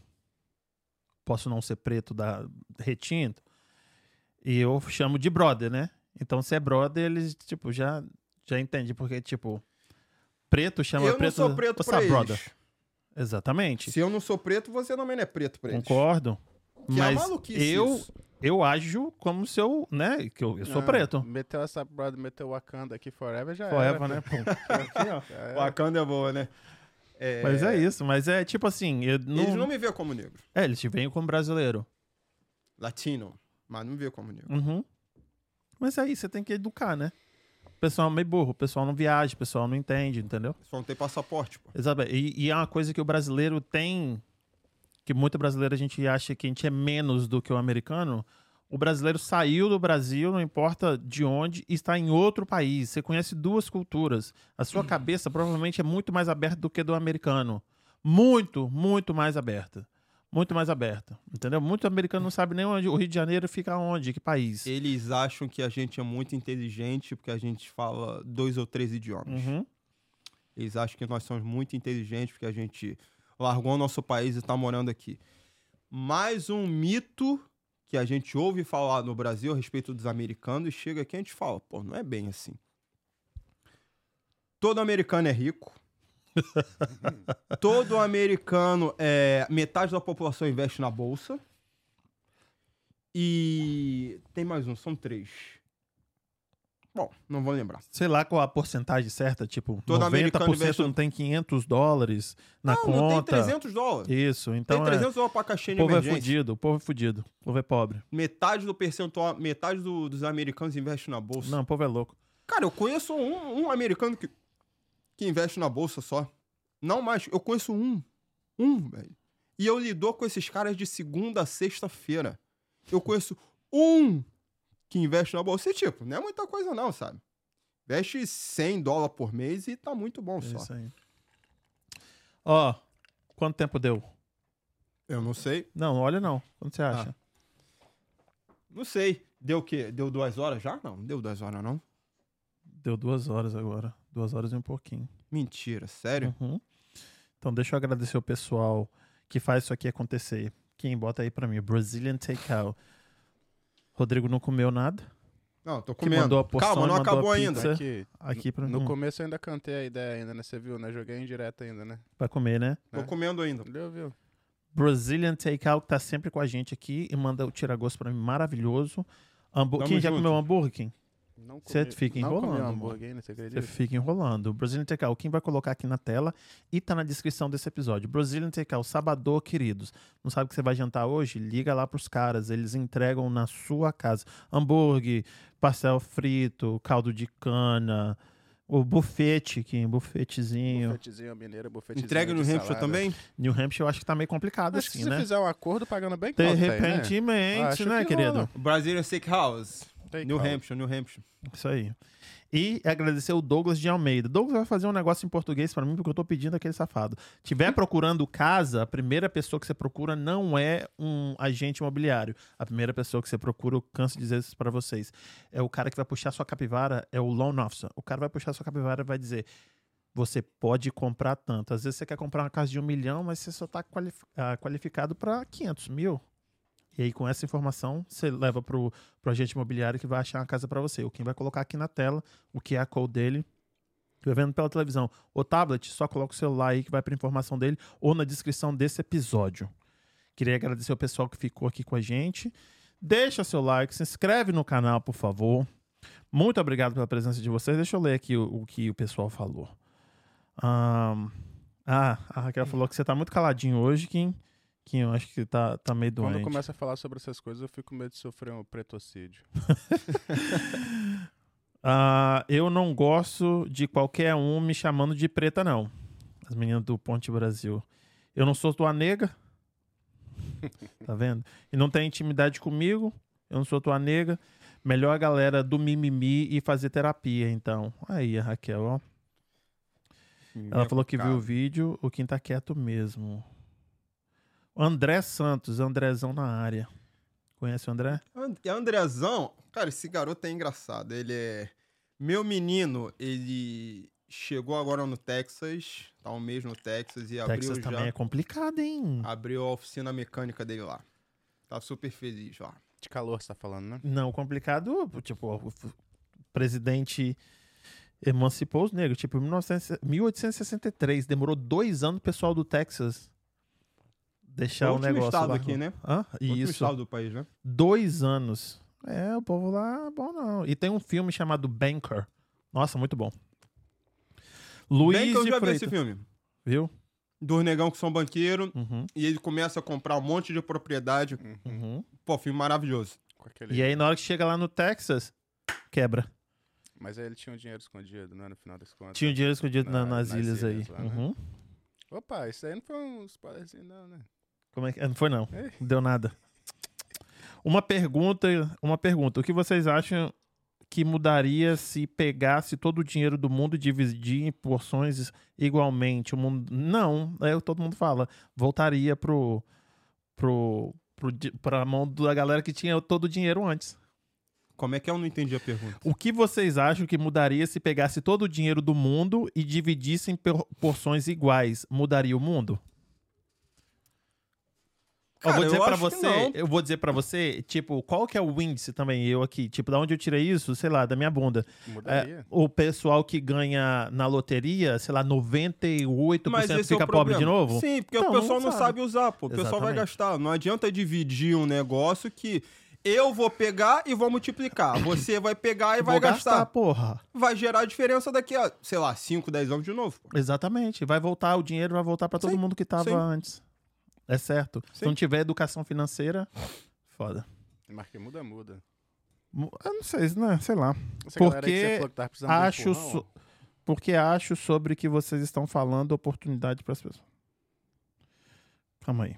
Speaker 1: posso não ser preto da retinto, e eu chamo de brother, né? Então se é brother, eles tipo já já entende porque tipo preto chama
Speaker 3: eu não
Speaker 1: preto,
Speaker 3: sou preto pra eles.
Speaker 1: brother? Exatamente.
Speaker 3: Se eu não sou preto, você também não é preto pra eles.
Speaker 1: Concordo.
Speaker 3: Que é
Speaker 1: mas
Speaker 3: maluquice
Speaker 1: eu
Speaker 3: isso.
Speaker 1: Eu ajo como se eu, né, que eu, eu sou
Speaker 2: Ah,
Speaker 1: preto.
Speaker 2: Meteu essa brother, meteu Wakanda aqui forever já
Speaker 1: Forever, (laughs)
Speaker 2: era.
Speaker 1: né? Pum. Aqui, ó.
Speaker 3: Wakanda é boa, né? É,
Speaker 1: Mas é isso, mas é tipo assim, eu não,
Speaker 3: Eles não me veem como negro.
Speaker 1: É, eles te veem como brasileiro.
Speaker 3: Latino. Mas não me veem como negro.
Speaker 1: Uhum. Mas aí você tem que educar, né? O pessoal é meio burro, o pessoal não viaja, o pessoal não entende, entendeu?
Speaker 3: Só não tem passaporte, pô.
Speaker 1: Exato. E, e é uma coisa que o brasileiro tem, que muito brasileiro a gente acha que a gente é menos do que o americano. O brasileiro saiu do Brasil, não importa de onde, e está em outro país. Você conhece duas culturas. A sua cabeça provavelmente é muito mais aberta do que do americano. Muito, muito mais aberta. Muito mais aberta. Entendeu? Muito americano não sabe nem onde. O Rio de Janeiro fica onde? Que país?
Speaker 3: Eles acham que a gente é muito inteligente porque a gente fala dois ou três idiomas.
Speaker 1: Uhum.
Speaker 3: Eles acham que nós somos muito inteligentes porque a gente largou o nosso país e está morando aqui. Mais um mito que a gente ouve falar no Brasil a respeito dos americanos e chega aqui e a gente fala, pô, não é bem assim. Todo americano é rico. (laughs) Todo americano é. Metade da população investe na bolsa. E tem mais um, são três. Bom, não vou lembrar.
Speaker 1: Sei lá qual a porcentagem certa, tipo,
Speaker 3: Todo
Speaker 1: 90%
Speaker 3: americano investe-
Speaker 1: não tem 500 dólares na
Speaker 3: não,
Speaker 1: conta.
Speaker 3: não tem 300 dólares.
Speaker 1: Isso, então
Speaker 3: tem
Speaker 1: é-
Speaker 3: 300 dólares pra caixinha
Speaker 1: o
Speaker 3: de
Speaker 1: povo é fudido, o povo é fudido, o povo é pobre.
Speaker 3: metade do percentual, metade do- dos americanos investe na bolsa.
Speaker 1: Não, o povo é louco.
Speaker 3: Cara, eu conheço um, um americano que, que investe na bolsa só. Não mais, eu conheço um. Um, velho. E eu lido com esses caras de segunda a sexta-feira. Eu conheço um que investe na bolsa. E, tipo, não é muita coisa não, sabe? Investe 100 dólares por mês e tá muito bom
Speaker 1: É
Speaker 3: só.
Speaker 1: isso aí. Ó, quanto tempo deu?
Speaker 3: Eu não sei.
Speaker 1: Não, olha não. Quanto você acha?
Speaker 3: Não sei. Deu o quê? Deu duas horas já? Não, não deu duas horas não.
Speaker 1: Deu duas horas agora. Duas horas e um pouquinho.
Speaker 3: Mentira, sério?
Speaker 1: Uhum. Então deixa eu agradecer o pessoal que faz isso aqui acontecer. Quem bota aí pra mim? Brazilian Takeout. Rodrigo não comeu nada.
Speaker 3: Não, tô
Speaker 1: Que
Speaker 3: comendo.
Speaker 1: mandou a porção
Speaker 3: Calma, não acabou ainda.
Speaker 2: Aqui,
Speaker 1: Aqui pra
Speaker 2: no
Speaker 1: hum,
Speaker 2: começo eu ainda cantei a ideia ainda, né? Você viu, né? Joguei em direto ainda, né?
Speaker 1: pra comer, né?
Speaker 3: Tô
Speaker 2: É.
Speaker 3: comendo ainda.
Speaker 2: Viu, viu?
Speaker 1: Brazilian Takeout tá sempre com a gente aqui e manda o tira-gosto pra mim maravilhoso.
Speaker 3: Tamo
Speaker 1: Quem já
Speaker 3: junto.
Speaker 1: comeu hambúrguer? Kim?
Speaker 2: Não
Speaker 1: Você fica
Speaker 2: Não
Speaker 1: enrolando,
Speaker 2: você
Speaker 1: fica enrolando. Brazilian Takeout, quem vai colocar aqui na tela e tá na descrição desse episódio. Brazilian Takeout, Sabador, queridos. Não sabe o que você vai jantar hoje? Liga lá pros caras, eles entregam na sua casa. Hambúrguer, pastel frito, caldo de cana, o bufete, Kim, bufetezinho.
Speaker 2: Bufetezinho mineiro, bufetezinho
Speaker 3: Entrega no Hampshire
Speaker 2: salada.
Speaker 3: também?
Speaker 1: New Hampshire eu acho que tá meio complicado
Speaker 2: Mas se
Speaker 1: assim,
Speaker 2: você
Speaker 1: né?
Speaker 2: fizer um acordo pagando bem
Speaker 1: De
Speaker 2: quanto tem, né? Acho
Speaker 1: né,
Speaker 2: que
Speaker 1: querido?
Speaker 3: Brazilian Steakhouse.
Speaker 2: Tem
Speaker 3: New
Speaker 2: calma.
Speaker 3: Hampshire, New Hampshire.
Speaker 1: Isso aí. E agradecer o Douglas de Almeida. Douglas vai fazer um negócio em português pra mim, porque eu tô pedindo aquele safado. Tiver (laughs) procurando casa, a primeira pessoa que você procura não é um agente imobiliário. A primeira pessoa que você procura, eu canso de dizer isso pra vocês, é o cara que vai puxar sua capivara, é o loan officer. O cara vai puxar sua capivara e vai dizer: você pode comprar tanto. Às vezes você quer comprar uma casa de um milhão, mas você só tá qualif- ah, qualificado para 500 mil. E aí, com essa informação, você leva pro, pro agente imobiliário que vai achar uma casa para você. O Kim vai colocar aqui na tela o QR Code dele. Vai vendo pela televisão. O tablet, só coloca o celular aí que vai para informação dele ou na descrição desse episódio. Queria agradecer o pessoal que ficou aqui com a gente. Deixa seu like, se inscreve no canal, por favor. Muito obrigado pela presença de vocês. Deixa eu ler aqui o, o que o pessoal falou. Ahn, ah, a Raquel falou que você tá muito caladinho hoje, Kim. Kim, acho que tá, tá meio
Speaker 2: Quando
Speaker 1: doente.
Speaker 2: começa a falar sobre essas coisas, eu fico com medo de sofrer um pretocídio. (laughs)
Speaker 1: Ah, eu não gosto de qualquer um me chamando de preta, não. As meninas do Ponte Brasil. Eu não sou tua nega. (laughs) tá vendo? E não tem intimidade comigo. Eu não sou tua nega. Melhor a galera do mimimi e fazer terapia, então. Aí, a Raquel, ó. Ela falou que viu o vídeo, o Kim tá quieto mesmo. André Santos, Andrezão na área. Conhece o André?
Speaker 3: And- E Andrezão, cara, esse garoto é engraçado. Ele é. Meu menino, ele chegou agora no Texas, tá um mês no Texas e abriu
Speaker 1: Texas
Speaker 3: já.
Speaker 1: também é complicado, hein?
Speaker 3: Abriu a oficina mecânica dele lá. Tá super feliz lá.
Speaker 2: De calor, você tá falando, né?
Speaker 1: Não, complicado, tipo, o presidente emancipou os negros, tipo, em 1900 1863, demorou dois anos o pessoal do Texas deixar
Speaker 3: Foi
Speaker 1: o,
Speaker 3: o
Speaker 1: negócio
Speaker 3: estado
Speaker 1: lá.
Speaker 3: aqui, né?
Speaker 1: Hã?
Speaker 3: Outro
Speaker 1: Isso,
Speaker 3: estado do país, né?
Speaker 1: dois anos. É, o povo lá, bom não. E tem um filme chamado Banker. Nossa, muito bom. Luiz
Speaker 3: Bem que eu já vi esse filme.
Speaker 1: viu?
Speaker 3: Dos negão que são banqueiro
Speaker 1: Uhum,
Speaker 3: e ele começa a comprar um monte de propriedade.
Speaker 1: uhum.
Speaker 3: Pô, filme maravilhoso.
Speaker 2: Com aquele...
Speaker 1: E aí, na hora que chega lá no Texas, quebra.
Speaker 2: Mas aí ele tinha um dinheiro escondido, né? No final das contas.
Speaker 1: Tinha o dinheiro escondido na-
Speaker 2: Na-
Speaker 1: nas,
Speaker 2: nas
Speaker 1: ilhas aí.
Speaker 2: ilhas lá, né?
Speaker 1: Uhum.
Speaker 2: Opa, isso aí não foi um spoilerzinho, não, né?
Speaker 1: Como é que... Não foi não. Não deu nada. Uma pergunta, uma pergunta. O que vocês acham que mudaria se pegasse todo o dinheiro do mundo e dividir em porções igualmente? O mundo não, é todo mundo fala. Voltaria pro pro pro di- pra mão da galera que tinha todo o dinheiro antes.
Speaker 3: Como é que? Eu não entendi a pergunta.
Speaker 1: O que vocês acham que mudaria se pegasse todo o dinheiro do mundo e dividisse em por- porções iguais? Mudaria o mundo? Eu
Speaker 3: Cara,
Speaker 1: vou dizer
Speaker 3: eu
Speaker 1: pra
Speaker 3: acho que
Speaker 1: você, eu vou dizer para você, tipo, qual que é o índice também eu aqui, tipo, da onde eu tirei isso, sei lá, da minha bunda. É, o pessoal que ganha na loteria, sei lá, 98%
Speaker 3: Mas esse
Speaker 1: fica
Speaker 3: é
Speaker 1: pobre de novo?
Speaker 3: Sim, porque
Speaker 1: Então,
Speaker 3: o pessoal
Speaker 1: não sabe.
Speaker 3: sabe usar, pô. O pessoal vai gastar. Não adianta dividir um negócio que eu vou pegar e vou multiplicar. (coughs) Você vai pegar e vai
Speaker 1: Vou
Speaker 3: gastar.
Speaker 1: porra.
Speaker 3: Vai gerar diferença daqui a, sei lá, 5, 10 anos de novo. pô.
Speaker 1: Exatamente. Vai voltar, o dinheiro vai voltar pra todo
Speaker 3: Sim,
Speaker 1: mundo que tava
Speaker 3: sim.
Speaker 1: antes. É certo. Se
Speaker 3: Sim.
Speaker 1: não tiver educação financeira, foda.
Speaker 2: Mas que muda, muda.
Speaker 1: Mu- Eu não sei, né? Sei lá.
Speaker 2: Essa
Speaker 1: Porque Acho so- porque acho sobre que vocês estão falando oportunidade para as pessoas. Calma aí.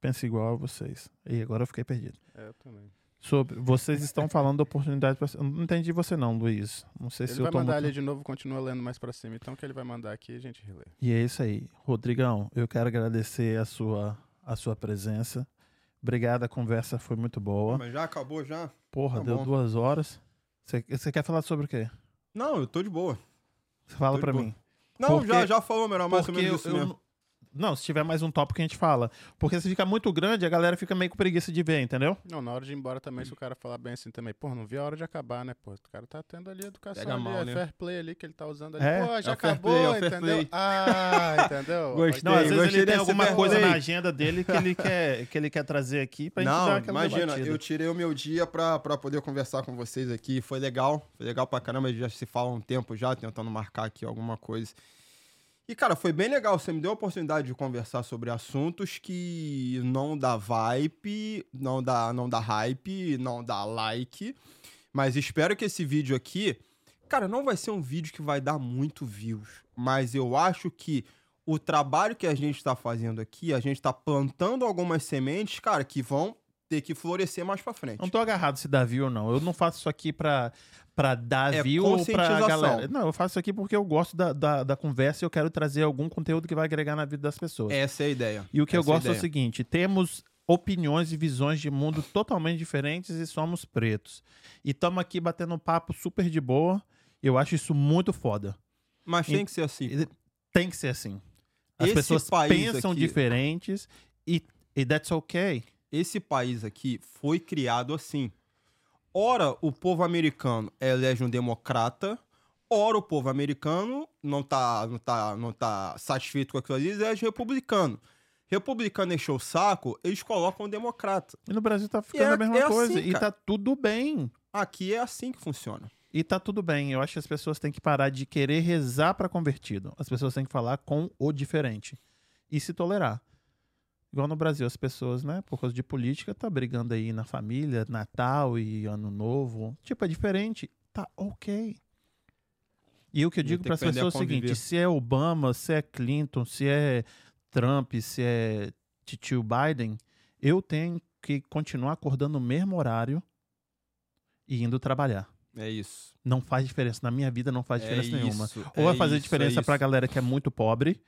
Speaker 1: Pensa igual a vocês. E agora eu fiquei perdido.
Speaker 2: É, eu também.
Speaker 1: Sobre vocês estão falando oportunidade para Não entendi você não, Luiz. Não sei se
Speaker 2: Ele
Speaker 1: eu
Speaker 2: vai
Speaker 1: tô
Speaker 2: mandar
Speaker 1: muito...
Speaker 2: ali de novo, continua lendo mais pra cima. Então o que ele vai mandar aqui a gente relê.
Speaker 1: E é isso aí. Rodrigão, eu quero agradecer a sua a sua presença. Obrigado, a conversa foi muito boa.
Speaker 3: Mas já acabou já?
Speaker 1: Porra,
Speaker 3: tá
Speaker 1: deu
Speaker 3: bom.
Speaker 1: duas horas. Você quer falar sobre o quê?
Speaker 3: Não, eu tô de boa.
Speaker 1: Fala
Speaker 3: boa.
Speaker 1: mim.
Speaker 3: Não,
Speaker 1: Porque-
Speaker 3: já, já falou, melhor, mais ou menos isso
Speaker 1: eu- eu
Speaker 3: mesmo.
Speaker 1: Não- se tiver mais um tópico a gente fala. Porque se fica muito grande, a galera fica meio com preguiça de ver, entendeu?
Speaker 2: Não, na hora de ir embora também, se o cara falar bem assim também, pô, não vi a hora de acabar, né, pô? O cara tá tendo ali educação
Speaker 3: Pega
Speaker 2: ali,
Speaker 3: mal,
Speaker 2: é
Speaker 3: né?
Speaker 2: fair play ali que ele tá usando ali.
Speaker 1: É,
Speaker 2: pô, já
Speaker 3: é o fair
Speaker 2: acabou,
Speaker 3: play, é
Speaker 2: entendeu? Ah, entendeu? (laughs)
Speaker 3: Gostei.
Speaker 1: Não, às vezes
Speaker 3: gostei
Speaker 1: ele tem alguma coisa
Speaker 3: play.
Speaker 1: na agenda dele que ele quer, que ele quer trazer aqui pra gente
Speaker 3: Não,
Speaker 1: dar aquela
Speaker 3: imagina,
Speaker 1: debatida.
Speaker 3: eu tirei o meu dia pra, pra poder conversar com vocês aqui. Foi legal, foi legal pra caramba. Já se fala há um tempo já, tentando marcar aqui alguma coisa. E, cara, foi bem legal. Você me deu a oportunidade de conversar sobre assuntos que não dá vibe, não dá, não dá hype, não dá like. Mas espero que esse vídeo aqui. Cara, não vai ser um vídeo que vai dar muito views. Mas eu acho que o trabalho que a gente tá fazendo aqui, a gente tá plantando algumas sementes, cara, que vão ter que florescer mais pra frente.
Speaker 1: Não tô agarrado se dá view ou não. Eu não faço isso aqui pra, pra dar
Speaker 3: É
Speaker 1: view ou pra galera. Não, eu faço isso aqui porque eu gosto da, da, da conversa e eu quero trazer algum conteúdo que vai agregar na vida das pessoas.
Speaker 3: Essa é a ideia.
Speaker 1: E o que eu
Speaker 3: Essa a
Speaker 1: gosto é o
Speaker 3: ideia.
Speaker 1: seguinte: temos opiniões e visões de mundo totalmente diferentes e somos pretos. E estamos aqui batendo um papo super de boa. Eu acho isso muito foda.
Speaker 3: Mas tem que ser assim.
Speaker 1: E Tem que ser assim. As
Speaker 3: Esse
Speaker 1: pessoas pensam
Speaker 3: aqui-
Speaker 1: diferentes e, e that's okay.
Speaker 3: Esse país aqui foi criado assim. Ora, o povo americano elege um democrata, ora o povo americano não tá, não tá, não tá satisfeito com aquilo ali, elege republicano. Republicano encheu o saco, eles colocam um democrata.
Speaker 1: E no Brasil tá ficando
Speaker 3: é-
Speaker 1: a mesma
Speaker 3: é
Speaker 1: coisa.
Speaker 3: assim,
Speaker 1: e tá tudo bem.
Speaker 3: Aqui é assim que funciona.
Speaker 1: E tá tudo bem. Eu acho que as pessoas têm que parar de querer rezar pra convertido. As pessoas têm que falar com o diferente. E se tolerar. Igual no Brasil, as pessoas, né, por causa de política, tá brigando aí na família, Natal e Ano Novo. Tipo, é diferente. Tá ok. E o que eu digo para as pessoas é o
Speaker 3: a
Speaker 1: seguinte: se é Obama, se é Clinton, se é Trump, se é tio Biden, eu tenho que continuar acordando no mesmo horário e indo trabalhar.
Speaker 3: É isso.
Speaker 1: Não faz diferença. Na minha vida não faz
Speaker 3: É
Speaker 1: diferença nenhuma.
Speaker 3: isso,
Speaker 1: Ou
Speaker 3: é
Speaker 1: vai fazer
Speaker 3: isso,
Speaker 1: diferença
Speaker 3: é
Speaker 1: pra
Speaker 3: isso.
Speaker 1: galera que é muito pobre,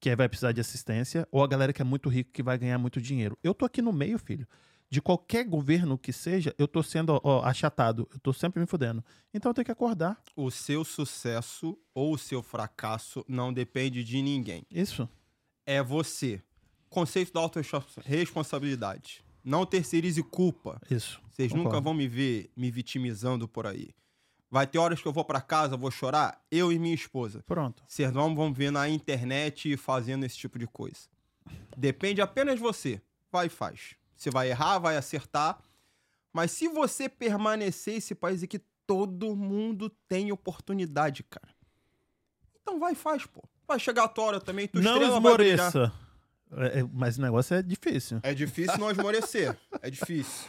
Speaker 1: que vai precisar de assistência, ou a galera que é muito rico, que vai ganhar muito dinheiro. Eu tô aqui no meio, filho. De qualquer governo que seja, eu tô sendo ó, achatado. Eu tô sempre me fudendo. Então eu tenho que acordar.
Speaker 3: O seu sucesso ou o seu fracasso não depende de ninguém.
Speaker 1: Isso.
Speaker 3: É você. Conceito da autorresponsabilidade. Não terceirize culpa.
Speaker 1: Isso.
Speaker 3: Vocês nunca vão me ver me vitimizando por aí. Vai ter horas que eu vou pra casa, vou chorar, eu e minha esposa.
Speaker 1: Pronto.
Speaker 3: Vocês não vão ver na internet fazendo esse tipo de coisa. Depende apenas de você. Vai e faz. Você vai errar, vai acertar. Mas se você permanecer esse país aqui, todo mundo tem oportunidade, cara. Então vai e faz, pô. Vai chegar a tua hora também, tu
Speaker 1: não
Speaker 3: estrela
Speaker 1: esmoreça. É, é, mas o negócio é difícil.
Speaker 3: É difícil não esmorecer. É difícil.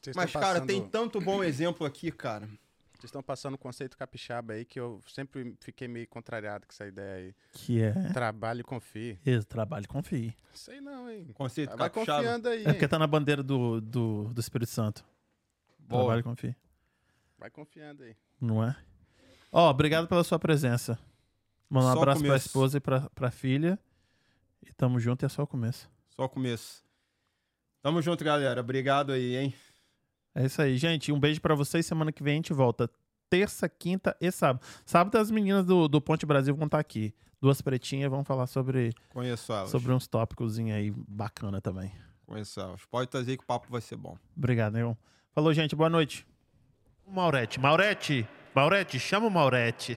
Speaker 2: Vocês
Speaker 3: Mas, cara,
Speaker 2: passando-
Speaker 3: tem tanto bom exemplo aqui, cara.
Speaker 2: Vocês estão passando o conceito capixaba aí que eu sempre fiquei meio contrariado com essa ideia aí.
Speaker 1: Que é.
Speaker 2: Trabalho e confie.
Speaker 1: Esse trabalho, confie.
Speaker 2: Sei não, hein?
Speaker 3: Conceito
Speaker 2: Vai
Speaker 3: capixaba.
Speaker 2: confiando aí.
Speaker 1: É porque tá na bandeira do, do, do Espírito Santo.
Speaker 3: Boa.
Speaker 1: Trabalho, confie.
Speaker 2: Vai confiando aí.
Speaker 1: Não é? Ó, obrigado pela sua presença. Manda um
Speaker 3: Só
Speaker 1: abraço pra
Speaker 3: começo.
Speaker 1: esposa e pra, pra filha. E tamo junto e é só o começo.
Speaker 3: Só o começo. Tamo junto, galera. Obrigado aí, hein?
Speaker 1: É isso aí, gente. Um beijo pra vocês. Semana que vem a gente volta. Terça, quinta e sábado. Sábado as meninas do, do Ponte Brasil vão estar aqui. Duas pretinhas vão falar sobre,
Speaker 3: Conheço elas.
Speaker 1: sobre uns tópicos aí bacana também.
Speaker 3: Conheço elas. Pode trazer que o papo vai ser bom.
Speaker 1: Obrigado, Neon. Falou, gente. Boa noite. Maurete. Maurete! Maurete, chama o Maurete.